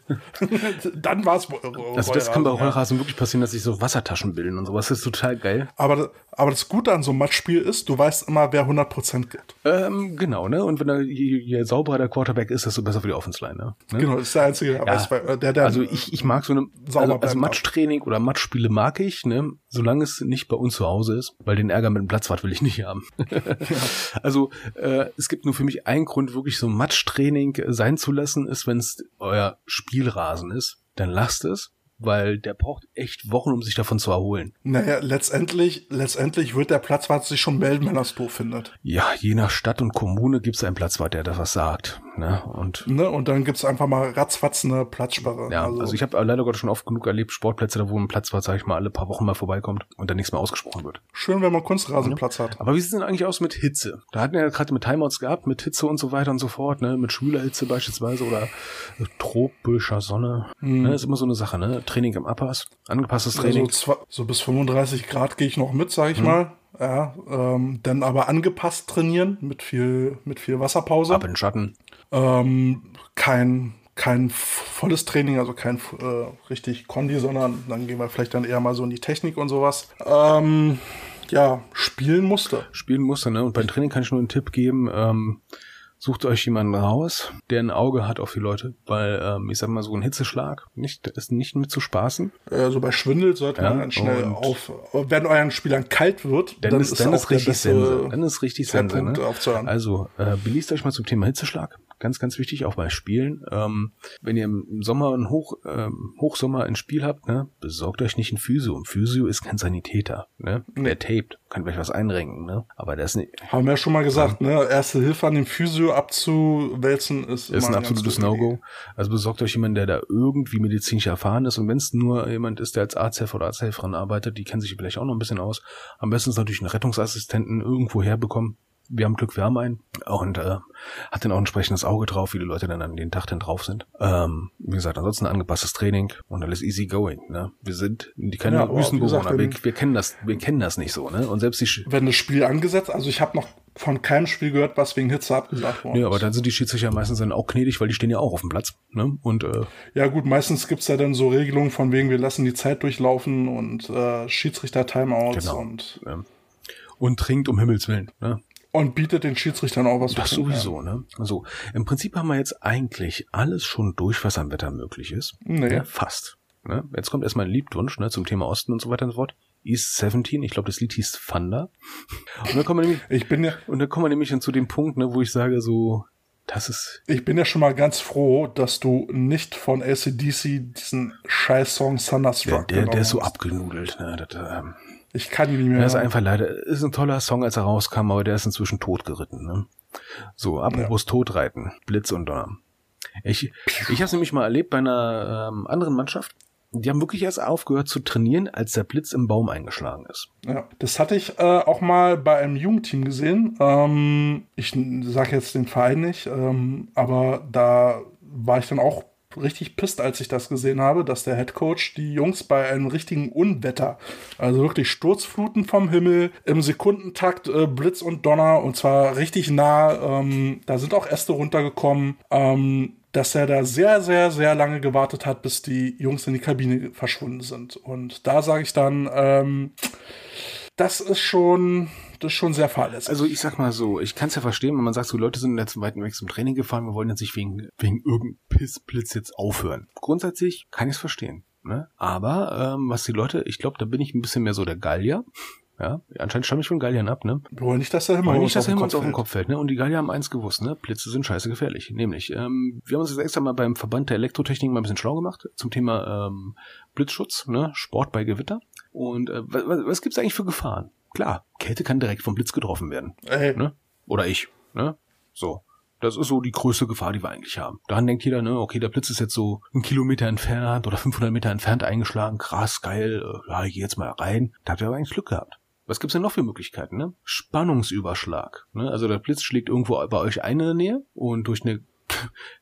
dann war es Also das kann bei ja. Rollrasen wirklich passieren, dass sich so Wassertaschen bilden und sowas. Das ist total geil. Aber, aber das Gute an so einem Matchspiel ist, du weißt immer, wer 100% gibt. Ähm, genau, ne? Und wenn er, je, je sauberer der Quarterback ist, desto besser für die Offense Line, ne? Ne? Genau, das ist der Einzige, Ja. weil, äh, der, der Also ich, ich mag so eine, also, also. Matchtraining oder Matchspiele mag ich, ne? Solange es nicht bei uns zu Hause ist, weil den Ärger mit dem Platzwart will ich nicht haben. Also äh, es gibt nur für mich einen Grund, wirklich so Matchtraining sein zu lassen, ist, wenn es euer Spielrasen ist, dann lasst es, weil der braucht echt Wochen, um sich davon zu erholen. Naja, letztendlich, letztendlich wird der Platzwart sich schon melden, wenn er es doof findet. Ja, je nach Stadt und Kommune gibt es einen Platzwart, der da was sagt. Ne? Und Ne? Und dann gibt's einfach mal ratzfatz eine Platzsperre. Ja, also, ich habe leider Gottes schon oft genug erlebt, Sportplätze, da wo ein Platzwart, sag ich mal, alle paar Wochen mal vorbeikommt und dann nichts mehr ausgesprochen wird. Schön, wenn man Kunstrasenplatz hat. Aber wie sieht es denn eigentlich aus mit Hitze? Da hatten wir ja gerade mit Timeouts gehabt, mit Hitze und so weiter und so fort, ne? Mit Schülerhitze beispielsweise oder äh, tropischer Sonne. Ne? Ist immer so eine Sache, ne? Training im Uppers, angepasstes Also Training. zwar, so bis 35 Grad gehe ich noch mit, sage ich Mhm. mal. Ja, ähm, dann aber angepasst trainieren mit viel, mit viel Wasserpause. Ab in den Schatten. Ähm, kein, kein volles Training, also kein äh, richtig Kondi, sondern dann gehen wir vielleicht dann eher mal so in die Technik und sowas. Ähm, ja, spielen musste. spielen musste. Ne? Und beim Training kann ich nur einen Tipp geben. Ähm, sucht euch jemanden raus, der ein Auge hat auf die Leute, weil ähm, ich sag mal so ein Hitzeschlag nicht ist nicht mit zu spaßen. Äh, so bei Schwindel sollte Ja, man dann schnell auf. Wenn euren Spielern kalt wird, Dann, ist, dann ist der richtig Sense. Dann ist richtig Sense. Ne? aufzuhören. Also, äh, belest euch mal zum Thema Hitzeschlag. Ganz, ganz wichtig, auch bei Spielen. Ähm, wenn ihr im Sommer, einen Hoch, ähm, Hochsommer ein Spiel habt, ne, besorgt euch nicht ein Physio. Ein Physio ist kein Sanitäter. Ne? Der taped, kann vielleicht was einrenken. Ne? Aber der ist, nicht, Haben wir ja schon mal gesagt, ne? Erste Hilfe an dem Physio abzuwälzen ist, ist ein absolutes No-Go. Also besorgt euch jemanden, der da irgendwie medizinisch erfahren ist. Und wenn es nur jemand ist, der als Arzthelfer oder Arzthelferin arbeitet, die kennen sich vielleicht auch noch ein bisschen aus. Am besten ist natürlich einen Rettungsassistenten irgendwo herbekommen. Wir haben Glück, wir haben einen. Und äh, hat dann auch ein entsprechendes Auge drauf, wie die Leute dann an den Tag dann drauf sind. Ähm, wie gesagt, ansonsten angepasstes Training und alles easy going. Ne? Wir sind die keine Ja, Wüstenbewohner. wir, wir kennen das, wir kennen das nicht so. Ne? Und selbst die Sch- Wenn das Spiel angesetzt, also ich habe noch von keinem Spiel gehört, was wegen Hitze abgesagt worden ja, aber ist. dann sind die Schiedsrichter meistens dann auch gnädig, weil die stehen ja auch auf dem Platz. Ne? Und äh, Ja gut, meistens gibt's ja dann so Regelungen von wegen, wir lassen die Zeit durchlaufen und äh, Schiedsrichter-Timeouts Genau. und, ähm, und trinkt um Himmels Willen. Ne? Und bietet den Schiedsrichtern auch was. Das sowieso, ne? Also im Prinzip haben wir jetzt eigentlich alles schon durch, was am Wetter möglich ist. Nee. Ja, fast. Ne? Jetzt kommt erstmal ein Liebwunsch ne, zum Thema Osten und so weiter und so fort. East 17, ich glaube, das Lied hieß Thunder. Und dann kommen wir nämlich. Ich bin ja, und dann kommen wir nämlich dann zu dem Punkt, ne, wo ich sage, so, das ist. ich bin ja schon mal ganz froh, dass du nicht von ACDC diesen Scheiß-Song Der, Thunderstruck der, der ist so abgenudelt. Ne? Das, ähm, Ich kann ihn nicht mehr. Der ist einfach leider, ist ein toller Song, als er rauskam, aber der ist inzwischen totgeritten. Ne? So, apropos Totreiten, Blitz und Donner. Ich, ich habe es nämlich mal erlebt bei einer ähm, anderen Mannschaft. Die haben wirklich erst aufgehört zu trainieren, als der Blitz im Baum eingeschlagen ist. Ja, das hatte ich äh, auch mal bei einem Jugendteam gesehen. Ähm, ich sage jetzt den Verein nicht, ähm, aber da war ich dann auch richtig pisst, als ich das gesehen habe, dass der Head Coach die Jungs bei einem richtigen Unwetter, also wirklich Sturzfluten vom Himmel, im Sekundentakt äh, Blitz und Donner und zwar richtig nah, ähm, da sind auch Äste runtergekommen, ähm, dass er da sehr, sehr, sehr lange gewartet hat, bis die Jungs in die Kabine verschwunden sind. Und da sage ich dann, ähm, das ist schon, das ist schon sehr fahrlässig. Also ich sag mal so, ich kann es ja verstehen, wenn man sagt, so Leute sind jetzt zum weiten Weg zum Training gefahren, wir wollen jetzt nicht wegen, wegen irgendeinem Pissblitz jetzt aufhören. Grundsätzlich kann ich es verstehen. Ne? Aber ähm, was die Leute, ich glaube, da bin ich ein bisschen mehr so der Gallier. Ja, anscheinend stamme ich von Galliern ab, ne? Wir wollen nicht, dass der Himmel nicht, dass der Himmel uns auf den Kopf fällt, ne? Und die Gallier haben eins gewusst, ne? Blitze sind scheiße gefährlich. Nämlich, ähm, wir haben uns jetzt extra mal beim Verband der Elektrotechnik mal ein bisschen schlau gemacht zum Thema ähm, Blitzschutz, ne? Sport bei Gewitter. Und äh, was, was gibt's eigentlich für Gefahren? Klar, Kälte kann direkt vom Blitz getroffen werden. Ey. Ne? Oder ich, ne? So. Das ist so die größte Gefahr, die wir eigentlich haben. Dann denkt jeder, ne, okay, der Blitz ist jetzt so einen Kilometer entfernt oder 500 Meter entfernt eingeschlagen, krass, geil, äh, ja, ich geh jetzt mal rein. Da habt ihr aber eigentlich Glück gehabt. Was gibt's denn noch für Möglichkeiten? Ne? Spannungsüberschlag. Ne? Also der Blitz schlägt irgendwo bei euch ein in der Nähe und durch eine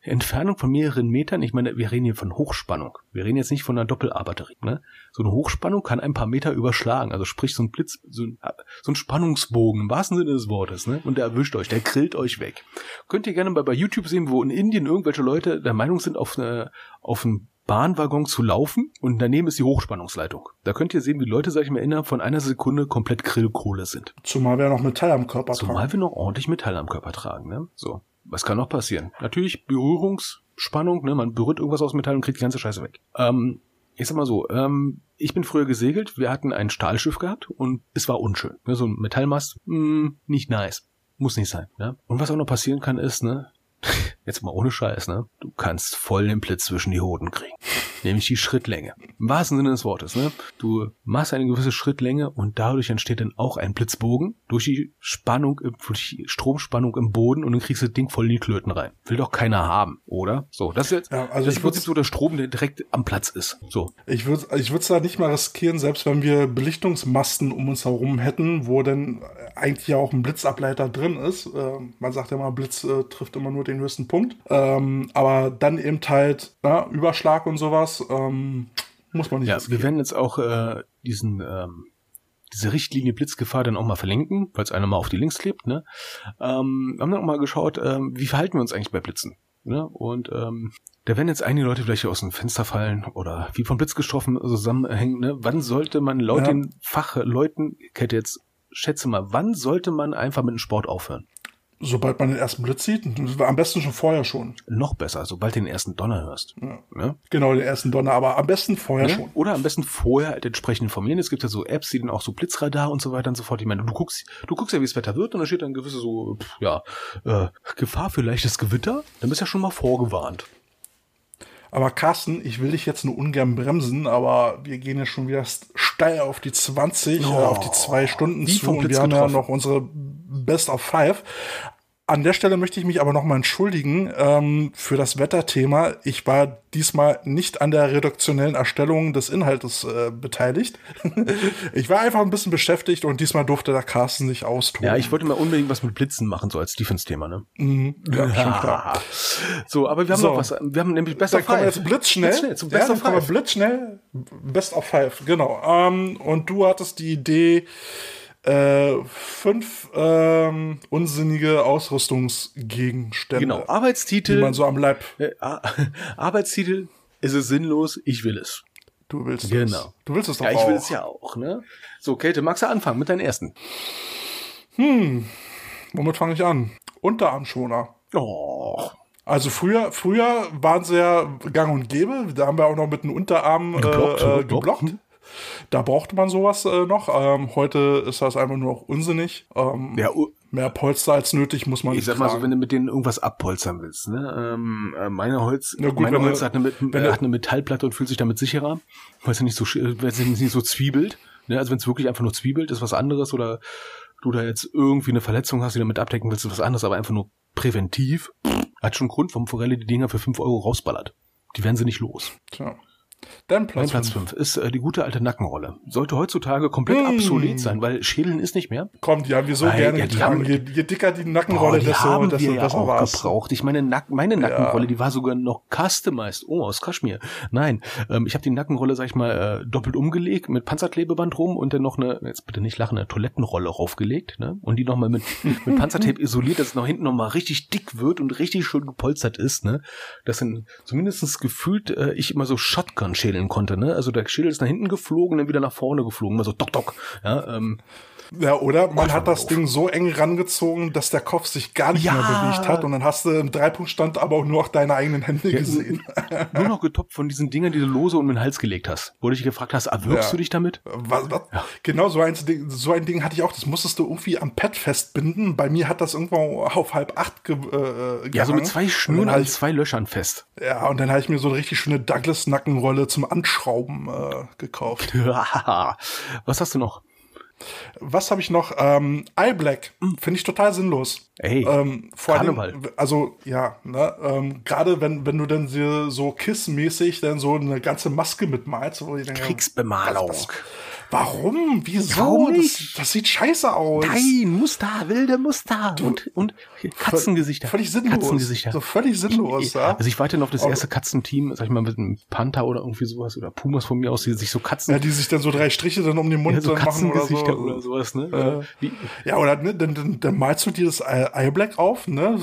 Entfernung von mehreren Metern, ich meine, wir reden hier von Hochspannung. Wir reden jetzt nicht von einer Doppel-A-Batterie. Ne? So eine Hochspannung kann ein paar Meter überschlagen. Also sprich so ein Blitz, so ein, so ein Spannungsbogen im wahrsten Sinne des Wortes. Ne? Und der erwischt euch, der grillt euch weg. Könnt ihr gerne mal bei YouTube sehen, wo in Indien irgendwelche Leute der Meinung sind, auf, eine, auf einen Bahnwaggon zu laufen und daneben ist die Hochspannungsleitung. Da könnt ihr sehen, wie Leute, sag ich mal, innerhalb von einer Sekunde komplett Grillkohle sind. Zumal wir noch Metall am Körper tragen. Zumal wir noch ordentlich Metall am Körper tragen, ne? So. Was kann noch passieren? Natürlich Berührungsspannung, ne? Man berührt irgendwas aus Metall und kriegt die ganze Scheiße weg. Ähm, ich sag mal so, ähm, ich bin früher gesegelt, wir hatten ein Stahlschiff gehabt und es war unschön. Ne? So ein Metallmast, mh, hm, nicht nice. Muss nicht sein. Ne? Und was auch noch passieren kann, ist, ne, jetzt mal ohne Scheiß, ne? Du kannst voll den Blitz zwischen die Hoden kriegen. Nämlich die Schrittlänge. Im wahrsten Sinne des Wortes, ne? Du machst eine gewisse Schrittlänge und dadurch entsteht dann auch ein Blitzbogen durch die Spannung, durch die Stromspannung im Boden und dann kriegst du das Ding voll in die Klöten rein. Will doch keiner haben, oder? So, das ist jetzt, ja, also das im Prinzip so der Strom, der direkt am Platz ist. So. Ich würde ich würde es da nicht mal riskieren, selbst wenn wir Belichtungsmasten um uns herum hätten, wo dann eigentlich ja auch ein Blitzableiter drin ist. Äh, man sagt ja mal, Blitz äh, trifft immer nur den höchsten Punkt. Ähm, aber dann eben halt na, Überschlag und sowas ähm, muss man nicht. Ja, wir werden jetzt auch äh, diesen ähm, diese Richtlinie Blitzgefahr dann auch mal verlinken, falls einer mal auf die Links klebt. Ne? Ähm, wir haben dann auch mal geschaut, ähm, wie verhalten wir uns eigentlich bei Blitzen. Ne? Und ähm, da werden jetzt einige Leute vielleicht aus dem Fenster fallen oder wie von Blitz getroffen zusammenhängen. Ne? Wann sollte man laut ja. den Fachleuten, ich hätte jetzt schätze mal, wann sollte man einfach mit dem Sport aufhören? Sobald man den ersten Blitz sieht, am besten schon vorher schon. Noch besser, sobald du den ersten Donner hörst. Ja. Ja? Genau, den ersten Donner, aber am besten vorher ja? schon. Oder am besten vorher entsprechend informieren. Es gibt ja so Apps, die dann auch so Blitzradar und so weiter und so fort. Ich meine, du guckst, du guckst ja, wie das Wetter wird und da steht dann gewisse so, ja, äh, Gefahr für leichtes Gewitter. Dann bist du ja schon mal vorgewarnt. Aber Carsten, ich will dich jetzt nur ungern bremsen, aber wir gehen ja schon wieder steil auf die 20, oh, äh, auf die zwei Stunden zu und wir haben ja noch unsere Best of Five. An der Stelle möchte ich mich aber nochmal entschuldigen ähm, für das Wetterthema. Ich war diesmal nicht an der redaktionellen Erstellung des Inhaltes äh, beteiligt. ich war einfach ein bisschen beschäftigt und diesmal durfte der Carsten sich austoben. Ja, ich wollte mal unbedingt was mit Blitzen machen, so als Defense-Thema, ne? Mhm, ja, schon klar. So, aber wir haben so, noch was. Wir haben nämlich Best of Five. jetzt blitzschnell. blitzschnell zum Best ja, of Five. Blitzschnell. Best of Five, genau. Ähm, und du hattest die Idee, äh, fünf ähm, unsinnige Ausrüstungsgegenstände. Genau, Arbeitstitel. Die man so am Leib. Äh, Arbeitstitel, ist es sinnlos, ich will es. Du willst genau. es. Du willst es doch ja, auch. ich will es ja auch, ne? So, Kälte, magst du anfangen mit deinem ersten? Hm, womit fange ich an? Unterarmschoner. Oh. Also früher, früher waren sie ja gang und gäbe. Da haben wir auch noch mit einem Unterarm geblockt. Äh, äh, geblockt. Da brauchte man sowas äh, noch. Ähm, heute ist das einfach nur noch unsinnig. Ähm, ja, mehr Polster als nötig muss man Ich sag mal so, wenn du mit denen irgendwas abpolstern willst. Ne? Ähm, äh, meine Holz, ja, gut, meine Holz hat, eine, äh, hat eine Metallplatte und fühlt sich damit sicherer, weil sie nicht so, weil sie nicht so zwiebelt. Ne? Also wenn es wirklich einfach nur zwiebelt, ist was anderes oder du da jetzt irgendwie eine Verletzung hast, die damit abdecken willst, ist was anderes, aber einfach nur präventiv. Hat schon Grund, warum Forelle die Dinger für fünf Euro rausballert. Die werden sie nicht los. Tja. Dann Mein Platz, Platz fünf. 5 ist äh, die gute alte Nackenrolle. Sollte heutzutage komplett Hm. obsolet sein, weil Schädeln ist nicht mehr. Komm, die haben wir so Weil, gerne ja, die getragen. haben- je, je dicker die Boah, Nackenrolle, die desto, haben desto wir ja besser auch war's. gebraucht. Ich meine, Nack meine Nackenrolle, die war sogar noch customized. Oh, aus Kaschmir. Nein, ähm, ich habe die Nackenrolle, sag ich mal, äh, doppelt umgelegt mit Panzerklebeband rum und dann noch eine, jetzt bitte nicht lachen, eine Toilettenrolle raufgelegt, ne? Und die nochmal mit, mit Panzertape isoliert, dass es nach hinten nochmal richtig dick wird und richtig schön gepolstert ist, ne? Dass dann zumindestens gefühlt äh, ich immer so Shotgun schädeln konnte, ne? Also der Schädel ist nach hinten geflogen, dann wieder nach vorne geflogen, immer so dock dock. Ja, ähm, Ja, oder man hat das. Ding so eng rangezogen, dass der Kopf sich gar nicht Ja. mehr bewegt hat und dann hast du im Dreipunktstand aber auch nur noch deine eigenen Hände gesehen. nur noch getoppt von diesen Dingern, die du lose um den Hals gelegt hast. Wo du dich gefragt hast, erwürgst Ja. du dich damit? Was, was? Genau, so ein, Ding, so ein Ding hatte ich auch. Das musstest du irgendwie am Pad festbinden. Bei mir hat das irgendwo auf halb acht ge, äh, Ja, so mit zwei Schnüren an zwei Löchern fest. Ja, und dann habe ich mir so eine richtig schöne Douglas-Nackenrolle zum Anschrauben äh, gekauft. Was hast du noch? Was habe ich noch? Ähm, Eye Black. Finde ich total sinnlos. Ey, Ähm, vor Karneval. allem, also ja, ne, ähm, gerade wenn, wenn du dann so, Kiss-mäßig dann so eine ganze Maske mitmalst, wo ich denke, Kriegsbemalung. was- Warum? Wieso? Das, das sieht scheiße aus. Nein, Muster, wilde Muster. Und, und Katzengesichter. Völlig sinnlos. Katzengesichter. So völlig sinnlos, ja. Also ich warte noch auf das erste Katzenteam, sag ich mal, mit einem Panther oder irgendwie sowas oder Pumas von mir aus, die sich so Katzen, ja, die sich dann so drei Striche dann um den Mund ja, so machen oder so. Oder, sowas, ne? Äh, Ja, oder ne, dann, dann, dann malst du dir das Eye Eye Black auf, ne?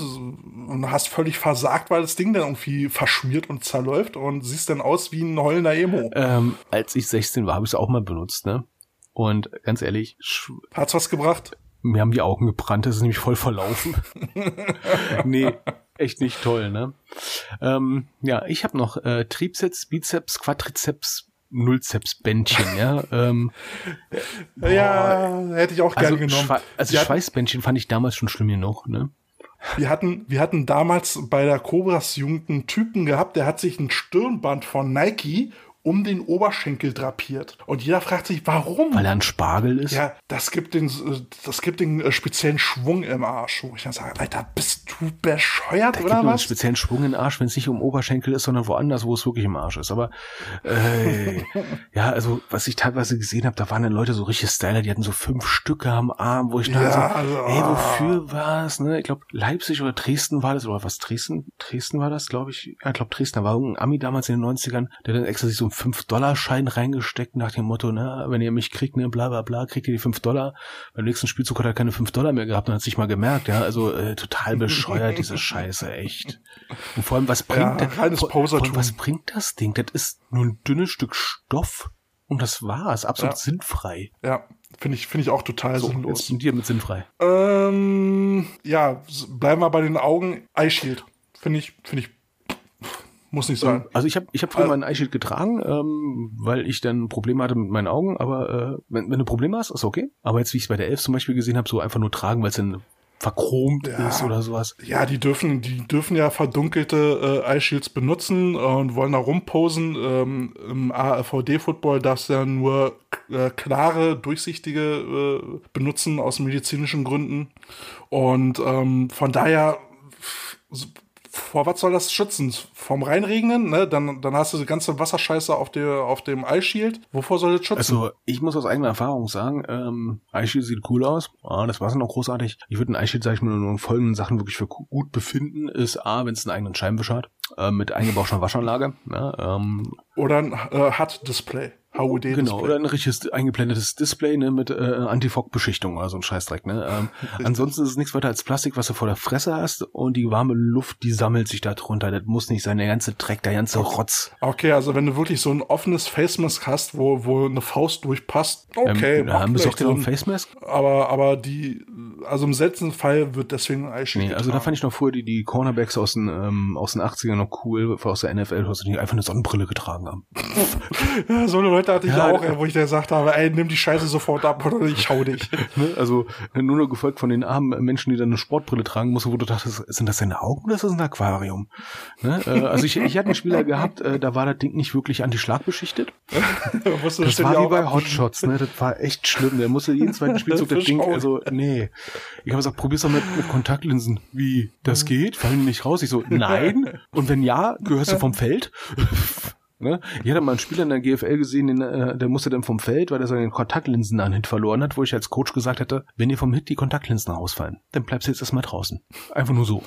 Und hast völlig versagt, weil das Ding dann irgendwie verschmiert und zerläuft und siehst dann aus wie ein heulender Emo. ähm, als ich 16 war, habe ich es auch mal benutzt, ne? Und ganz ehrlich, Hat's was gebracht? Mir haben die Augen gebrannt, das ist nämlich voll verlaufen. nee, echt nicht toll, ne? Ähm, ja, ich habe noch äh, Trizeps, Bizeps, Quadrizeps, Nullzeps Bändchen, ja. Ähm, Ja, hätte ich auch also gern genommen. Schwe also hatten, Schweißbändchen fand ich damals schon schlimm genug, ne? wir, hatten, wir hatten damals bei der Cobras Jugend einen Typen gehabt, der hat sich ein Stirnband von Nike um den Oberschenkel drapiert. Und jeder fragt sich, warum? Weil er ein Spargel ist. Ja, das gibt den, das gibt den äh, speziellen Schwung im Arsch. Wo ich dann sage, Alter, bist du bescheuert Da gibt oder einen was? speziellen Schwung den Arsch, wenn es nicht um Oberschenkel ist, sondern woanders, wo es wirklich im Arsch ist. Aber äh, ja, also was ich teilweise gesehen habe, da waren dann Leute so richtig Styler, die hatten so fünf Stücke am Arm, wo ich dachte, Ja, so, also, ey, ah. wofür war's? Ne? Ich glaube, Leipzig oder Dresden war das, oder was Dresden? Dresden war das, glaube ich. Ja, ich glaube, Dresden da war irgendein Ami damals in den 90ern, der dann extra sich so einen 5-Dollar-Schein reingesteckt nach dem Motto, ne, wenn ihr mich kriegt, ne, bla bla bla, kriegt ihr die 5 Dollar. Beim nächsten Spielzug hat er keine 5 Dollar mehr gehabt und hat sich mal gemerkt, ja. Also äh, total bescheuert, diese Scheiße, echt. Und vor allem, was bringt Ja, das? vor, vor allem, was bringt das Ding? Das ist nur ein dünnes Stück Stoff und das war's. Absolut Ja. sinnfrei. Ja, finde ich, finde ich auch total So, sinnlos. jetzt mit dir mit sinnfrei. Ähm, ja, bleiben wir bei den Augen. Eye Shield. Finde ich, finde ich, muss nicht sein. Also ich habe ich hab früher Also- mal ein Eyeshield getragen, ähm, weil ich dann Probleme hatte mit meinen Augen, aber äh, wenn, wenn du Probleme hast, ist okay. Aber jetzt, wie ich es bei der Elf zum Beispiel gesehen habe, so einfach nur tragen, weil es dann verchromt Ja. ist oder sowas. Ja, die dürfen, die dürfen ja verdunkelte äh, Eye Shields benutzen und wollen da rumposen. Ähm, Im AVD-Football darfst du ja nur äh, klare, durchsichtige äh, benutzen aus medizinischen Gründen. Und ähm, von daher, vor was soll das schützen? Vom Reinregnen, ne? Dann, dann hast du die ganze Wasserscheiße auf, der, auf dem Eye Shield. Wovor soll das schützen? Also ich muss aus eigener Erfahrung sagen, ähm, Eyeshield sieht cool aus. Ah, das war's noch großartig. Ich würde ein Eyeshield, sag ich mal, nur in folgenden Sachen wirklich für gu- gut befinden, ist A, wenn es einen eigenen Scheibenwischer hat, äh, mit eingebauchter Waschanlage. Ja, ähm, Oder ein äh, HUD-Display. HUD-Display. Genau, oder ein richtiges eingeblendetes Display ne, mit äh, Antifog-Beschichtung oder so ein Scheißdreck. Ne? Ähm, ansonsten ist es nichts weiter als Plastik, was du vor der Fresse hast und die warme Luft, die sammelt sich da drunter. Das muss nicht sein, der ganze Dreck, der ganze Rotz. Okay, also wenn du wirklich so ein offenes Face Mask hast, wo, wo eine Faust durchpasst, okay, ähm, da macht haben wir doch genau Sinn. Face Mask. aber, aber die, also im seltenen Fall wird deswegen ein Eyeshield Nee, also da fand ich noch vorher die, die Cornerbacks aus den, ähm, aus den 80ern noch cool, aus der NFL, die einfach eine Sonnenbrille getragen haben. ja, so eine Leute hatte ich Ja, auch, da- wo ich dir gesagt habe, ey, nimm die Scheiße sofort ab oder ich schau dich. Ne? Also nur noch gefolgt von den armen Menschen, die dann eine Sportbrille tragen mussten, wo du dachtest, sind das deine Augen oder ist das ein Aquarium? Ne? Äh, also ich, ich hatte einen Spieler gehabt, äh, da war das Ding nicht wirklich Anti-Schlag beschichtet. Musst du Das ständig war wie bei Hotshots, ne? Das war echt schlimm. Der musste jeden zweiten Spielzug das Ding, also nee. Ich habe gesagt, probier's doch mit, mit Kontaktlinsen. Wie, das geht? Fallen die nicht raus? Ich so, nein. Und wenn ja, gehörst du vom Feld? Ne? Ich hatte mal einen Spieler in der GFL gesehen, den, äh, der musste dann vom Feld, weil er seine Kontaktlinsen an Hit verloren hat, wo ich als Coach gesagt hätte, wenn dir vom Hit die Kontaktlinsen rausfallen, dann bleibst du jetzt erstmal draußen. Einfach nur so.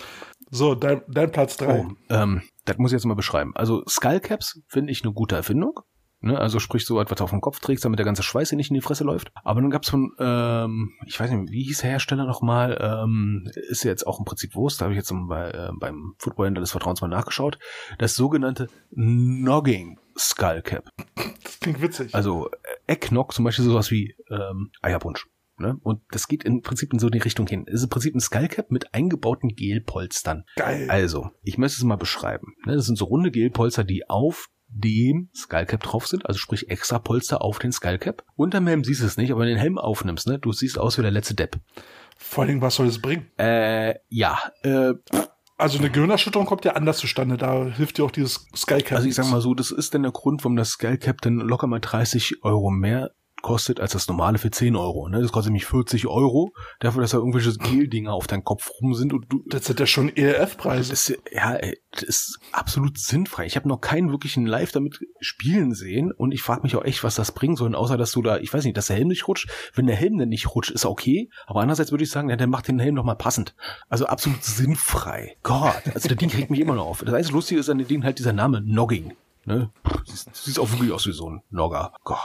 So, dein, dein Platz drei. Oh, ähm, das muss ich jetzt mal beschreiben. Also Skullcaps finde ich eine gute Erfindung. Ne, also sprich so etwas auf dem Kopf trägst, damit der ganze Schweiß dir nicht in die Fresse läuft. Aber dann gab's von, ähm, ich weiß nicht, wie hieß der Hersteller nochmal, ähm, ist ja jetzt auch im Prinzip Wurst, da habe ich jetzt bei, äh, beim Footballhändler des Vertrauens mal nachgeschaut, das sogenannte Nogging Skullcap. Das klingt witzig. Also äh, Ecknock zum Beispiel sowas wie ähm, Eierpunsch. Ne? Und das geht im Prinzip in so die Richtung hin. Es ist im Prinzip ein Skullcap mit eingebauten Gelpolstern. Geil. Also, ich möchte es mal beschreiben. Ne? Das sind so runde Gelpolster, die auf dem Skullcap drauf sind, also sprich extra Polster auf den Skullcap. Unterm Helm siehst du es nicht, aber wenn du den Helm aufnimmst, ne, du siehst aus wie der letzte Depp. Vor allen Dingen, was soll das bringen? Äh, ja, äh, Also eine Gehirnerschütterung kommt ja anders zustande. Da hilft dir auch dieses Skycap. also ich sag mal so, das ist dann der Grund, warum das Skullcap dann locker mal 30 Euro mehr kostet als das normale für 10 Euro. Ne? Das kostet nämlich 40 Euro, dafür, dass da irgendwelche Gel-Dinger auf deinem Kopf rum sind und du, Das sind ja schon ERF-Preise. Das ist, ja, ey, das ist absolut sinnfrei. Ich habe noch keinen wirklichen Live damit spielen sehen und ich frage mich auch echt, was das bringen soll, außer dass du da, ich weiß nicht, dass der Helm nicht rutscht. Wenn der Helm denn nicht rutscht, ist okay, aber andererseits würde ich sagen, ja, der macht den Helm noch mal passend. Also absolut sinnfrei. Gott, also der Ding kriegt mich immer noch auf. Das einzige Lustige ist an dem Ding halt dieser Name Nogging. Ne? Siehst auch wirklich aus wie so ein Nogger. Gott.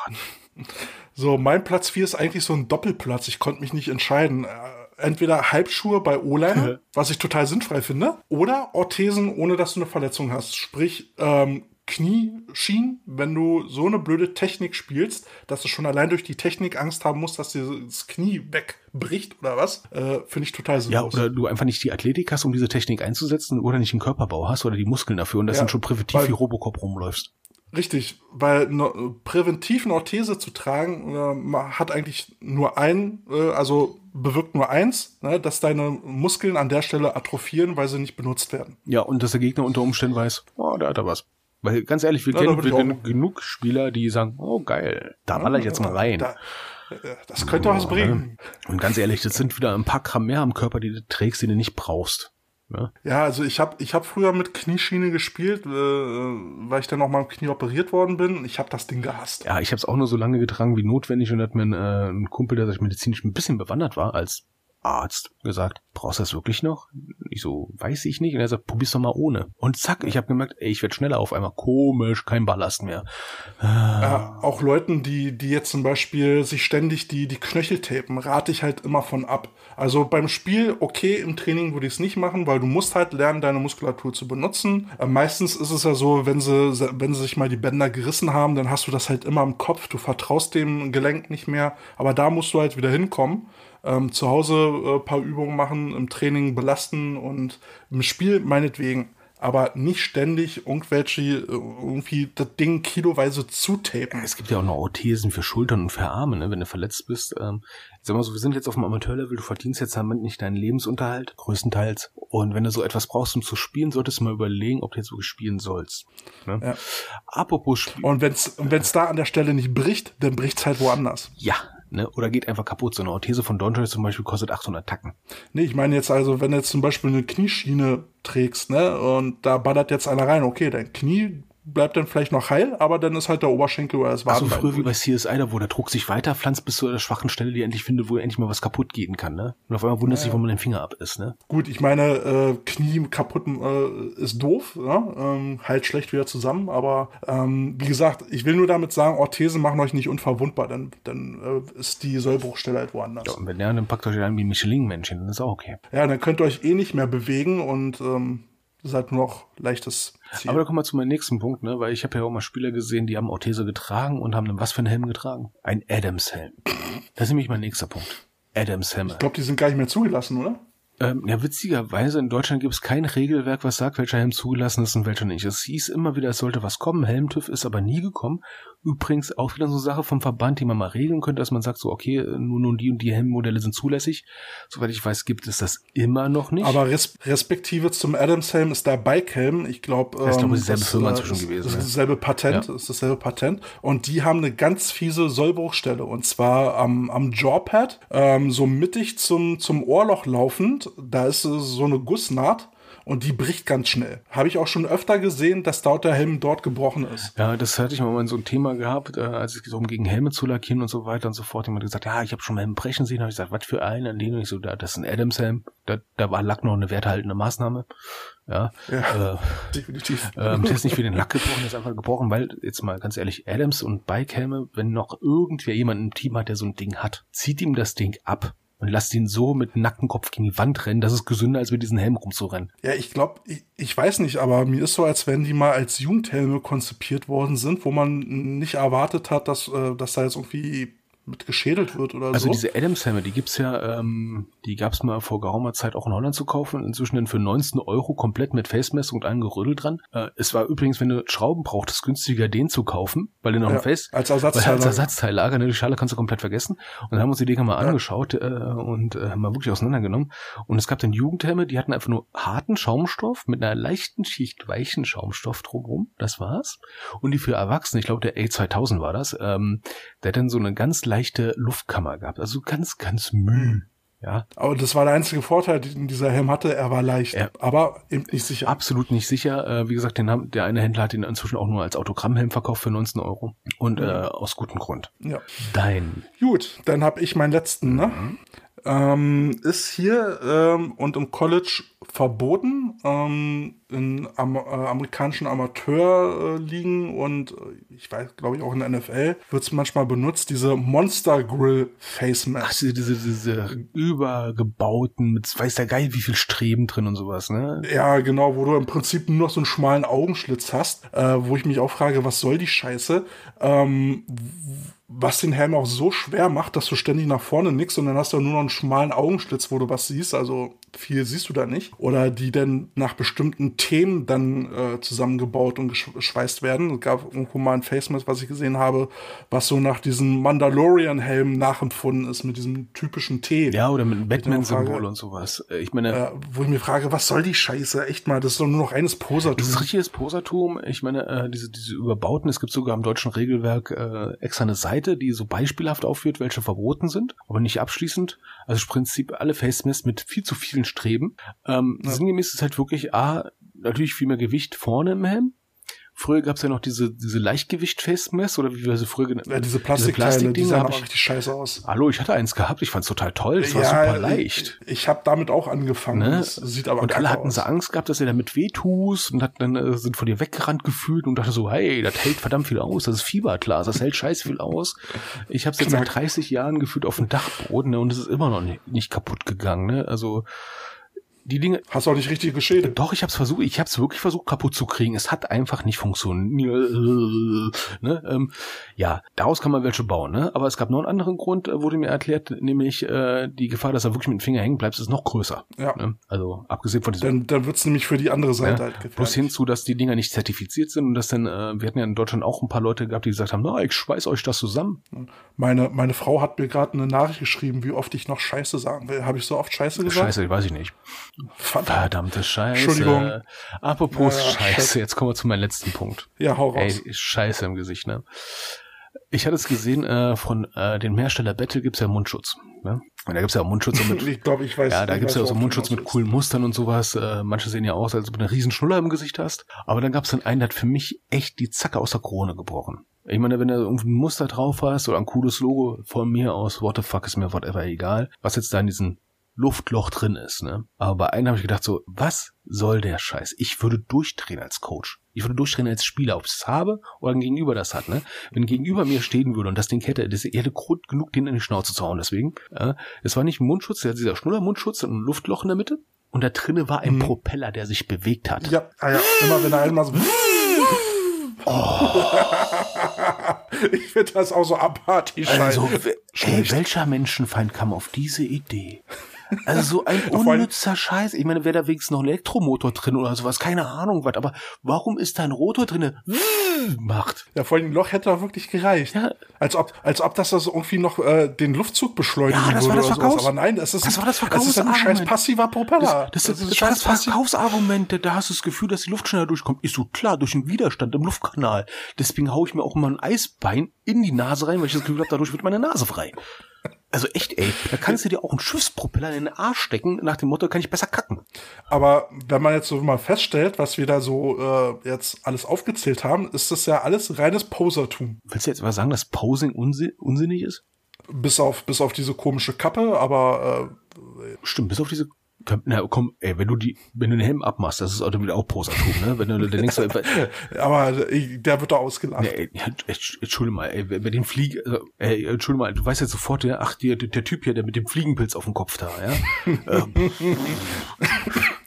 So, mein Platz 4 ist eigentlich so ein Doppelplatz. Ich konnte mich nicht entscheiden. Äh, Entweder Halbschuhe bei O-Line, was ich total sinnfrei finde, oder Orthesen, ohne dass du eine Verletzung hast. Sprich, ähm, Knieschienen, wenn du so eine blöde Technik spielst, dass du schon allein durch die Technik Angst haben musst, dass dir das Knie wegbricht oder was, äh, finde ich total Ja, sinnlos. oder du einfach nicht die Athletik hast, um diese Technik einzusetzen, oder nicht den Körperbau hast oder die Muskeln dafür und das Ja, dann schon präventiv weil- wie Robocop rumläufst. Richtig, weil ne, präventiv eine Orthese zu tragen, äh, hat eigentlich nur ein, äh, also bewirkt nur eins, ne, dass deine Muskeln an der Stelle atrophieren, weil sie nicht benutzt werden. Ja, und dass der Gegner unter Umständen weiß, oh, da hat er was. Weil ganz ehrlich, wir Ja, kennen, wir kennen genug Spieler, die sagen, oh geil, da baller ich jetzt mal rein. Da, äh, das könnte was bringen. Und ganz ehrlich, das sind wieder ein paar Gramm mehr am Körper, die du trägst, die du nicht brauchst. Ne? Ja, also ich habe ich hab früher mit Knieschiene gespielt, äh, weil ich dann auch mal im Knie operiert worden bin. Ich habe das Ding gehasst. Ja, ich habe es auch nur so lange getragen wie notwendig und hat mir ein, äh, ein Kumpel, der sich medizinisch ein bisschen bewandert war, als Arzt gesagt, brauchst du das wirklich noch? Ich so, weiß ich nicht. Und er sagt, probier's doch mal ohne. Und zack, ich habe gemerkt, ey, ich werde schneller auf einmal. Komisch, kein Ballast mehr. Ja, auch Leuten, die, die jetzt zum Beispiel sich ständig die, die Knöchel tapen, rate ich halt immer von ab. Also beim Spiel, okay, im Training würde ich es nicht machen, weil du musst halt lernen, deine Muskulatur zu benutzen. Äh, meistens ist es ja so, wenn sie, wenn sie sich mal die Bänder gerissen haben, dann hast du das halt immer im Kopf. Du vertraust dem Gelenk nicht mehr. Aber da musst du halt wieder hinkommen. Ähm, zu Hause äh, paar Übungen machen, im Training belasten und im Spiel meinetwegen aber nicht ständig irgendwelche, äh, irgendwie das Ding kiloweise zutapen. Es gibt ja auch noch Orthesen für Schultern und für Arme, ne, wenn du verletzt bist. Ähm, ich sag mal so, wir sind jetzt auf dem Amateurlevel, du verdienst jetzt damit nicht deinen Lebensunterhalt, größtenteils. Und wenn du so etwas brauchst, um zu spielen, solltest du mal überlegen, ob du jetzt wirklich spielen sollst. Ne? Ja. Apropos Spiel. Und wenn's und wenn's da an der Stelle nicht bricht, dann bricht's halt woanders. Ja, ne? Oder geht einfach kaputt. So eine Orthese von Donjoy zum Beispiel kostet 800 Tacken. Nee, ich meine jetzt also, wenn du jetzt zum Beispiel eine Knieschiene trägst, ne, und da ballert jetzt einer rein, okay, dein Knie bleibt dann vielleicht noch heil, aber dann ist halt der Oberschenkel oder das Wadenbein. früher wie bei. CSI, da wo der Druck sich weiterpflanzt bis zu der schwachen Stelle, die endlich findet, wo endlich mal was kaputt gehen kann, ne? Und auf einmal wundert sich, wo man den Finger ab ist, ne? Gut, ich meine, äh, Knie kaputt äh, ist doof, ja? ähm, halt schlecht wieder zusammen, aber ähm, wie gesagt, ich will nur damit sagen, Orthesen machen euch nicht unverwundbar, dann, dann äh, ist die Sollbruchstelle halt woanders. Ja, und wenn der, dann packt euch ein wie Michelin-Männchen, dann ist auch okay. Ja, dann könnt ihr euch eh nicht mehr bewegen und ähm, seid nur noch leichtes Ziel. Aber da kommen wir zu meinem nächsten Punkt, ne? Weil ich habe ja auch mal Spieler gesehen, die haben Orthese getragen und haben dann was für einen Helm getragen? Ein Adams-Helm. Das ist nämlich mein nächster Punkt. Adams-Helme. ich glaube, die sind gar nicht mehr zugelassen, oder? Ähm, ja, witzigerweise, in Deutschland gibt es kein Regelwerk, was sagt, welcher Helm zugelassen ist und welcher nicht. Es hieß immer wieder, es sollte was kommen. Helmtüv ist aber nie gekommen. Übrigens auch wieder so eine Sache vom Verband, die man mal regeln könnte, dass man sagt so, okay, nur, nur die und die Helmmodelle sind zulässig. Soweit ich weiß, gibt es das immer noch nicht. Aber res respektive zum Adams-Helm ist der Bike-Helm. Ich glaube, ist, glaub ich, ähm, dieselbe das, Firma äh, inzwischen ist, gewesen, Das ist dasselbe Patent, Ja. ist dasselbe Patent. Und die haben eine ganz fiese Sollbruchstelle. Und zwar am, am Jawpad, ähm, so mittig zum, zum Ohrloch laufend. Da ist äh, so eine Gussnaht. Und die bricht ganz schnell. Habe ich auch schon öfter gesehen, dass dort der Helm dort gebrochen ist. Ja, das hatte ich mal in so ein Thema gehabt, äh, als es um gegen Helme zu lackieren und so weiter und so fort. Jemand hat gesagt, ja, ich habe schon mal einen brechen sehen. Habe ich gesagt, was für einen? An den ich so, da, das ist ein Adams-Helm. Da, da war Lack noch eine werthaltende Maßnahme. Ja, Ja. äh, Definitiv. ähm, der ist nicht für den Lack gebrochen, der ist einfach gebrochen, weil, jetzt mal ganz ehrlich, Adams und Bikehelme, wenn noch irgendwer jemanden im Team hat, der so ein Ding hat, zieht ihm das Ding ab und lasst ihn so mit Nackenkopf gegen die Wand rennen. Das ist gesünder, als mit diesem Helm rumzurennen. Ja, ich glaube, ich, ich weiß nicht, aber mir ist so, als wenn die mal als Jugendhelme konzipiert worden sind, wo man nicht erwartet hat, dass, äh, dass da jetzt irgendwie mit geschädelt wird oder Also so. diese Adams-Helme, die gibt's ja, ähm, die gab's mal vor geraumer Zeit auch in Holland zu kaufen. Inzwischen dann für 19 Euro komplett mit Facemessung und einem Gerödel dran. Äh, es war übrigens, wenn du Schrauben brauchtest, günstiger den zu kaufen, weil du noch Ja, ein Face als Weil Ersatzteil. als Ersatzteillager, ne, die Schale kannst du komplett vergessen. Und dann haben wir uns die Dinger mal angeschaut äh, und äh, mal wirklich auseinandergenommen. Und es gab dann Jugendhelme, die hatten einfach nur harten Schaumstoff mit einer leichten Schicht weichen Schaumstoff drumherum. Das war's. Und die für Erwachsene, ich glaube der A2000 war das, ähm, der hat dann so eine ganz leichte Luftkammer gehabt. Also ganz, ganz müh. Ja, Aber das war der einzige Vorteil, den dieser Helm hatte. Er war leicht, Ja. aber eben nicht sicher. absolut nicht sicher. Äh, wie gesagt, den haben, der eine Händler hat ihn inzwischen auch nur als Autogrammhelm verkauft für 19 Euro. Und äh, aus gutem Grund. Ja. Dein. Gut, dann habe ich meinen letzten, ne? Ähm, ist hier ähm, und im College verboten, ähm, in am, äh, amerikanischen Amateurligen und äh, ich weiß, glaube ich, auch in der NFL wird es manchmal benutzt, diese Monster Grill Face Ach, Mask. diese, diese, diese übergebauten, mit weiß der Geil, wie viel Streben drin und sowas, ne? Ja, genau, wo du im Prinzip nur noch so einen schmalen Augenschlitz hast, äh, wo ich mich auch frage, was soll die Scheiße? Ähm, was den Helm auch so schwer macht, dass du ständig nach vorne nix und dann hast du nur noch einen schmalen Augenschlitz, wo du was siehst, also viel siehst du da nicht. Oder die dann nach bestimmten Themen dann äh, zusammengebaut und gesch- geschweißt werden. Es gab irgendwo mal ein Face Mask, was ich gesehen habe, was so nach diesem Mandalorian-Helm nachempfunden ist, mit diesem typischen T. Ja, oder mit einem. Batman-Symbol und sowas. Äh, Ich meine, Äh, wo ich mir frage, was soll die Scheiße? Echt mal, das ist doch nur noch eines Posertum. Das ist richtiges Posertum. Ich meine, äh, diese, diese Überbauten, es gibt sogar im deutschen Regelwerk äh, extra eine Seite, die so beispielhaft aufführt, welche verboten sind, aber nicht abschließend. Also im Prinzip alle Face Masks mit viel zu vielen Streben. Ähm, Ja. Sinngemäß ist halt wirklich A, natürlich viel mehr Gewicht vorne im Helm. Früher gab es ja noch diese, diese Leichtgewicht-Face-Mess oder wie wir sie früher genannt Ja, diese Plastikteile, die Plastikdinger sahen hab aber ich- richtig scheiße aus. Hallo, ich hatte eins gehabt, ich fand's total toll, das war super leicht. Ich, ich habe damit auch angefangen. Ne? Das sieht aber und alle hatten aus. so Angst gehabt, dass ihr damit wehtust und hat dann äh, sind vor dir weggerannt gefühlt und dachte so, hey, das hält verdammt viel aus, das ist Fieberglas, das hält scheiß viel aus. Ich habe es jetzt seit 30 Jahren gefühlt auf dem Dachboden ne, und es ist immer noch nicht, nicht kaputt gegangen. Ne? Also die Dinge, Hast auch nicht richtig geschädigt. doch, ich habe es versucht, ich habe es wirklich versucht kaputt zu kriegen. Es hat einfach nicht funktioniert. Ne? Ähm, ja, daraus kann man welche bauen. Ne? Aber es gab noch einen anderen Grund, äh, wurde mir erklärt, nämlich äh, die Gefahr, dass er wirklich mit dem Finger hängen bleibt, ist noch größer. Ja. Ne? Also abgesehen von diesem Dann, dann wird's nämlich für die andere Seite ja, halt gefährlich. plus hinzu, dass die Dinger nicht zertifiziert sind und dass dann, äh, wir hatten ja in Deutschland auch ein paar Leute gehabt, die gesagt haben, na, ich schweiß euch das zusammen. Meine, meine Frau hat mir gerade eine Nachricht geschrieben, wie oft ich noch Scheiße sagen will. Habe ich so oft Scheiße gesagt? Scheiße, weiß ich nicht. Verdammt. Verdammte Scheiße. Entschuldigung. Apropos Ja, Scheiße, jetzt kommen wir zu meinem letzten Punkt. Ja, hau raus. Ey, Scheiße im Gesicht, ne? Ich hatte es gesehen, äh, von äh, dem Hersteller Battle gibt's ja Mundschutz. Ne? Und da gibt's ja auch Mundschutz so mit ich glaube, ich weiß. Ja, da gibt's ja auch so Mundschutz mit coolen Mustern und sowas. Äh, manche sehen ja aus, als ob du eine riesen Schnuller im Gesicht hast. Aber dann gab's dann einen, der hat für mich echt die Zacke aus der Krone gebrochen. Ich meine, wenn du irgendwie ein Muster drauf hast oder ein cooles Logo von mir aus, what the fuck ist mir whatever egal, was jetzt da in diesem Luftloch drin ist, ne? Aber bei einem habe ich gedacht so, was soll der Scheiß? Ich würde durchdrehen als Coach. Ich würde durchdrehen als Spieler, ob ich es habe oder ein Gegenüber das hat, ne? Wenn Gegenüber mir stehen würde und das Ding hätte, das hätte Grund genug, den in die Schnauze zu hauen. Deswegen, äh, es war nicht ein Mundschutz, der hat dieser Schnuller-Mundschutz und ein Luftloch in der Mitte. Und da drinnen war ein Mhm. Propeller, der sich bewegt hat. Ja, ah ja, immer wenn er einmal so. ich finde das auch so abartig Also, ey, welcher Menschenfeind kam auf diese Idee? Also so ein unnützer Scheiß. Ich meine, wäre da wenigstens noch ein Elektromotor drin oder sowas, keine Ahnung was. Aber warum ist da ein Rotor drin, macht? Ja, vor allem Loch hätte auch wirklich gereicht. Ja. Als ob, als ob das das irgendwie noch äh, den Luftzug beschleunigen Ja, das war würde das oder sowas. Verkaufs- Aber nein, das ist, das war das das ist ein scheiß passiver Propeller. Das, das, das, ein das, scheiß das passi- Verkaufsargument, da hast du das Gefühl, dass die Luft schneller durchkommt. Ist so klar, durch den Widerstand im Luftkanal. Deswegen hau ich mir auch immer ein Eisbein in die Nase rein, weil ich das Gefühl habe, dadurch wird meine Nase frei. Also echt, ey, da kannst du dir auch einen Schiffspropeller in den Arsch stecken, nach dem Motto, kann ich besser kacken. Aber wenn man jetzt so mal feststellt, was wir da so äh, jetzt alles aufgezählt haben, ist das ja alles reines Posertum. Willst du jetzt mal sagen, dass Posing unsi unsinnig ist? Bis auf, bis auf diese komische Kappe, aber Stimmt, bis auf diese na komm, ey, wenn du die, wenn du den Helm abmachst, das ist wieder auch Posertum, ne? Wenn du dann denkst, du, äh, aber äh, der wird da ausgelacht. Nee, ey, entschuldige mal, ey, bei den Fliegen, also, ey, entschuldige mal, du weißt jetzt sofort, ja, ach, der, der Typ hier, der mit dem Fliegenpilz auf dem Kopf da, ja. ähm.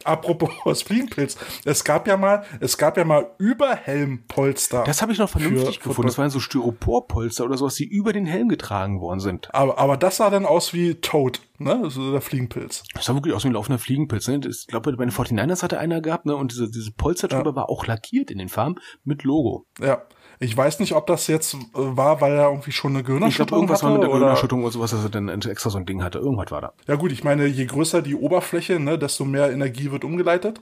Apropos Fliegenpilz, es gab ja mal, es gab ja mal Überhelmpolster. Das habe ich noch vernünftig gefunden. Das waren so Styroporpolster oder sowas, die über den Helm getragen worden sind. Aber, aber das sah dann aus wie Toad, ne? Also der Fliegenpilz. Das sah wirklich aus wie ein laufender Fliegenpilz, ne? Ich glaube, bei den 49ers hatte einer gehabt, ne? Und diese, diese Polster drüber ja. war auch lackiert in den Farben mit Logo. Ja. Ich weiß nicht, ob das jetzt äh, war, weil er irgendwie schon eine Gehirnerschütterung ich glaub, irgendwas hatte. War mit der Gehirnerschütterung oder sowas, dass er dann extra so ein Ding hatte. Irgendwas war da. Ja gut, ich meine, je größer die Oberfläche, ne, desto mehr Energie wird umgeleitet.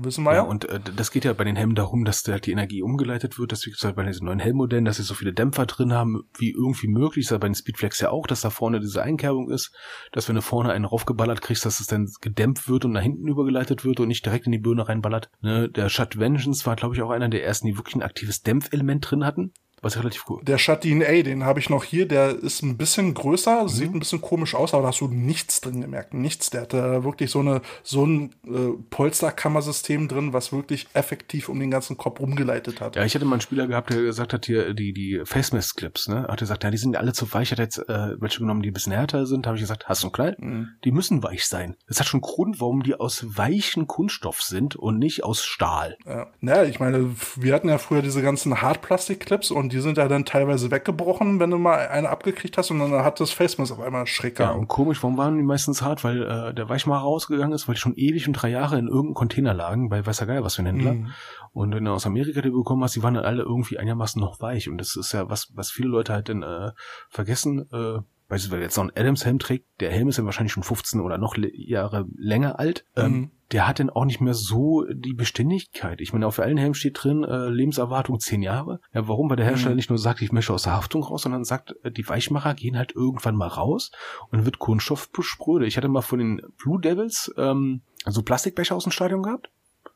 Wissen wir ja. ja. Und äh, das geht ja bei den Helmen darum, dass da die Energie umgeleitet wird, dass wir halt bei diesen neuen Helmmodellen, dass sie so viele Dämpfer drin haben, wie irgendwie möglich. Das ist ja bei den Speedflex ja auch, dass da vorne diese Einkerbung ist, dass wenn du vorne einen raufgeballert kriegst, dass es dann gedämpft wird und nach hinten übergeleitet wird und nicht direkt in die Birne reinballert. Ne? Der Shut Vengeance war, glaube ich, auch einer der ersten, die wirklich ein aktives Dämpfelement drin hatten. Was relativ cool. Der Shatin A, den habe ich noch hier, der ist ein bisschen größer, mhm. sieht ein bisschen komisch aus, aber da hast du nichts drin gemerkt. Nichts. Der hatte wirklich so eine, so ein äh, Polsterkammersystem drin, was wirklich effektiv um den ganzen Kopf rumgeleitet hat. Ja, ich hatte mal einen Spieler gehabt, der gesagt hat, hier, die, die Face Mask Clips, ne? Hat er gesagt, ja, die sind alle zu weich, hat jetzt äh, welche genommen, die ein bisschen härter sind, habe ich gesagt, hast du einen Knall? Mhm. Die müssen weich sein. Das hat schon Grund, warum die aus weichen Kunststoff sind und nicht aus Stahl. Ja, naja, ich meine, wir hatten ja früher diese ganzen Hartplastik-Clips und die sind ja dann teilweise weggebrochen, wenn du mal eine abgekriegt hast und dann hat das Facemask auf einmal schräg Ja, und komisch, warum waren die meistens hart? Weil äh, der Weichmacher rausgegangen ist, weil die schon ewig und drei Jahre in irgendeinem Container lagen, bei weiß Geil, was für ein Händler. Mhm. Und wenn du aus Amerika die bekommen hast, die waren dann alle irgendwie einigermaßen noch weich. Und das ist ja was, was viele Leute halt dann äh, vergessen, äh, beispielsweise jetzt noch ein Adams-Helm trägt, der Helm ist ja wahrscheinlich schon 15 oder noch Jahre länger alt, ähm, mhm. der hat dann auch nicht mehr so die Beständigkeit. Ich meine, auf allen Helmen steht drin, äh, Lebenserwartung 10 Jahre. Ja, warum? Weil der Hersteller mhm. nicht nur sagt, ich möchte aus der Haftung raus, sondern sagt, äh, die Weichmacher gehen halt irgendwann mal raus und wird Kunststoff bespröde. Ich hatte mal von den Blue Devils ähm, so Plastikbecher aus dem Stadion gehabt.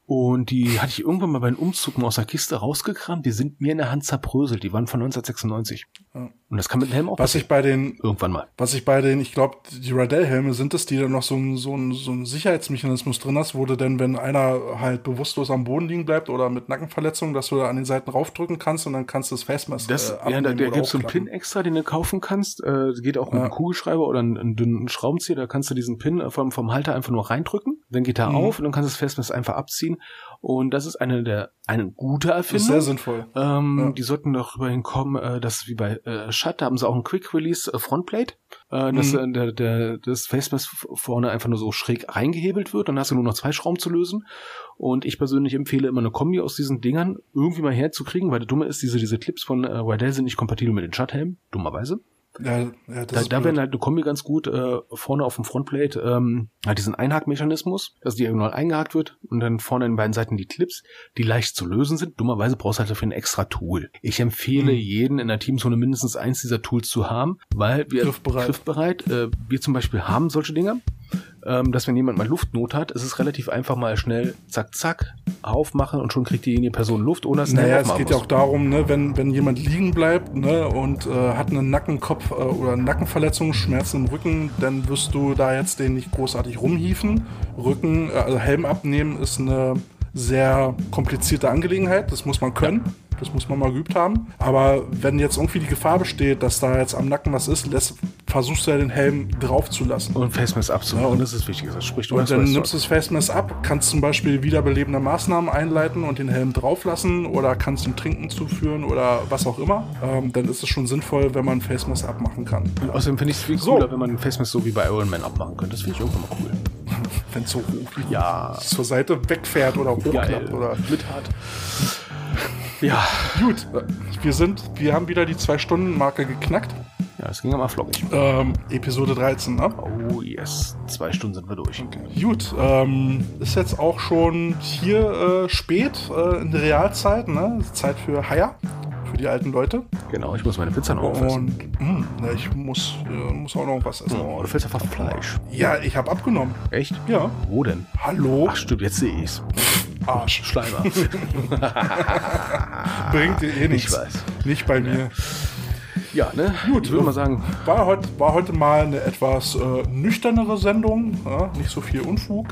Und die hatte ich irgendwann mal beim Umzug mal aus der Kiste rausgekramt. Die sind mir in der Hand zerbröselt. Die waren von 1996. Ja. Und das kann mit dem Helm auch Was ich bei den, irgendwann mal. Was ich bei den, ich glaube, die Radell-Helme sind es, die dann noch so ein, so ein, so ein Sicherheitsmechanismus drin hast, wo du denn, wenn einer halt bewusstlos am Boden liegen bleibt oder mit Nackenverletzungen, dass du da an den Seiten raufdrücken kannst und dann kannst du das Facemask das, äh, Ja, da, da gibt es so einen Pin extra, den du kaufen kannst. Äh, geht auch mit ja. einem Kugelschreiber oder einen, einen dünnen Schraubenzieher. Da kannst du diesen Pin vom, vom Halter einfach nur reindrücken. Dann geht er mhm. auf und dann kannst du das Facemask einfach abziehen und das ist eine der eine gute Erfindung. Sehr sinnvoll. Ähm, ja. Die sollten darüber hinkommen, äh, dass wie bei äh, Shut, da haben sie auch ein Quick Release äh, Frontplate, äh, dass mhm. äh, der, der, das Facemask vorne einfach nur so schräg reingehebelt wird. Dann hast du nur noch zwei Schrauben zu lösen. Und ich persönlich empfehle immer eine Kombi aus diesen Dingern irgendwie mal herzukriegen, weil der Dumme ist, diese, diese Clips von äh, Rydell sind nicht kompatibel mit den Shut-Helmen, dummerweise. Ja, ja, da, da wäre halt eine Kombi ganz gut äh, vorne auf dem Frontplate ähm, halt diesen Einhakmechanismus, dass diagonal eingehakt wird und dann vorne an beiden Seiten die Clips, die leicht zu lösen sind. Dummerweise brauchst du halt dafür ein extra Tool. Ich empfehle mhm. jeden in der Teamzone mindestens eins dieser Tools zu haben, weil wir griffbereit, griffbereit äh, wir zum Beispiel haben solche Dinger ähm, dass wenn jemand mal Luftnot hat, ist es relativ einfach mal schnell zack, zack, aufmachen und schon kriegt diejenige Person Luft, ohne dass es Naja, es geht ja auch darum, ne, wenn, wenn jemand liegen bleibt ne, und äh, hat einen Nackenkopf äh, oder Nackenverletzung, Schmerzen im Rücken, dann wirst du da jetzt den nicht großartig rumhieven. Rücken, äh, also Helm abnehmen ist eine sehr komplizierte Angelegenheit, das muss man können. Ja. Das muss man mal geübt haben. Aber wenn jetzt irgendwie die Gefahr besteht, dass da jetzt am Nacken was ist, lässt, versuchst du ja den Helm drauf zu lassen. Und Facemask abzunehmen. Ja, und das ist wichtig. Das spricht und dann nimmst du das Facemask ab, kannst zum Beispiel wiederbelebende Maßnahmen einleiten und den Helm drauflassen oder kannst ihm Trinken zuführen oder was auch immer. Ähm, dann ist es schon sinnvoll, wenn man Facemask abmachen kann. Und außerdem finde ich es viel cooler, so. wenn man ein Facemask so wie bei Iron Man abmachen könnte. Das finde ich irgendwann mal cool. wenn es so ja. zur Seite wegfährt oder hochklappt oder mit hart. Ja. Gut, wir sind, wir haben wieder die Zwei-Stunden-Marke geknackt. Ja, es ging aber flockig. Ähm, Episode 13, ne? Oh yes, zwei Stunden sind wir durch. Okay. Gut, ähm, ist jetzt auch schon hier äh, spät äh, in der Realzeit, ne? Zeit für Haier für die alten Leute. Genau, ich muss meine Pizza noch aufessen. Und mh, na, ich muss, äh, muss auch noch was essen. Oh, du fällst einfach Fleisch. Ja, ich habe abgenommen. Echt? Ja. Wo denn? Hallo? Ach stimmt, jetzt sehe ich's. Arsch. Schleimer. Bringt dir eh nichts. Ich weiß. Nicht bei mir. Ja, ne? Gut, ich würde mal sagen, War heute, war heute mal eine etwas äh, nüchternere Sendung. Ja, nicht so viel Unfug.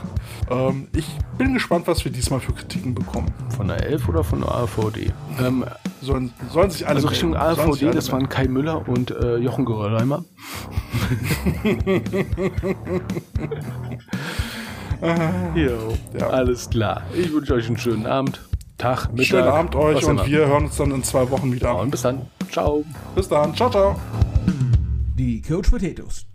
Ähm, ich bin gespannt, was wir diesmal für Kritiken bekommen. von der 11 oder von der AVD? Ähm, Sollen, sollen sich alle also Richtung melden. AVD, das waren Kai Müller und äh, Jochen Gerolheimer. jo, Ja. alles klar. Ich wünsche euch einen schönen Abend, Tag, Mittag. Schönen Abend euch und wir hören uns dann in zwei Wochen Ja, wieder. und bis dann. Ciao. Bis dann. Ciao, ciao. Die Coach Potatoes.